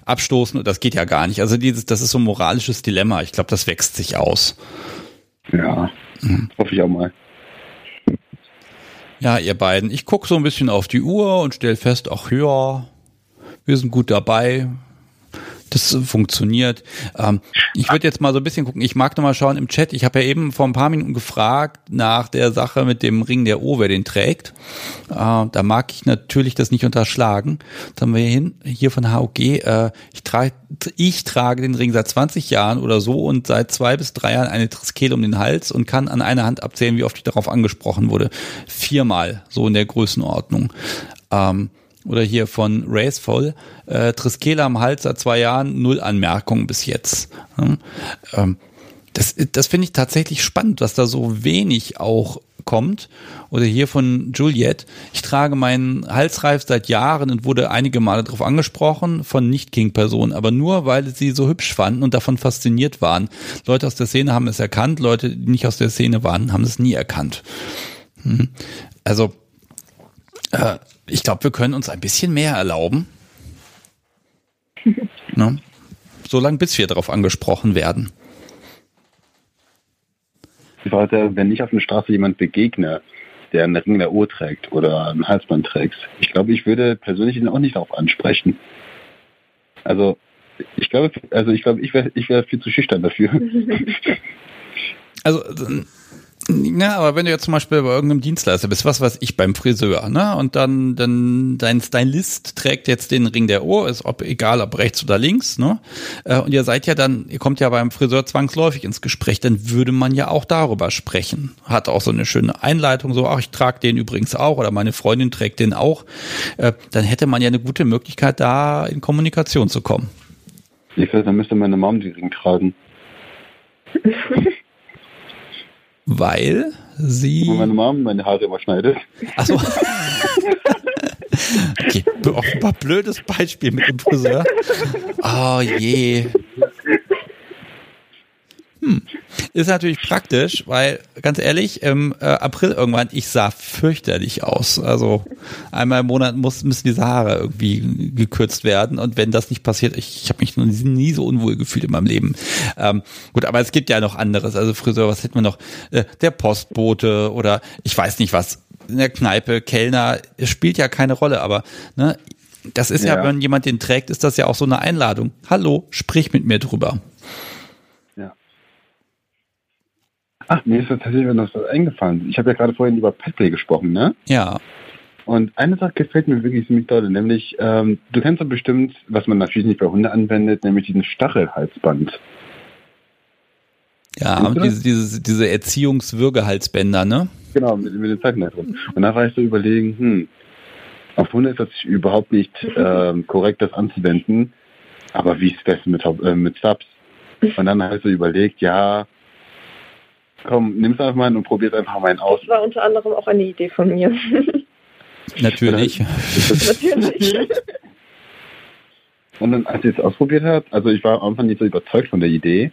abstoßend und das geht ja gar nicht. Also dieses, das ist so ein moralisches Dilemma. Ich glaube, das wächst sich aus. Ja, hoffe ich auch mal. Ja, ihr beiden. Ich gucke so ein bisschen auf die Uhr und stell fest, ach ja, wir sind gut dabei. Das funktioniert. Ähm, ich würde jetzt mal so ein bisschen gucken. Ich mag noch mal schauen im Chat. Ich habe ja eben vor ein paar Minuten gefragt nach der Sache mit dem Ring der O, wer den trägt. Äh, da mag ich natürlich das nicht unterschlagen. Jetzt haben wir hier hin, hier von HOG. Äh, ich, trage, ich trage den Ring seit 20 Jahren oder so und seit zwei bis drei Jahren eine Triskele um den Hals und kann an einer Hand abzählen, wie oft ich darauf angesprochen wurde. Viermal, so in der Größenordnung. Ähm, oder hier von Raceful, äh, Triskele am Hals seit zwei Jahren, null Anmerkungen bis jetzt. Hm? Ähm, das das finde ich tatsächlich spannend, dass da so wenig auch kommt. Oder hier von Juliet, ich trage meinen Halsreif seit Jahren und wurde einige Male darauf angesprochen von Nicht-King-Personen, aber nur, weil sie so hübsch fanden und davon fasziniert waren. Leute aus der Szene haben es erkannt, Leute, die nicht aus der Szene waren, haben es nie erkannt. Hm. Also, äh, ich glaube, wir können uns ein bisschen mehr erlauben. ne? Solange bis wir darauf angesprochen werden. Ist, wenn ich auf der Straße jemand begegne, der einen Ring der Uhr trägt oder ein Halsband trägt, ich glaube, ich würde persönlich ihn auch nicht darauf ansprechen. Also ich glaube, also ich glaube, ich wäre ich wäre viel zu schüchtern dafür. Also, ja, aber wenn du jetzt zum Beispiel bei irgendeinem Dienstleister bist, was weiß ich, beim Friseur, ne? Und dann, dann dein Stylist trägt jetzt den Ring der Uhr, ist ob egal ob rechts oder links, ne? Äh, Und ihr seid ja dann, ihr kommt ja beim Friseur zwangsläufig ins Gespräch, dann würde man ja auch darüber sprechen. Hat auch so eine schöne Einleitung, so, ach, ich trage den übrigens auch oder meine Freundin trägt den auch. Äh, Dann hätte man ja eine gute Möglichkeit, da in Kommunikation zu kommen. Ich finde, dann müsste meine Mom den Ring tragen. Weil sie. Wo meine Mom meine Haare immer schneidet. Achso. Okay, offenbar blödes Beispiel mit dem Friseur. Oh je. Hm. Ist natürlich praktisch, weil ganz ehrlich, im äh, April irgendwann, ich sah fürchterlich aus. Also einmal im Monat muss, müssen diese Haare irgendwie gekürzt werden. Und wenn das nicht passiert, ich, ich habe mich noch nie, nie so unwohl gefühlt in meinem Leben. Ähm, gut, aber es gibt ja noch anderes. Also Friseur, was hätten wir noch? Äh, der Postbote oder ich weiß nicht was. In der Kneipe, Kellner, es spielt ja keine Rolle, aber ne, das ist ja. Ja. wenn jemand den trägt, ist das ja auch so eine Einladung. Hallo, sprich mit mir drüber. Ach, mir ist tatsächlich noch was eingefallen. Ich habe ja gerade vorhin über Petplay gesprochen, ne? Ja. Und eine Sache gefällt mir wirklich ziemlich doll, nämlich, ähm, du kennst doch bestimmt, was man natürlich nicht bei Hunde anwendet, nämlich diesen Stachelhalsband. Ja, diese, diese, diese Erziehungswürgehalsbänder, ne? Genau, mit, mit den Zeichen da drin. Und da war ich so überlegen, hm, auf Hunde ist das überhaupt nicht ähm, korrekt, das anzuwenden. aber wie ist das mit, äh, mit Subs? Und dann halt so überlegt, ja, komm, nimm's einfach mal und probier's einfach mal aus. Das war unter anderem auch eine Idee von mir. Natürlich. Natürlich. Und dann, als ich es ausprobiert habe, also ich war am Anfang nicht so überzeugt von der Idee,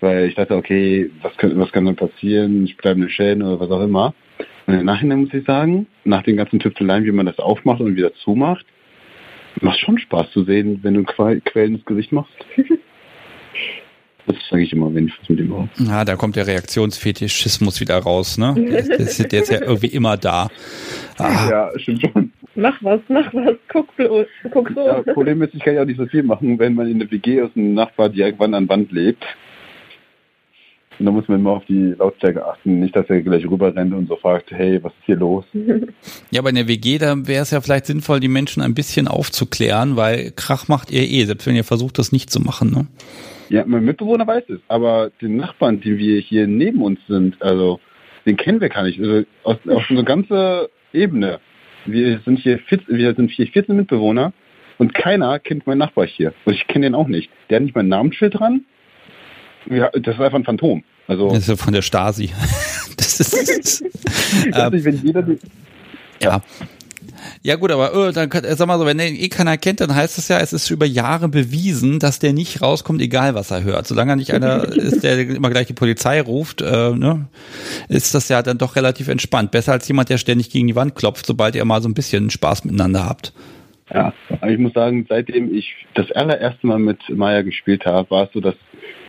weil ich dachte, okay, was, kann, was kann dann passieren, bleibende Schäden oder was auch immer. Und im Nachhinein muss ich sagen, nach den ganzen Tüfteleien, wie man das aufmacht und wieder zumacht, macht schon Spaß zu sehen, wenn du ein quälendes Gesicht machst. Das sage ich immer, wenn ich was mit dem habe. Ja, da kommt der Reaktionsfetischismus wieder raus, ne? Der, der, ist, der ist ja irgendwie immer da. Ah. Ja, stimmt schon. Mach was, mach was, guck bloß, guck so. Ja, Problem ist, ich kann ja auch nicht so viel machen, wenn man in der WG aus einem Nachbar irgendwann an Wand lebt. Und da muss man immer auf die Lautstärke achten, nicht, dass er gleich rüberrennt und so fragt, hey, was ist hier los? Ja, aber in der WG, da wäre es ja vielleicht sinnvoll, die Menschen ein bisschen aufzuklären, weil Krach macht ihr eh, selbst wenn ihr versucht, das nicht zu machen, ne? Ja, mein Mitbewohner weiß es, aber den Nachbarn, die wir hier neben uns sind, also den kennen wir gar nicht. Also aus, auf eine ganze Ebene. Wir sind hier, wir sind hier 14 Mitbewohner und keiner kennt meinen Nachbar hier. Und ich kenne den auch nicht. Der hat nicht mein Namensschild dran. Ja, das ist einfach ein Phantom. Also, das ist ja von der Stasi. Das ist. ähm, nicht, wenn jeder ja. Ja gut, aber äh, dann äh, sag mal so, wenn den eh keiner kennt, dann heißt es ja, es ist über Jahre bewiesen, dass der nicht rauskommt, egal was er hört. Solange er nicht einer ist, der immer gleich die Polizei ruft, äh, ne, ist das ja dann doch relativ entspannt. Besser als jemand, der ständig gegen die Wand klopft, sobald ihr mal so ein bisschen Spaß miteinander habt. Ja, aber ich muss sagen, seitdem ich das allererste Mal mit Maya gespielt habe, war es so, dass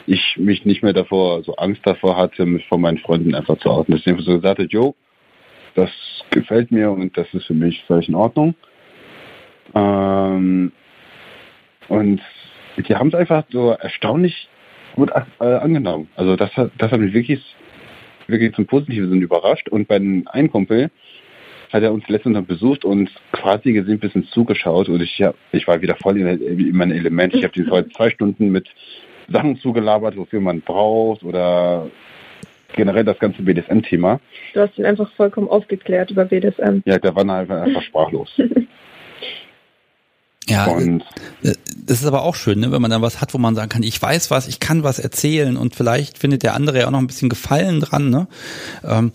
ich mich nicht mehr davor, so Angst davor hatte, mich von meinen Freunden einfach zu outen. Einfach so gesagt habe, jo, das gefällt mir und das ist für mich völlig in Ordnung. Ähm, und die haben es einfach so erstaunlich gut äh, angenommen. Also das hat, das hat mich wirklich, wirklich zum Positiven überrascht. Und bei einem Einkumpel hat er uns letztens noch besucht und quasi gesehen ein bisschen zugeschaut und ich, ja, ich war wieder voll in, in meinem Element. Ich habe die heute zwei Stunden mit Sachen zugelabert, wofür man braucht oder generell das ganze BDSM-Thema. Du hast ihn einfach vollkommen aufgeklärt über BDSM. Ja, der war einfach, einfach sprachlos. Ja, und äh, das ist aber auch schön, ne, wenn man dann was hat, wo man sagen kann, ich weiß was, ich kann was erzählen und vielleicht findet der andere ja auch noch ein bisschen Gefallen dran. Ne? Ähm,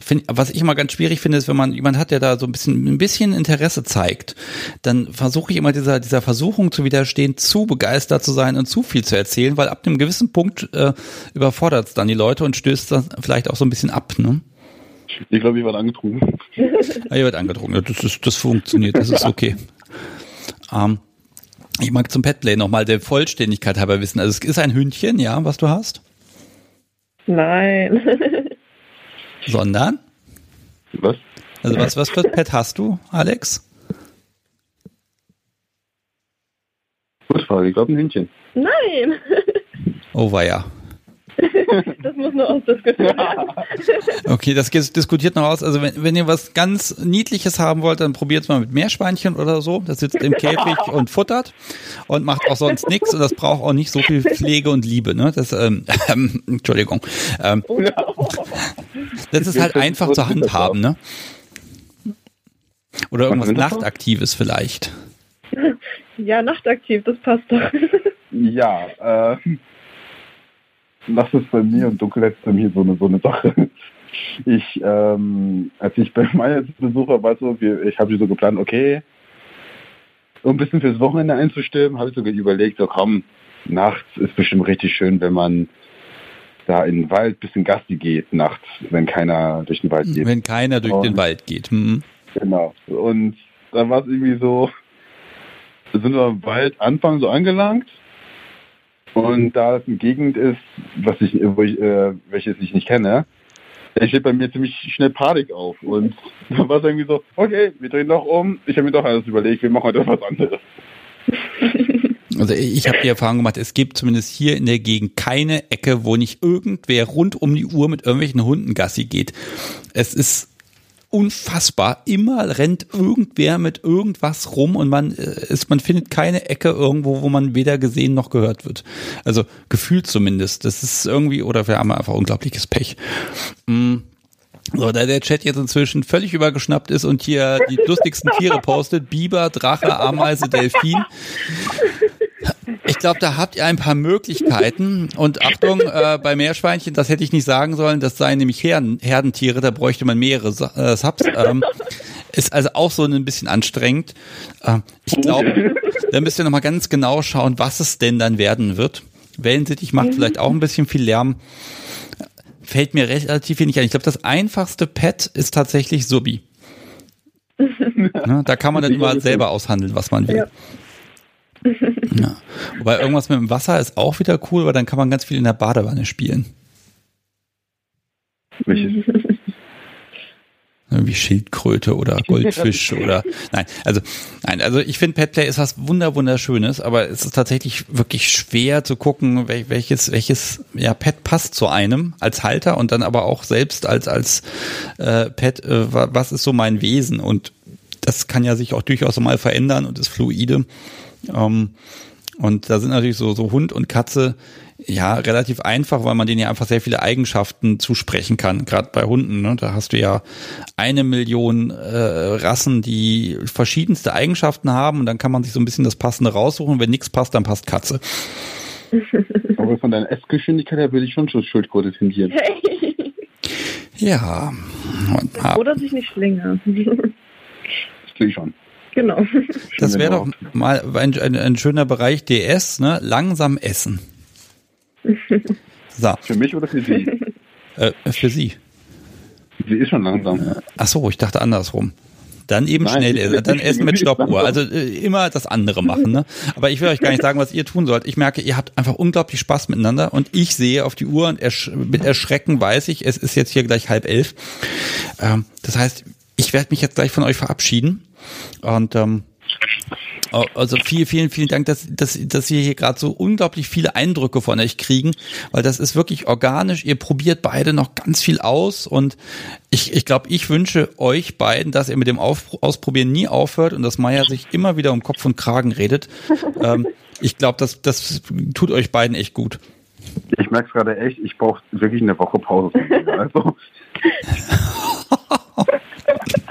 find, was ich immer ganz schwierig finde, ist, wenn man jemand hat, der da so ein bisschen, ein bisschen Interesse zeigt, dann versuche ich immer dieser, dieser Versuchung zu widerstehen, zu begeistert zu sein und zu viel zu erzählen, weil ab einem gewissen Punkt äh, überfordert es dann die Leute und stößt das vielleicht auch so ein bisschen ab, ne? Ich glaube, ich war angetrunken. Ja, ihr wird angetrunken. Das, ist, das funktioniert, das ist okay. Ähm, ich mag zum Petplay nochmal der Vollständigkeit halber wissen. Also es ist ein Hündchen, ja, was du hast? Nein. Sondern? Was? Also was, was für Pet hast du, Alex? Gute Frage, ich glaube ein Hühnchen. Nein. Oh weia. Das muss nur ausdiskutieren. Okay, das diskutiert noch aus. Also wenn, wenn ihr was ganz Niedliches haben wollt, dann probiert es mal mit Meerschweinchen oder so. Das sitzt im Käfig und futtert und macht auch sonst nichts und das braucht auch nicht so viel Pflege und Liebe. Ne? Das, ähm, Entschuldigung. Ähm, das ist halt einfach zu handhaben. Ne? Oder irgendwas Nachtaktives vielleicht. Ja, nachtaktiv, das passt doch. Ja, äh, das ist bei mir und Dunkelheit ist bei mir so eine, so eine Sache. Ich, ähm, als ich bei Maya Besucher war, so, wir, ich habe so geplant, okay, um ein bisschen fürs Wochenende einzustimmen, habe ich sogar überlegt, so komm, nachts ist bestimmt richtig schön, wenn man da in den Wald ein bisschen Gassi geht nachts, wenn keiner durch den Wald geht. Wenn keiner durch und, den Wald geht. Hm. Genau. Und da war es irgendwie so, da sind wir im Wald Anfang so angelangt und da es eine Gegend ist, was ich, wo ich, äh, welches ich nicht kenne, da steht bei mir ziemlich schnell Panik auf. Und dann war es irgendwie so, okay, wir drehen doch um. Ich habe mir doch alles überlegt, wir machen heute was anderes. Also ich habe die Erfahrung gemacht, es gibt zumindest hier in der Gegend keine Ecke, wo nicht irgendwer rund um die Uhr mit irgendwelchen Hunden Gassi geht. Es ist unfassbar. Immer rennt irgendwer mit irgendwas rum und man äh, ist, man findet keine Ecke irgendwo, wo man weder gesehen noch gehört wird. Also gefühlt zumindest. Das ist irgendwie, oder wir haben einfach unglaubliches Pech. Mm. So, da der Chat jetzt inzwischen völlig übergeschnappt ist und hier die lustigsten Tiere postet, Biber, Drache, Ameise, Delfin, glaube, da habt ihr ein paar Möglichkeiten. Und Achtung, äh, bei Meerschweinchen, das hätte ich nicht sagen sollen, das seien nämlich Herden, Herdentiere, da bräuchte man mehrere äh, Subs. Ähm, ist also auch so ein bisschen anstrengend. Äh, ich glaube, da müsst ihr nochmal ganz genau schauen, was es denn dann werden wird. Wellensittich macht vielleicht auch ein bisschen viel Lärm. Fällt mir relativ wenig ein. Ich glaube, das einfachste Pet ist tatsächlich Subi. Ne, da kann man dann immer selber aushandeln, was man will. Ja. Ja. Wobei irgendwas mit dem Wasser ist auch wieder cool, weil dann kann man ganz viel in der Badewanne spielen. Welches? Irgendwie Schildkröte oder Goldfisch oder nein, also nein, also ich finde Petplay ist was wunder wunderschönes, aber es ist tatsächlich wirklich schwer zu gucken, wel- welches welches ja Pet passt zu einem als Halter und dann aber auch selbst als als äh, Pet äh, wa- was ist so mein Wesen und das kann ja sich auch durchaus mal verändern und ist fluide. Ähm, und da sind natürlich so, so Hund und Katze ja relativ einfach, weil man denen ja einfach sehr viele Eigenschaften zusprechen kann. Gerade bei Hunden, ne? da hast du ja eine Million äh, Rassen, die verschiedenste Eigenschaften haben und dann kann man sich so ein bisschen das Passende raussuchen. Wenn nichts passt, dann passt Katze. Aber von deiner Essgeschwindigkeit her würde ich schon zur Schildkröte tendieren. Ja. Oder sich nicht schlinge. Das tue ich schon. Genau. das wäre doch mal ein, ein, ein schöner Bereich DS, ne? Langsam essen. So, Für mich oder für sie? äh, für Sie. sie ist schon langsam. Ach so, ich dachte andersrum. Dann eben Nein, schnell essen, dann essen mit Stoppuhr. Also äh, immer das andere machen. Ne? Aber ich will euch gar nicht sagen, was ihr tun sollt. Ich merke, ihr habt einfach unglaublich Spaß miteinander und ich sehe auf die Uhr und ersch mit Erschrecken weiß ich, es ist jetzt hier gleich halb elf. Ähm, das heißt, ich werde mich jetzt gleich von euch verabschieden und ähm, Oh, Also vielen, vielen, vielen Dank, dass, dass, dass wir hier gerade so unglaublich viele Eindrücke von euch kriegen, weil das ist wirklich organisch. Ihr probiert beide noch ganz viel aus und ich, ich glaube, ich wünsche euch beiden, dass ihr mit dem Auf, Ausprobieren nie aufhört und dass Maya sich immer wieder um Kopf und Kragen redet. ähm, ich glaube, das, das tut euch beiden echt gut. Ich merke es gerade echt, ich brauche wirklich eine Woche Pause. von mir. Also,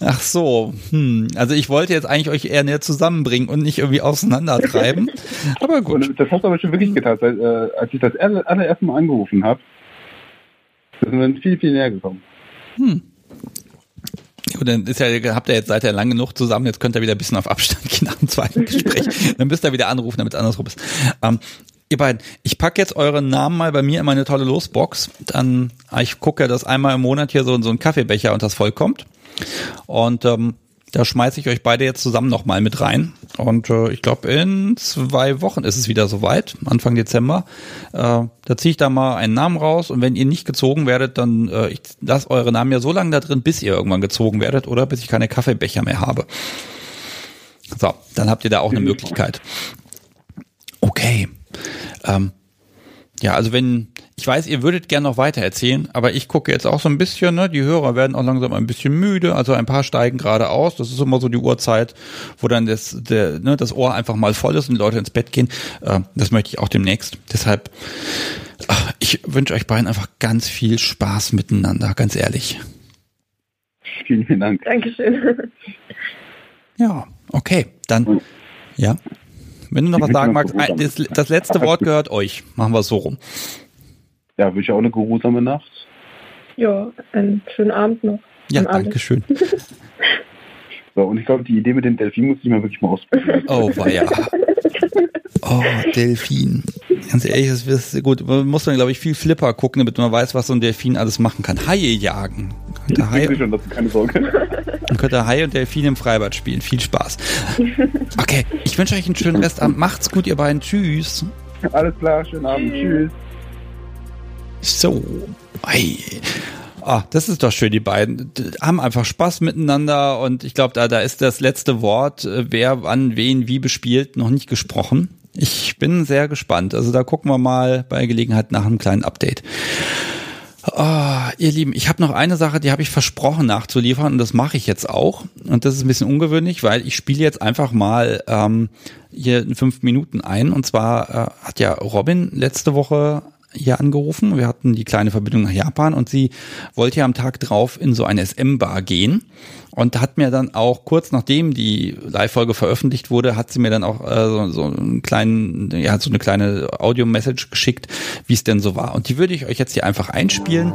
Ach so, hm. also ich wollte jetzt eigentlich euch eher näher zusammenbringen und nicht irgendwie auseinandertreiben. Aber gut. und das hast du aber schon wirklich getan, weil, äh, als ich das aller- allererste Mal angerufen habe. Sind wir viel, viel näher gekommen. Hm. Gut, dann ist ja, habt ihr jetzt seid ihr lang genug zusammen, jetzt könnt ihr wieder ein bisschen auf Abstand gehen nach dem zweiten Gespräch. dann müsst ihr wieder anrufen, damit es andersrum ist. Ähm, ihr beiden, ich packe jetzt euren Namen mal bei mir in meine tolle Losbox. Dann, ich gucke, dass einmal im Monat hier so, so ein Kaffeebecher und das voll kommt. Und ähm, da schmeiße ich euch beide jetzt zusammen nochmal mit rein. Und äh, ich glaube, in zwei Wochen ist es wieder soweit, Anfang Dezember. Äh, da ziehe ich da mal einen Namen raus und wenn ihr nicht gezogen werdet, dann äh, ich lasse eure Namen ja so lange da drin, bis ihr irgendwann gezogen werdet oder bis ich keine Kaffeebecher mehr habe. So, dann habt ihr da auch eine Möglichkeit. Okay. Ähm, ja, also wenn, ich weiß, ihr würdet gerne noch weiter erzählen, aber ich gucke jetzt auch so ein bisschen, ne, die Hörer werden auch langsam ein bisschen müde, also ein paar steigen gerade aus, das ist immer so die Uhrzeit, wo dann das, der, ne, das Ohr einfach mal voll ist und die Leute ins Bett gehen. Äh, das möchte ich auch demnächst. Deshalb, ach, ich wünsche euch beiden einfach ganz viel Spaß miteinander, ganz ehrlich. Vielen, vielen Dank. Dankeschön. Ja, okay, dann, ja. Wenn du noch was sagen magst, das letzte Wort gehört euch. Machen wir es so rum. Ja, wünsche ich auch eine geruhsame Nacht. Ja, einen schönen Abend noch. Ja, danke schön. So, und ich glaube, die Idee mit dem Delfin muss ich mal wirklich mal ausprobieren. Oh, war ja. Oh, Delfin. Ganz ehrlich, das ist gut. Man muss dann, glaube ich, viel Flipper gucken, damit man weiß, was so ein Delfin alles machen kann. Haie jagen. Könnte Ich Haie, sehe schon, das ist keine Sorge. man könnte Haie und Delfin im Freibad spielen. Viel Spaß. Okay, ich wünsche euch einen schönen Restabend. Macht's gut, ihr beiden. Tschüss. Alles klar, schönen Abend. Tschüss. So. Ei. Ah, das ist doch schön, die beiden d- haben einfach Spaß miteinander und ich glaube, da, da ist das letzte Wort, äh, wer wann wen wie bespielt, noch nicht gesprochen. Ich bin sehr gespannt. Also da gucken wir mal bei Gelegenheit nach einem kleinen Update. Ah, ihr Lieben, ich habe noch eine Sache, die habe ich versprochen nachzuliefern und das mache ich jetzt auch. Und das ist ein bisschen ungewöhnlich, weil ich spiele jetzt einfach mal ähm, hier in fünf Minuten ein. Und zwar äh, hat ja Robin letzte Woche hier angerufen. Wir hatten die kleine Verbindung nach Japan und sie wollte ja am Tag drauf in so eine SM-Bar gehen und hat mir dann auch kurz nachdem die Live-Folge veröffentlicht wurde, hat sie mir dann auch äh, so, so einen kleinen, ja, so eine kleine Audio-Message geschickt, wie es denn so war. Und die würde ich euch jetzt hier einfach einspielen.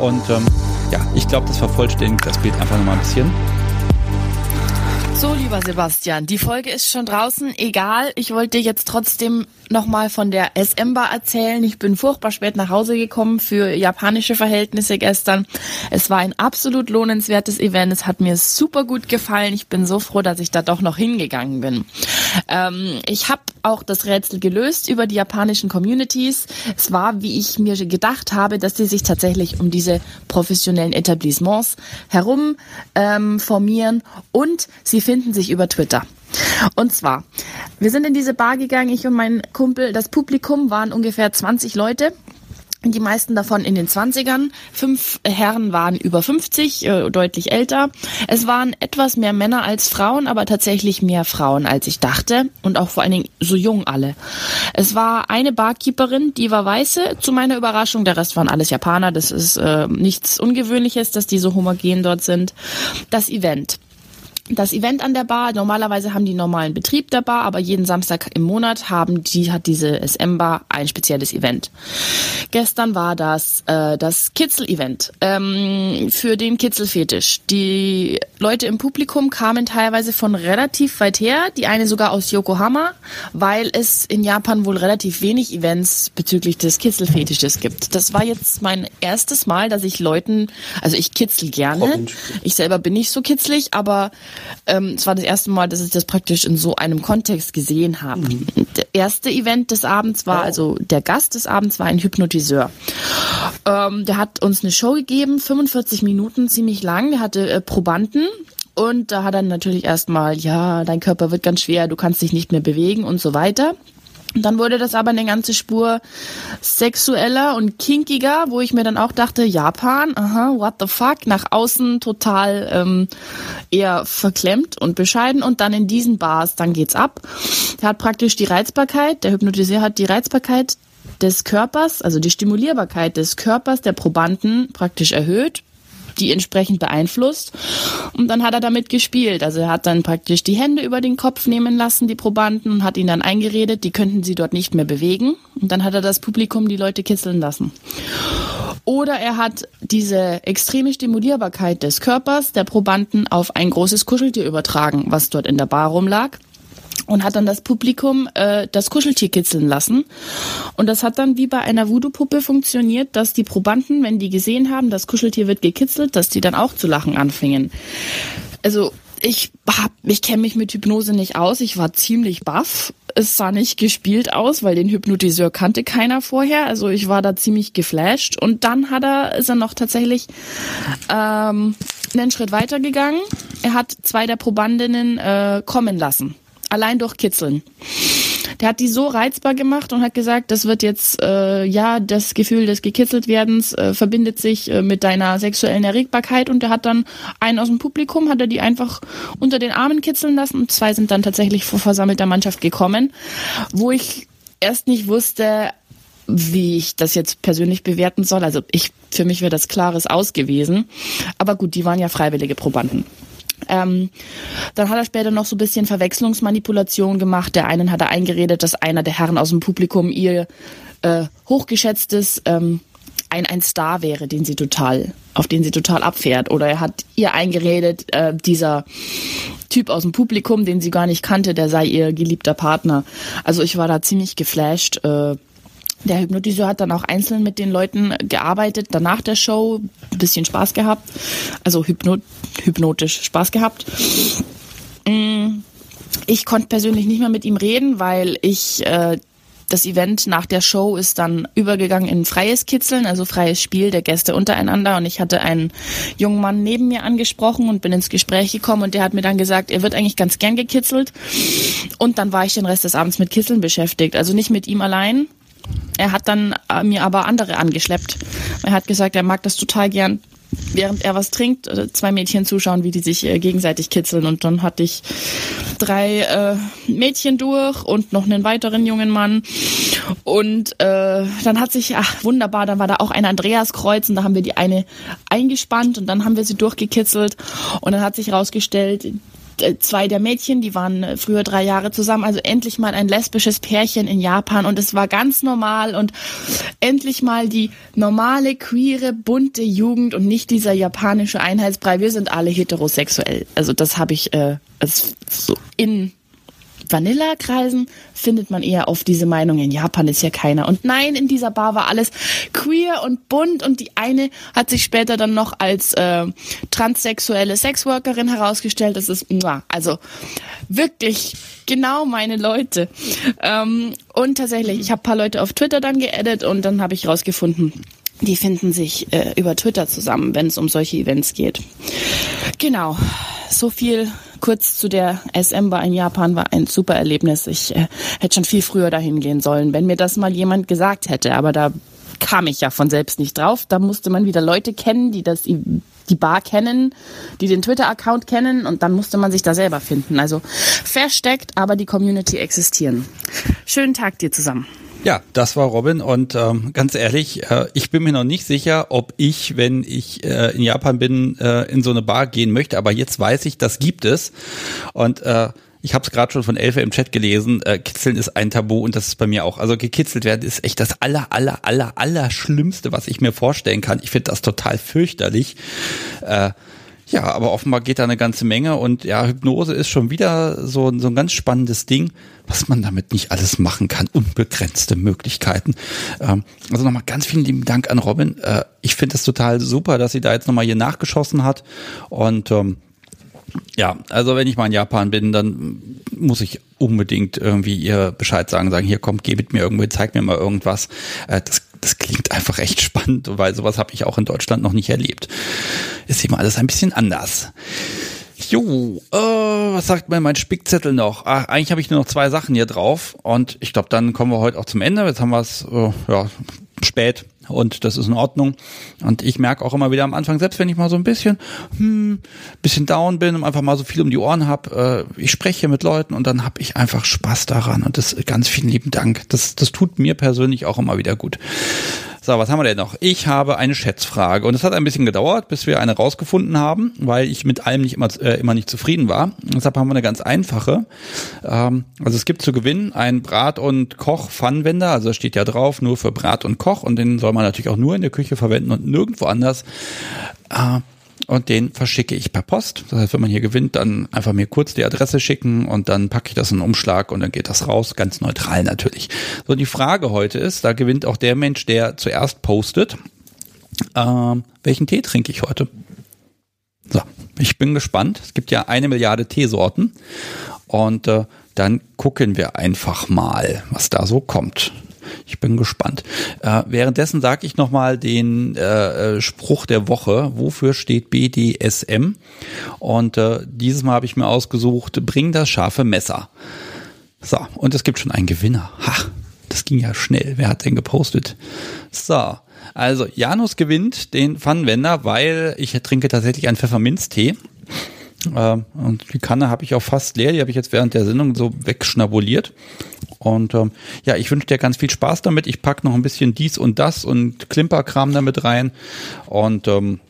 Und ähm, ja, ich glaube, das vervollständigt das Bild einfach nochmal ein bisschen. So, lieber Sebastian, die Folge ist schon draußen. Egal, ich wollte dir jetzt trotzdem nochmal von der SM-Bar erzählen. Ich bin furchtbar spät nach Hause gekommen für japanische Verhältnisse gestern. Es war ein absolut lohnenswertes Event. Es hat mir super gut gefallen. Ich bin so froh, dass ich da doch noch hingegangen bin. Ähm, ich habe auch das Rätsel gelöst über die japanischen Communities. Es war, wie ich mir gedacht habe, dass die sich tatsächlich um diese professionellen Etablissements herum ähm, formieren und sie finden sich über Twitter. Und zwar, wir sind in diese Bar gegangen, ich und mein Kumpel. Das Publikum waren ungefähr 20 Leute. Die meisten davon in den 20ern. Fünf Herren waren über 50, äh, deutlich älter. Es waren etwas mehr Männer als Frauen, aber tatsächlich mehr Frauen, als ich dachte. Und auch vor allen Dingen so jung alle. Es war eine Barkeeperin, die war weiße, zu meiner Überraschung. Der Rest waren alles Japaner. Das ist äh, nichts Ungewöhnliches, dass die so homogen dort sind. Das Event das Event an der Bar. Normalerweise haben die normalen Betrieb der Bar, aber jeden Samstag im Monat haben die hat diese SM Bar ein spezielles Event. Gestern war das äh, das Kitzel-Event ähm, für den Kitzelfetisch. Die Leute im Publikum kamen teilweise von relativ weit her, die eine sogar aus Yokohama, weil es in Japan wohl relativ wenig Events bezüglich des Kitzelfetisches gibt. Das war jetzt mein erstes Mal, dass ich Leuten, also ich kitzel gerne. Ich selber bin nicht so kitzlig, aber ähm, es war das erste Mal, dass ich das praktisch in so einem Kontext gesehen habe. Mhm. Der erste Event des Abends war, also der Gast des Abends war ein Hypnotiseur. Ähm, der hat uns eine Show gegeben, 45 Minuten, ziemlich lang. Der hatte äh, Probanden, und da hat er natürlich erstmal, ja, dein Körper wird ganz schwer, du kannst dich nicht mehr bewegen und so weiter. Und dann wurde das aber eine ganze Spur sexueller und kinkiger, wo ich mir dann auch dachte, Japan, aha, what the fuck, nach außen total ähm, eher verklemmt und bescheiden und dann in diesen Bars, dann geht's ab. Der hat praktisch die Reizbarkeit, der Hypnotiseur hat die Reizbarkeit des Körpers, also die Stimulierbarkeit des Körpers der Probanden praktisch erhöht, die entsprechend beeinflusst. Und dann hat er damit gespielt. Also er hat dann praktisch die Hände über den Kopf nehmen lassen, die Probanden, und hat ihnen dann eingeredet, die könnten sie dort nicht mehr bewegen. Und dann hat er das Publikum, die Leute kitzeln lassen. Oder er hat diese extreme Stimulierbarkeit des Körpers der Probanden auf ein großes Kuscheltier übertragen, was dort in der Bar rumlag und hat dann das Publikum äh, das Kuscheltier kitzeln lassen. Und das hat dann wie bei einer Voodoo-Puppe funktioniert, dass die Probanden, wenn die gesehen haben, das Kuscheltier wird gekitzelt, dass die dann auch zu lachen anfingen. Also ich hab, ich kenne mich mit Hypnose nicht aus. Ich war ziemlich baff. Es sah nicht gespielt aus, weil den Hypnotiseur kannte keiner vorher. Also ich war da ziemlich geflasht. Und dann hat er, ist er noch tatsächlich ähm, einen Schritt weiter gegangen. Er hat zwei der Probandinnen äh, kommen lassen allein durch Kitzeln. Der hat die so reizbar gemacht und hat gesagt, das wird jetzt, äh, ja, das Gefühl des Gekitzeltwerdens äh, verbindet sich äh, mit deiner sexuellen Erregbarkeit und der hat dann einen aus dem Publikum, hat er die einfach unter den Armen kitzeln lassen und zwei sind dann tatsächlich vor versammelter Mannschaft gekommen, wo ich erst nicht wusste, wie ich das jetzt persönlich bewerten soll. Also ich, für mich wäre das klares Aus gewesen. Aber gut, die waren ja freiwillige Probanden. Ähm, dann hat er später noch so ein bisschen Verwechslungsmanipulation gemacht. Der einen hat er eingeredet, dass einer der Herren aus dem Publikum ihr äh, hochgeschätztes ähm, ein, ein Star wäre, den sie total, auf den sie total abfährt. Oder er hat ihr eingeredet, äh, dieser Typ aus dem Publikum, den sie gar nicht kannte, der sei ihr geliebter Partner. Also ich war da ziemlich geflasht. Äh, der Hypnotiseur hat dann auch einzeln mit den Leuten gearbeitet, danach der Show, ein bisschen Spaß gehabt, also hypno hypnotisch Spaß gehabt. Mm, ich konnte persönlich nicht mehr mit ihm reden, weil ich äh, das Event nach der Show ist dann übergegangen in freies Kitzeln, also freies Spiel der Gäste untereinander. Und ich hatte einen jungen Mann neben mir angesprochen und bin ins Gespräch gekommen und der hat mir dann gesagt, er wird eigentlich ganz gern gekitzelt. Und dann war ich den Rest des Abends mit Kitzeln beschäftigt. Also nicht mit ihm allein, er hat dann äh, mir aber andere angeschleppt. Er hat gesagt, er mag das total gern, während er was trinkt, äh, zwei Mädchen zuschauen, wie die sich äh, gegenseitig kitzeln. Und dann hatte ich drei Mädchen durch und noch einen weiteren jungen Mann. Und äh, dann hat sich, ach wunderbar, dann war da auch ein Andreaskreuz und da haben wir die eine eingespannt und dann haben wir sie durchgekitzelt und dann hat sich herausgestellt, zwei der Mädchen, die waren äh, früher drei Jahre zusammen, also endlich mal ein lesbisches Pärchen in Japan und es war ganz normal und endlich mal die normale, queere, bunte Jugend und nicht dieser japanische Einheitsbrei. Wir sind alle heterosexuell. Also das habe ich äh, so in Vanilla-Kreisen findet man eher auf diese Meinung, in Japan ist ja keiner. Und nein, in dieser Bar war alles queer und bunt und die eine hat sich später dann noch als äh, transsexuelle Sexworkerin herausgestellt. Das ist, also wirklich genau meine Leute. Ähm, und tatsächlich, ich habe paar Leute auf Twitter dann geedit und dann habe ich rausgefunden, die finden sich äh, über Twitter zusammen, wenn es um solche Events geht. Genau, so viel kurz zu der SM-Bar in Japan war ein super Erlebnis. Ich äh, hätte schon viel früher dahin gehen sollen, wenn mir das mal jemand gesagt hätte. Aber da kam ich ja von selbst nicht drauf. Da musste man wieder Leute kennen, die das die Bar kennen, die den Twitter-Account kennen und dann musste man sich da selber finden. Also versteckt, aber die Community existieren. Schönen Tag dir zusammen. Ja, das war Robin und ähm, ganz ehrlich, äh, ich bin mir noch nicht sicher, ob ich, wenn ich äh, in Japan bin, äh, in so eine Bar gehen möchte. Aber jetzt weiß ich, das gibt es und äh, ich habe es gerade schon von Elfe im Chat gelesen, äh, Kitzeln ist ein Tabu und das ist bei mir auch. Also gekitzelt werden ist echt das aller, aller, aller, aller Schlimmste, was ich mir vorstellen kann. Ich finde das total fürchterlich. Äh, ja, aber offenbar geht da eine ganze Menge und ja, Hypnose ist schon wieder so, so ein ganz spannendes Ding, was man damit nicht alles machen kann. Unbegrenzte Möglichkeiten. Ähm, also nochmal ganz vielen lieben Dank an Robin. Äh, ich finde es total super, dass sie da jetzt nochmal hier nachgeschossen hat und ähm, ja, also wenn ich mal in Japan bin, dann muss ich unbedingt irgendwie ihr Bescheid sagen, sagen, hier kommt, geh mit mir irgendwo, zeig mir mal irgendwas. Äh, das, das klingt einfach echt spannend, weil sowas habe ich auch in Deutschland noch nicht erlebt. Ist immer alles ein bisschen anders. Jo, äh, was sagt mir mein Spickzettel noch? Ach, eigentlich habe ich nur noch zwei Sachen hier drauf und ich glaube, dann kommen wir heute auch zum Ende. Jetzt haben wir es äh, ja, spät und das ist in Ordnung. Und ich merke auch immer wieder am Anfang, selbst wenn ich mal so ein bisschen, hm, bisschen down bin und einfach mal so viel um die Ohren habe, äh, ich spreche mit Leuten und dann habe ich einfach Spaß daran und das ganz vielen lieben Dank. Das, das tut mir persönlich auch immer wieder gut. So, was haben wir denn noch? Ich habe eine Schätzfrage und es hat ein bisschen gedauert, bis wir eine rausgefunden haben, weil ich mit allem nicht immer, äh, immer nicht zufrieden war. Deshalb haben wir eine ganz einfache. Ähm, also es gibt zu gewinnen einen Brat- und Koch-Pfannenwender, also steht ja drauf, nur für Brat und Koch und den soll man natürlich auch nur in der Küche verwenden und nirgendwo anders. Äh, und den verschicke ich per Post. Das heißt, wenn man hier gewinnt, dann einfach mir kurz die Adresse schicken und dann packe ich das in einen Umschlag und dann geht das raus, ganz neutral natürlich. So, die Frage heute ist, da gewinnt auch der Mensch, der zuerst postet, ähm, welchen Tee trinke ich heute? So, ich bin gespannt. Es gibt ja eine Milliarde Teesorten und äh, dann gucken wir einfach mal, was da so kommt. Ich bin gespannt. Äh, währenddessen sage ich nochmal den äh, äh, Spruch der Woche. Wofür steht BDSM? Und äh, dieses Mal habe ich mir ausgesucht, bring das scharfe Messer. So, und es gibt schon einen Gewinner. Ha, das ging ja schnell. Wer hat denn gepostet? So, also Janus gewinnt den Pfannenwender, weil ich trinke tatsächlich einen Pfefferminztee. Äh, und die Kanne habe ich auch fast leer, die habe ich jetzt während der Sendung so wegschnabuliert. Und ähm, ja, ich wünsche dir ganz viel Spaß damit. Ich pack noch ein bisschen dies und das und Klimperkram damit rein. Und ähm,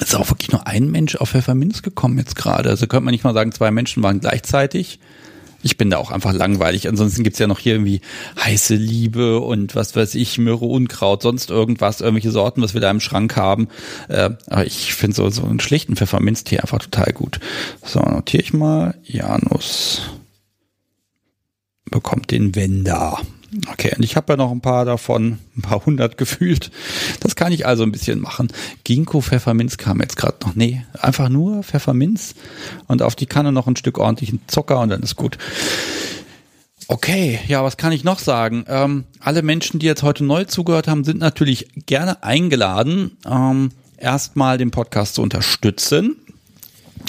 es ist auch wirklich nur ein Mensch auf Pfefferminz gekommen jetzt gerade. Also könnte man nicht mal sagen, zwei Menschen waren gleichzeitig. Ich bin da auch einfach langweilig. Ansonsten gibt's ja noch hier irgendwie heiße Liebe und was weiß ich, Myrrhe, Unkraut, sonst irgendwas, irgendwelche Sorten, was wir da im Schrank haben. Äh, aber ich finde so, so einen schlichten Pfefferminztee einfach total gut. So, notiere ich mal. Janus bekommt den Wender. Okay, und ich habe ja noch ein paar davon, ein paar hundert gefühlt. Das kann ich also ein bisschen machen. Ginkgo Pfefferminz kam jetzt gerade noch. Nee, einfach nur Pfefferminz und auf die Kanne noch ein Stück ordentlichen Zucker und dann ist gut. Okay, ja, was kann ich noch sagen? Ähm, alle Menschen, die jetzt heute neu zugehört haben, sind natürlich gerne eingeladen, ähm, erstmal den Podcast zu unterstützen.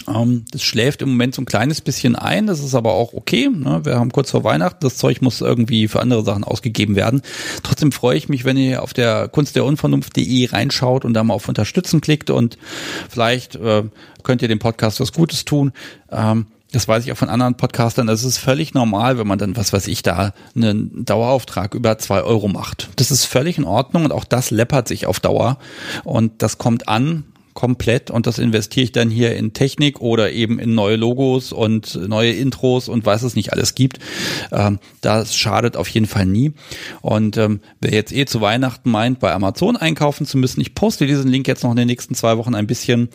Ähm, das schläft im Moment so ein kleines bisschen ein, das ist aber auch okay. Ne? Wir haben kurz vor Weihnachten, das Zeug muss irgendwie für andere Sachen ausgegeben werden. Trotzdem freue ich mich, wenn ihr auf der Kunst der Unvernunft.de reinschaut und da mal auf Unterstützen klickt und vielleicht äh, könnt ihr dem Podcast was Gutes tun. Ähm, das weiß ich auch von anderen Podcastern, das ist völlig normal, wenn man dann, was weiß ich, da einen Dauerauftrag über zwei Euro macht. Das ist völlig in Ordnung und auch das läppert sich auf Dauer und das kommt an komplett und das investiere ich dann hier in Technik oder eben in neue Logos und neue Intros und was es nicht alles gibt. Ähm, das schadet auf jeden Fall nie. Und ähm, wer jetzt eh zu Weihnachten meint, bei Amazon einkaufen zu müssen, ich poste diesen Link jetzt noch in den nächsten zwei Wochen ein bisschen.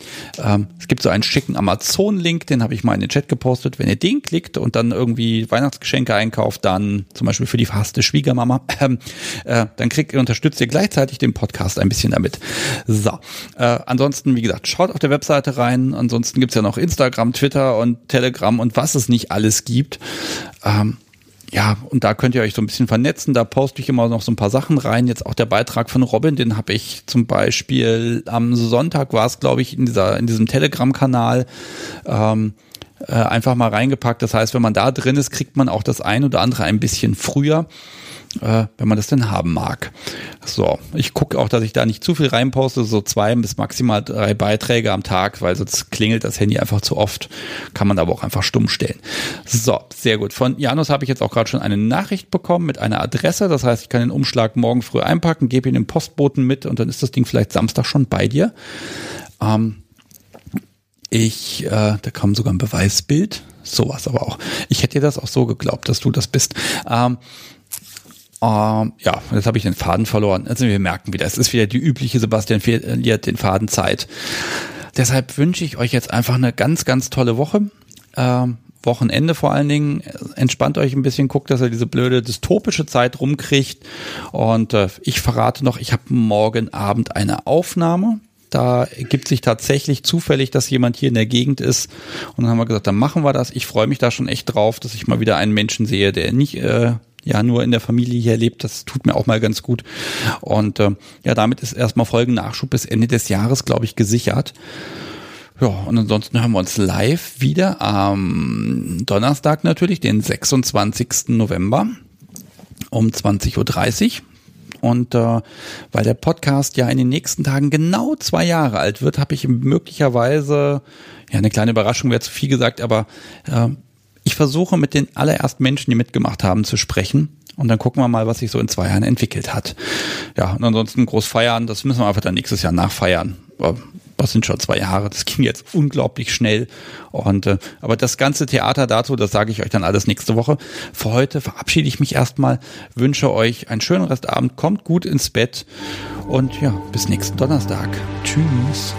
Ähm, es gibt so einen schicken Amazon-Link, den habe ich mal in den Chat gepostet. Wenn ihr den klickt und dann irgendwie Weihnachtsgeschenke einkauft, dann zum Beispiel für die verhasste Schwiegermama, äh, dann kriegt ihr, unterstützt ihr gleichzeitig den Podcast ein bisschen damit. So, äh, ansonsten ansonsten, wie gesagt, schaut auf der Webseite rein. Ansonsten gibt's ja noch Instagram, Twitter und Telegram und was es nicht alles gibt. Ähm, ja, und da könnt ihr euch so ein bisschen vernetzen. Da poste ich immer noch so ein paar Sachen rein. Jetzt auch der Beitrag von Robin, den habe ich zum Beispiel am Sonntag war es, glaube ich, in dieser in diesem Telegram-Kanal. Ähm, äh, einfach mal reingepackt. Das heißt, wenn man da drin ist, kriegt man auch das ein oder andere ein bisschen früher äh, wenn man das denn haben mag. So, ich gucke auch, dass ich da nicht zu viel reinposte, so zwei bis maximal drei Beiträge am Tag, weil sonst klingelt das Handy einfach zu oft. Kann man aber auch einfach stumm stellen. So, sehr gut. Von Janus habe ich jetzt auch gerade schon eine Nachricht bekommen mit einer Adresse. Das heißt, ich kann den Umschlag morgen früh einpacken, gebe ihn dem Postboten mit und dann ist das Ding vielleicht Samstag schon bei dir. Ähm, ich, äh, da kam sogar ein Beweisbild, sowas aber auch. Ich hätte dir das auch so geglaubt, dass du das bist. Ähm, ähm, ja, jetzt habe ich den Faden verloren. Also wir merken wieder, es ist wieder die übliche Sebastian verliert den Faden Zeit. Deshalb wünsche ich euch jetzt einfach eine ganz, ganz tolle Woche. Ähm, Wochenende vor allen Dingen. Entspannt euch ein bisschen, guckt, dass ihr diese blöde dystopische Zeit rumkriegt. Und äh, ich verrate noch, ich habe morgen Abend eine Aufnahme. Da gibt sich tatsächlich zufällig, dass jemand hier in der Gegend ist. Und dann haben wir gesagt, dann machen wir das. Ich freue mich da schon echt drauf, dass ich mal wieder einen Menschen sehe, der nicht äh, ja nur in der Familie hier lebt. Das tut mir auch mal ganz gut. Und äh, ja, damit ist erstmal Folgennachschub bis Ende des Jahres, glaube ich, gesichert. Ja, und ansonsten hören wir uns live wieder am Donnerstag natürlich, den 26. November um 20.30 Uhr. Und äh, weil der Podcast ja in den nächsten Tagen genau zwei Jahre alt wird, habe ich möglicherweise, ja, eine kleine Überraschung wäre zu viel gesagt, aber äh, ich versuche mit den allerersten Menschen, die mitgemacht haben, zu sprechen. Und dann gucken wir mal, was sich so in zwei Jahren entwickelt hat. Ja, und ansonsten groß feiern, das müssen wir einfach dann nächstes Jahr nachfeiern. Das sind schon zwei Jahre, das ging jetzt unglaublich schnell. Und äh, aber das ganze Theater dazu, das sage ich euch dann alles nächste Woche. Für heute verabschiede ich mich erstmal, wünsche euch einen schönen Restabend, kommt gut ins Bett und ja, bis nächsten Donnerstag. Tschüss.